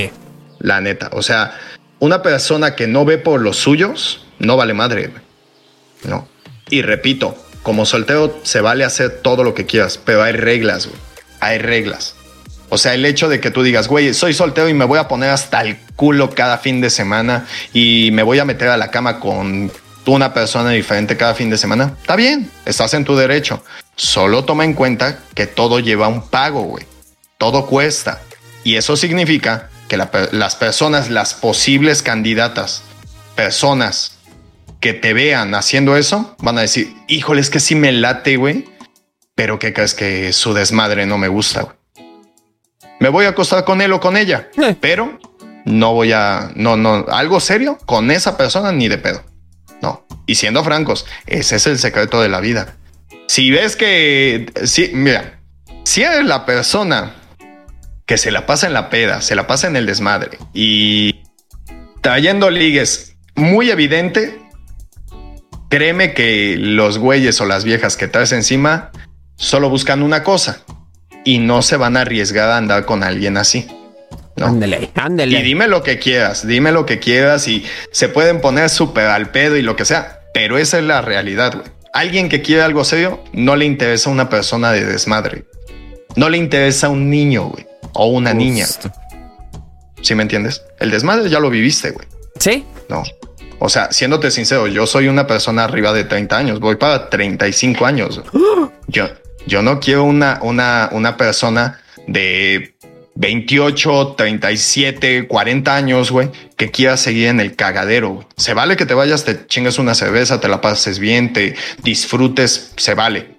La neta. O sea, una persona que no ve por los suyos no vale madre, güey. No. Y repito, como soltero se vale hacer todo lo que quieras, pero hay reglas, güey. Hay reglas. O sea, el hecho de que tú digas, güey, soy soltero y me voy a poner hasta el culo cada fin de semana y me voy a meter a la cama con una persona diferente cada fin de semana, está bien, estás en tu derecho. Solo toma en cuenta que todo lleva un pago, güey. Todo cuesta. Y eso significa que las personas, las posibles candidatas, personas que te vean haciendo eso, van a decir, híjole, es que sí me late, güey, pero ¿qué crees que su desmadre no me gusta, güey? Me voy a acostar con él o con ella, eh. pero no voy a, no, no, algo serio con esa persona ni de pedo. No. Y siendo francos, ese es el secreto de la vida. Si ves que, sí, mira, si eres la persona que se la pasa en la peda, se la pasa en el desmadre y trayendo ligues muy evidente, Créeme que los güeyes o las viejas que traes encima solo buscan una cosa y no se van a arriesgar a andar con alguien así. ¿no? Ándele, ándele. Y dime lo que quieras, dime lo que quieras y se pueden poner súper al pedo y lo que sea, pero esa es la realidad, güey. Alguien que quiere algo serio no le interesa una persona de desmadre. No le interesa un niño, güey, o una niña. ¿Sí me entiendes? El desmadre ya lo viviste, güey. Sí. No. O sea, siéndote sincero, yo soy una persona arriba de 30 años, voy para 35 años. Yo, yo no quiero una, una, una persona de 28, 37, 40 años, güey, que quiera seguir en el cagadero. Se vale que te vayas, te chingas una cerveza, te la pases bien, te disfrutes, se vale.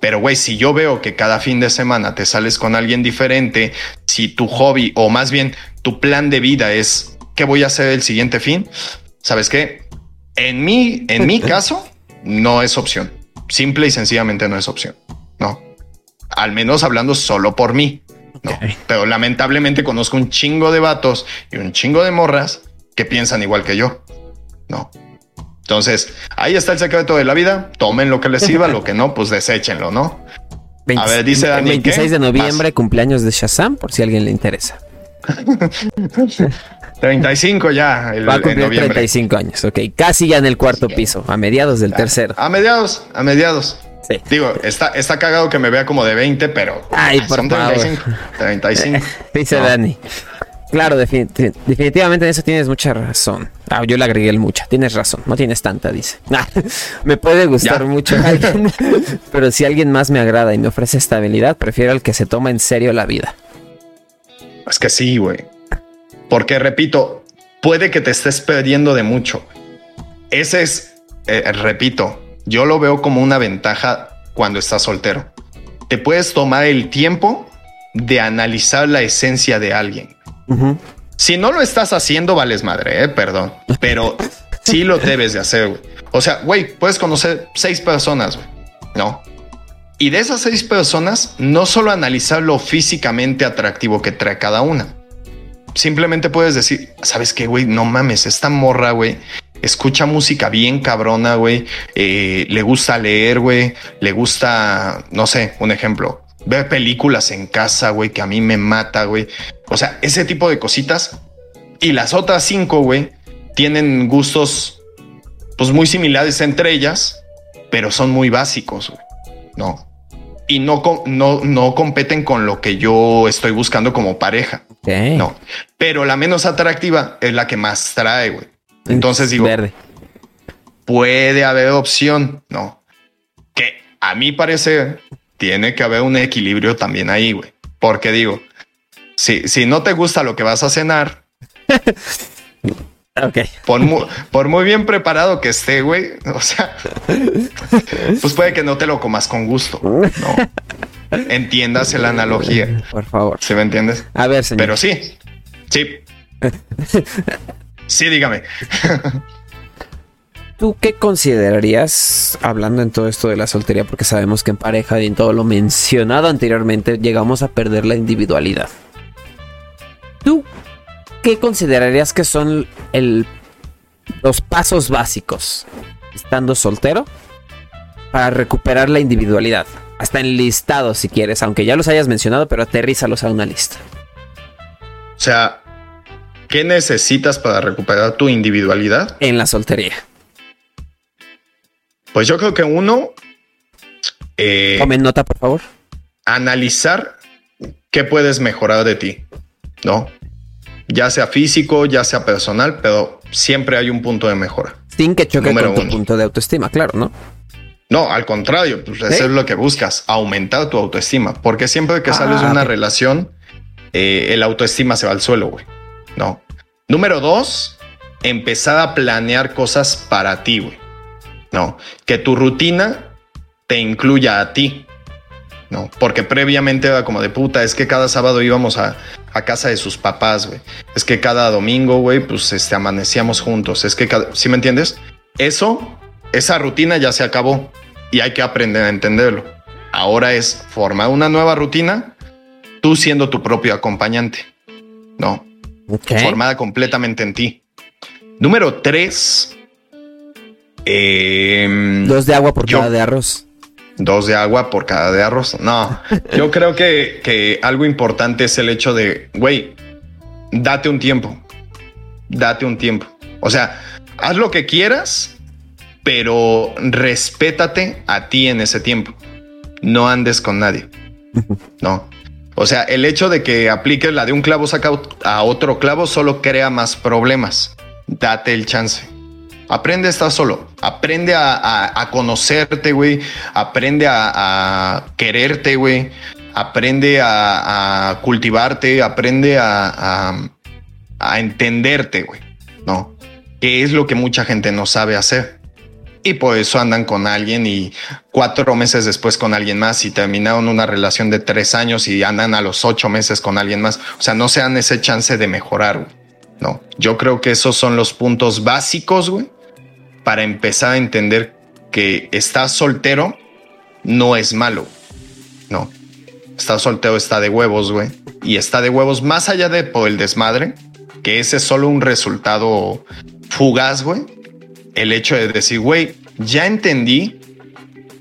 Pero, güey, si yo veo que cada fin de semana te sales con alguien diferente, si tu hobby o más bien tu plan de vida es qué voy a hacer el siguiente fin, ¿sabes qué? En mi, en mi caso, no es opción. Simple y sencillamente no es opción. No. Al menos hablando solo por mí. Pero lamentablemente conozco un chingo de vatos y un chingo de morras que piensan igual que yo. No. Entonces, ahí está el secreto de la vida. Tomen lo que les sirva, lo que no, pues deséchenlo, ¿no? a ver, dice Dani. 26 de noviembre, cumpleaños de Shazam, por si a alguien le interesa. 35 ya. El, Va a cumplir 35 años, ok. Casi ya en el cuarto piso, a mediados del tercero. A mediados, a mediados. Sí. Digo, está, está cagado que me vea como de 20, pero. Ay, por son 35. 35. Dice Dani. Claro, definitivamente en eso tienes mucha razón. Ah, yo le agregué el mucha. Tienes razón, no tienes tanta, dice. Ah, me puede gustar mucho alguien, pero si alguien más me agrada y me ofrece estabilidad, prefiero al que se toma en serio la vida. Es que sí, güey. Porque repito, puede que te estés perdiendo de mucho. Ese es, eh, repito, yo lo veo como una ventaja cuando estás soltero. Te puedes tomar el tiempo de analizar la esencia de alguien si no lo estás haciendo, vales madre, eh, perdón, pero sí lo debes de hacer. O sea, güey, puedes conocer seis personas, no? Y de esas seis personas, no solo analizar lo físicamente atractivo que trae cada una. Simplemente puedes decir, ¿sabes qué, güey? No mames, esta morra, güey, escucha música bien cabrona, güey. Eh, le gusta leer, güey. Le gusta, no sé, un ejemplo ver películas en casa, güey, que a mí me mata, güey. O sea, ese tipo de cositas. Y las otras cinco, güey, tienen gustos, pues muy similares entre ellas, pero son muy básicos, güey. No. Y no, no, no competen con lo que yo estoy buscando como pareja. No. Pero la menos atractiva es la que más trae, güey. Entonces digo, Verde. puede haber opción, no. Que a mí parece tiene que haber un equilibrio también ahí, güey. Porque digo, si, si no te gusta lo que vas a cenar, ok. Por muy, bien preparado que esté, güey, o sea, pues puede que no te lo comas con gusto. No. Entiendas la analogía. Por favor. ¿Sí me entiendes? A ver, señor. Pero sí, sí. Sí, dígame. ¿Tú qué considerarías, hablando en todo esto de la soltería, porque sabemos que en pareja y en todo lo mencionado anteriormente llegamos a perder la individualidad? ¿Tú qué considerarías que son el, los pasos básicos estando soltero para recuperar la individualidad? Hasta en listado si quieres, aunque ya los hayas mencionado, pero aterrízalos a una lista. O sea, ¿qué necesitas para recuperar tu individualidad? En la soltería. Pues yo creo que uno... Eh, Tomen nota, por favor. Analizar qué puedes mejorar de ti, ¿no? Ya sea físico, ya sea personal, pero siempre hay un punto de mejora. Sin que choque con tu punto de autoestima, claro, ¿no? No, al contrario, pues eso es lo que buscas, aumentar tu autoestima, porque siempre que sales de una ah, relación, eh, el autoestima se va al suelo, güey. No. Número dos, empezar a planear cosas para ti, güey. No, que tu rutina te incluya a ti. No, porque previamente era como de puta, es que cada sábado íbamos a, casa de sus papás, güey. Es que cada domingo, güey, pues este, amanecíamos juntos. Es que, cada, ¿sí me entiendes? Eso, esa rutina ya se acabó y hay que aprender a entenderlo. Ahora es formar una nueva rutina, tú siendo tu propio acompañante. No, formada completamente en ti. Número tres, Em, dos de agua por cada de arroz. Dos de agua por cada de arroz. No, yo creo que, que algo importante es el hecho de, güey, date un tiempo. Date un tiempo. O sea, haz lo que quieras, pero respétate a ti en ese tiempo. No andes con nadie. No. O sea, el hecho de que apliques la de un clavo saca a otro clavo solo crea más problemas. Date el chance. Aprende a estar solo. Aprende a, conocerte, güey. Aprende a, quererte, güey. Aprende a, cultivarte. Aprende a, entenderte, güey. ¿No? Que es lo que mucha gente no sabe hacer. Y por eso andan con alguien y cuatro meses después con alguien más y terminaron una relación de tres años y andan a los ocho meses con alguien más. O sea, no se dan ese chance de mejorar. Güey. No, yo creo que esos son los puntos básicos, güey, para empezar a entender que estar soltero no es malo. No. estar soltero está de huevos, güey. Y está de huevos más allá de por el desmadre, que ese es solo un resultado fugaz, güey. El hecho de decir, güey, ya entendí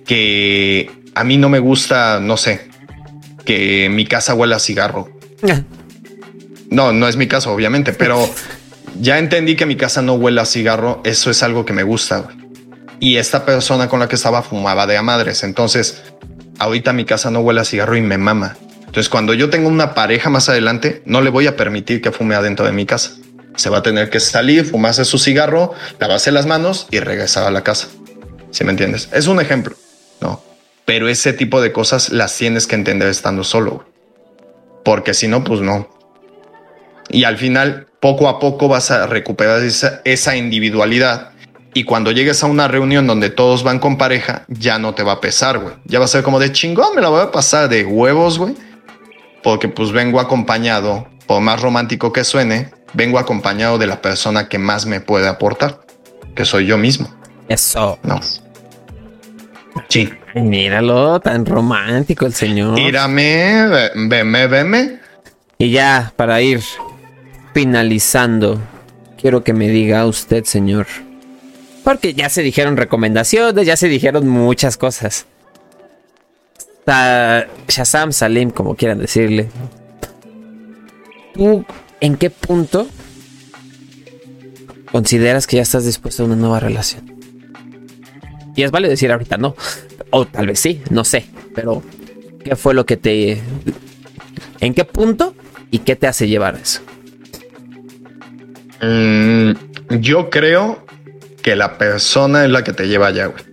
que a mí no me gusta, no sé, que mi casa huela a cigarro. No, no es mi caso, obviamente, pero ya entendí que mi casa no huele a cigarro. Eso es algo que me gusta. Y esta persona con la que estaba fumaba de a madres. Entonces, ahorita mi casa no huele a cigarro y me mama. Entonces, cuando yo tengo una pareja más adelante, no le voy a permitir que fume adentro de mi casa. Se va a tener que salir, fumarse su cigarro, lavarse las manos y regresar a la casa. Si me entiendes? Es un ejemplo, no? Pero ese tipo de cosas las tienes que entender estando solo. Porque si no, pues no. Y al final, poco a poco vas a recuperar esa, esa individualidad. Y cuando llegues a una reunión donde todos van con pareja, ya no te va a pesar, güey. Ya va a ser como de chingón, me la voy a pasar de huevos, güey porque pues vengo acompañado, por más romántico que suene, vengo acompañado de la persona que más me puede aportar, que soy yo mismo. Eso. No. Sí. Míralo, tan romántico el señor. Mírame, veme, veme. Y ya, para ir finalizando, quiero que me diga usted, señor. Porque ya se dijeron recomendaciones, ya se dijeron muchas cosas. Shazam, Salim, como quieran decirle. ¿Tú en qué punto consideras que ya estás dispuesto a una nueva relación? Y es vale decir ahorita no. O tal vez sí, no sé. Pero, ¿qué fue lo que te... ¿En qué punto y qué te hace llevar eso? Mm, yo creo que la persona es la que te lleva allá, güey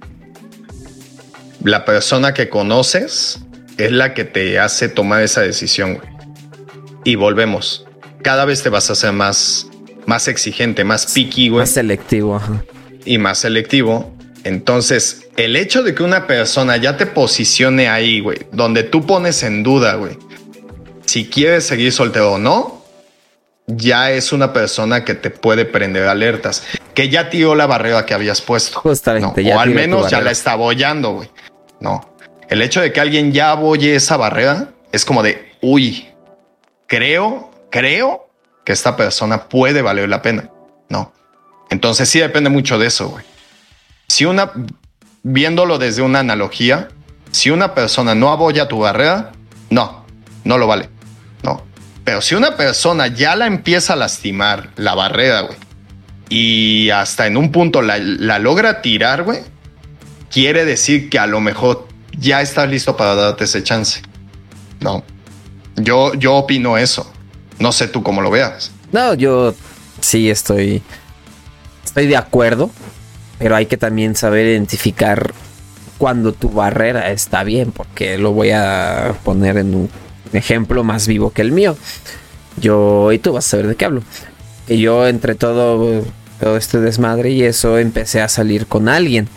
la persona que conoces es la que te hace tomar esa decisión. Y volvemos. Cada vez te vas a hacer más, más exigente, más picky, güey. Más selectivo. Y más selectivo. Entonces, el hecho de que una persona ya te posicione ahí, güey, donde tú pones en duda, güey, si quieres seguir soltero o no, ya es una persona que te puede prender alertas, que ya tiró la barrera que habías puesto. Justamente, o al menos ya la está bollando, güey. No. El hecho de que alguien ya aboye esa barrera es como de, uy, creo, creo que esta persona puede valer la pena. No. Entonces sí depende mucho de eso, güey. Si una, viéndolo desde una analogía, si una persona no aboya tu barrera, no, no lo vale. No. Pero si una persona ya la empieza a lastimar la barrera, güey, y hasta en un punto la, la logra tirar, güey, quiere decir que a lo mejor ya estás listo para darte ese chance. No, yo, yo opino eso. No sé tú cómo lo veas. No, yo sí estoy, estoy de acuerdo, pero hay que también saber identificar cuando tu barrera está bien, porque lo voy a poner en un ejemplo más vivo que el mío. Yo, y tú vas a saber de qué hablo. Que yo entre todo, todo este desmadre y eso empecé a salir con alguien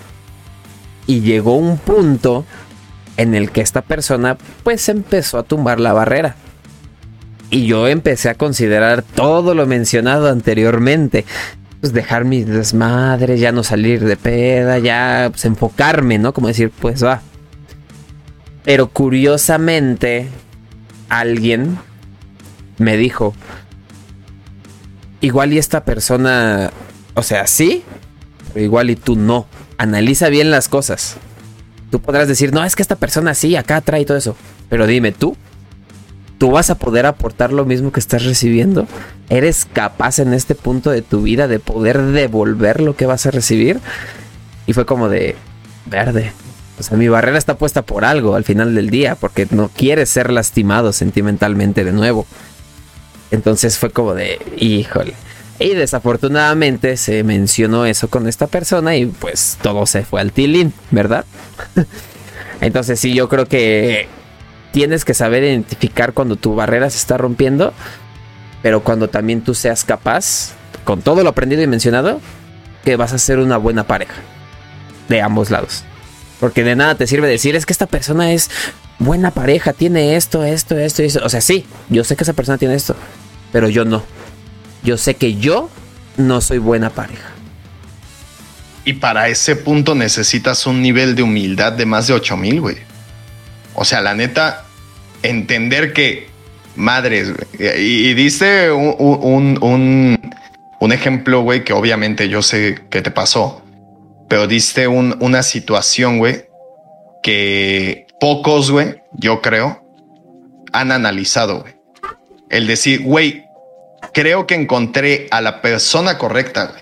y llegó un punto en el que esta persona pues empezó a tumbar la barrera. Y yo empecé a considerar todo lo mencionado anteriormente. Pues dejar mis desmadres, ya no salir de peda, ya pues, enfocarme, ¿no? Como decir, pues va. Pero curiosamente, alguien me dijo, igual y esta persona, o sea, sí, pero igual y tú no analiza bien las cosas. Tú podrás decir, no, es que esta persona sí, acá trae todo eso. Pero dime, tú, ¿tú vas a poder aportar lo mismo que estás recibiendo? ¿Eres capaz en este punto de tu vida de poder devolver lo que vas a recibir? Y fue como de, verde. O sea, mi barrera está puesta por algo al final del día, porque no quieres ser lastimado sentimentalmente de nuevo. Entonces fue como de, híjole. Y desafortunadamente se mencionó eso con esta persona y pues todo se fue al tilín, ¿verdad? Entonces sí, yo creo que tienes que saber identificar cuando tu barrera se está rompiendo, pero cuando también tú seas capaz, con todo lo aprendido y mencionado, que vas a ser una buena pareja. De ambos lados. Porque de nada te sirve decir, es que esta persona es buena pareja, tiene esto, esto, esto y eso. O sea, sí, yo sé que esa persona tiene esto, pero yo no yo sé que yo no soy buena pareja. Y para ese punto necesitas un nivel de humildad de más de 8000, güey. O sea, la neta, entender que, madres, y, y diste un, un, un, ejemplo, güey, que obviamente yo sé que te pasó, pero diste una situación, güey, que pocos, güey, yo creo, han analizado, güey. El decir, güey, creo que encontré a la persona correcta, güey,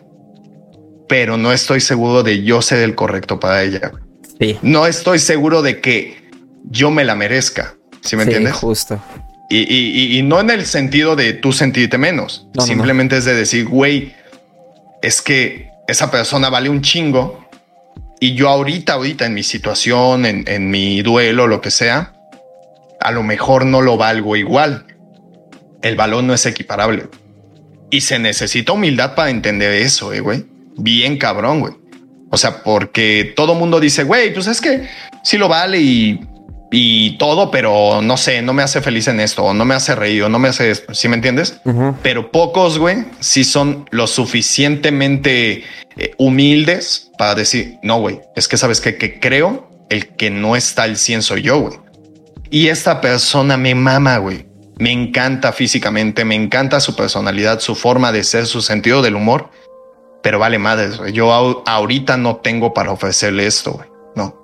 pero no estoy seguro de yo ser el correcto para ella. Sí. No estoy seguro de que yo me la merezca. ¿Sí me entiendes? Justo. Y, no en el sentido de tú sentirte menos. Simplemente es de decir, güey, es que esa persona vale un chingo. Y yo ahorita, ahorita en mi situación, en, en mi duelo, lo que sea, a lo mejor no lo valgo igual. El valor no es equiparable. Y se necesita humildad para entender eso, eh, güey. Bien cabrón, güey. O sea, porque todo mundo dice, güey, pues es que sí lo vale y, y, todo, pero no sé, no me hace feliz en esto, o no me hace reír, o no me hace, ¿sí me entiendes? Pero pocos, güey, sí son lo suficientemente eh, humildes para decir, no, güey, es que sabes que, que creo el que no está al 100 soy yo, güey. Y esta persona me mama, güey. Me encanta físicamente, me encanta su personalidad, su forma de ser, su sentido del humor. Pero vale madres, güey. Yo ahorita no tengo para ofrecerle esto, güey. No.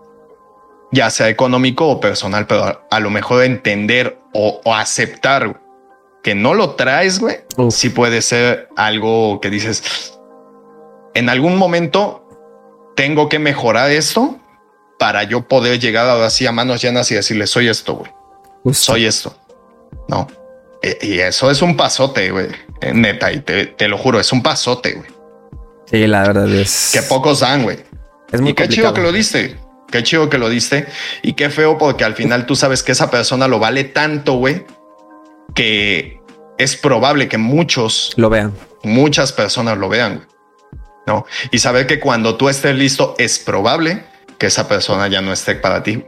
Ya sea económico o personal, pero a, lo mejor entender o, aceptar que no lo traes, güey. Sí puede ser algo que dices, en algún momento tengo que mejorar esto para yo poder llegar ahora sí a manos llenas y decirle, soy esto, güey. Soy esto. No. E, y, eso es un pasote, güey. Eh, neta, y te, lo juro, es un pasote, güey. Sí, la verdad es. Que pocos dan, güey. Es muy y qué chido que lo diste. Qué chido que lo diste. Y qué feo porque al final tú sabes que esa persona lo vale tanto, güey, que es probable que muchos lo vean. Muchas personas lo vean. No. Y saber que cuando tú estés listo, es probable que esa persona ya no esté para ti.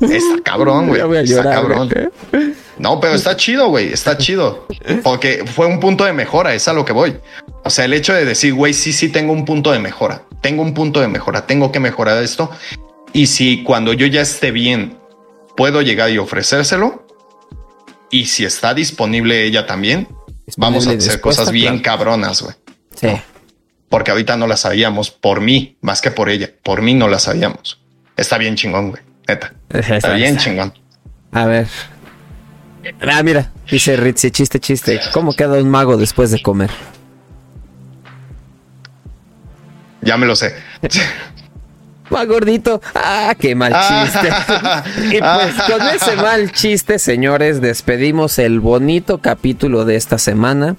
Está cabrón, güey. Está cabrón. No, pero está chido, güey. Está chido. Porque fue un punto de mejora. Es a lo que voy. O sea, el hecho de decir, güey, sí, sí, tengo un punto de mejora. Tengo un punto de mejora. Tengo que mejorar esto. Y si cuando yo ya esté bien, puedo llegar y ofrecérselo. Y si está disponible ella también, vamos a hacer cosas bien cabronas, güey. Sí porque ahorita no la sabíamos por mí, más que por ella. Por mí no la sabíamos. Está bien chingón, güey. Neta. Está bien chingón. A ver. Ah, mira, dice Ritzy, chiste, chiste. ¿Cómo queda un mago después de comer? Ya me lo sé. Más gordito. Ah, qué mal chiste. y pues con ese mal chiste, señores, despedimos el bonito capítulo de esta semana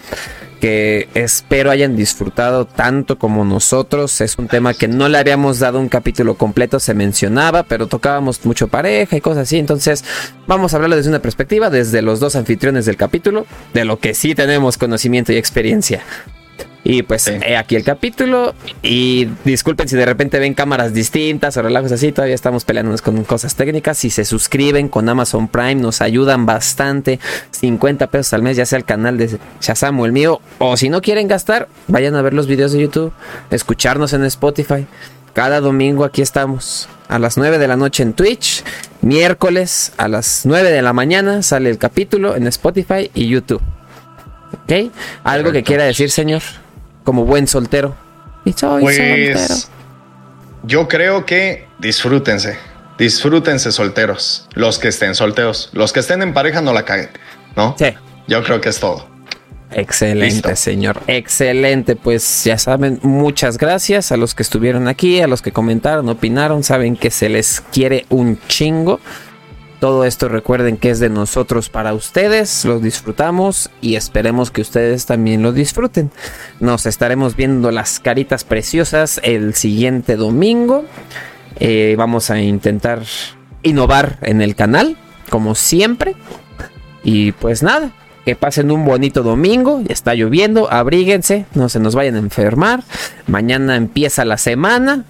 que espero hayan disfrutado tanto como nosotros. Es un tema que no le habíamos dado un capítulo completo, se mencionaba, pero tocábamos mucho pareja y cosas así. Entonces, vamos a hablarlo desde una perspectiva, desde los dos anfitriones del capítulo, de lo que sí tenemos conocimiento y experiencia. Y pues he aquí el capítulo. Y disculpen si de repente ven cámaras distintas o relajos así. Todavía estamos peleándonos con cosas técnicas. Si se suscriben con Amazon Prime, nos ayudan bastante. 50 pesos al mes, ya sea el canal de Shazam o el mío. O si no quieren gastar, vayan a ver los videos de YouTube. Escucharnos en Spotify. Cada domingo aquí estamos. A las 9 de la noche en Twitch. Miércoles a las 9 de la mañana sale el capítulo en Spotify y YouTube. ¿Ok? ¿Algo que quiera decir, señor? como buen soltero. Y soy pues, soltero. Yo creo que disfrútense. Disfrútense solteros. Los que estén solteros. Los que estén en pareja no la caguen. ¿No? Sí. Yo creo que es todo. Excelente, señor. Excelente. Pues ya saben, muchas gracias a los que estuvieron aquí, a los que comentaron, opinaron. Saben que se les quiere un chingo. Todo esto recuerden que es de nosotros para ustedes, lo disfrutamos y esperemos que ustedes también lo disfruten. Nos estaremos viendo las caritas preciosas el siguiente domingo. Eh, vamos a intentar innovar en el canal, como siempre. Y pues nada, que pasen un bonito domingo. Está lloviendo, abríguense, no se nos vayan a enfermar. Mañana empieza la semana,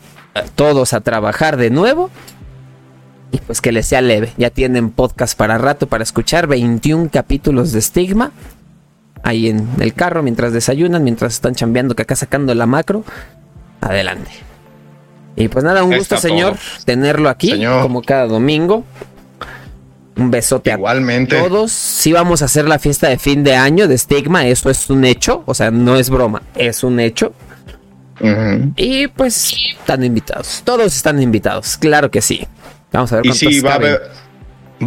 todos a trabajar de nuevo y pues que les sea leve. Ya tienen podcast para rato para escuchar 21 capítulos de Stigma. Ahí en el carro mientras desayunan, mientras están chambeando que acá sacando la macro. Adelante. Y pues nada, un gusto señor tenerlo aquí como cada domingo. Un besote Igualmente. a todos. Sí vamos a hacer la fiesta de fin de año de Stigma, eso es un hecho, o sea, no es broma, es un hecho. Y pues están invitados, todos están invitados, claro que sí. Vamos a ver y sí, va a, haber,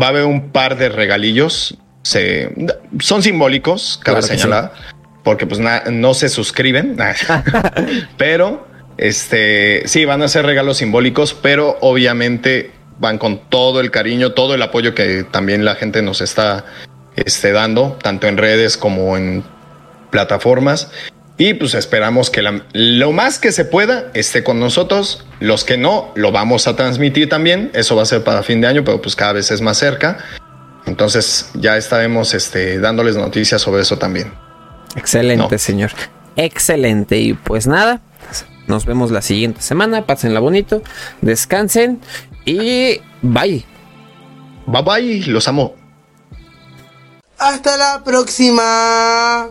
va a haber un par de regalillos, se, son simbólicos, cabe señalar, porque pues no se suscriben, pero este, sí, van a ser regalos simbólicos, pero obviamente van con todo el cariño, todo el apoyo que también la gente nos está este, dando, tanto en redes como en plataformas. Y pues esperamos que lo más que se pueda esté con nosotros. Los que no, lo vamos a transmitir también. Eso va a ser para fin de año, pero pues cada vez es más cerca. Entonces ya estaremos este, dándoles noticias sobre eso también. Excelente, señor. Excelente. Y pues nada, nos vemos la siguiente semana. Pásenla bonito. Descansen. Y bye. Bye bye, los amo. Hasta la próxima.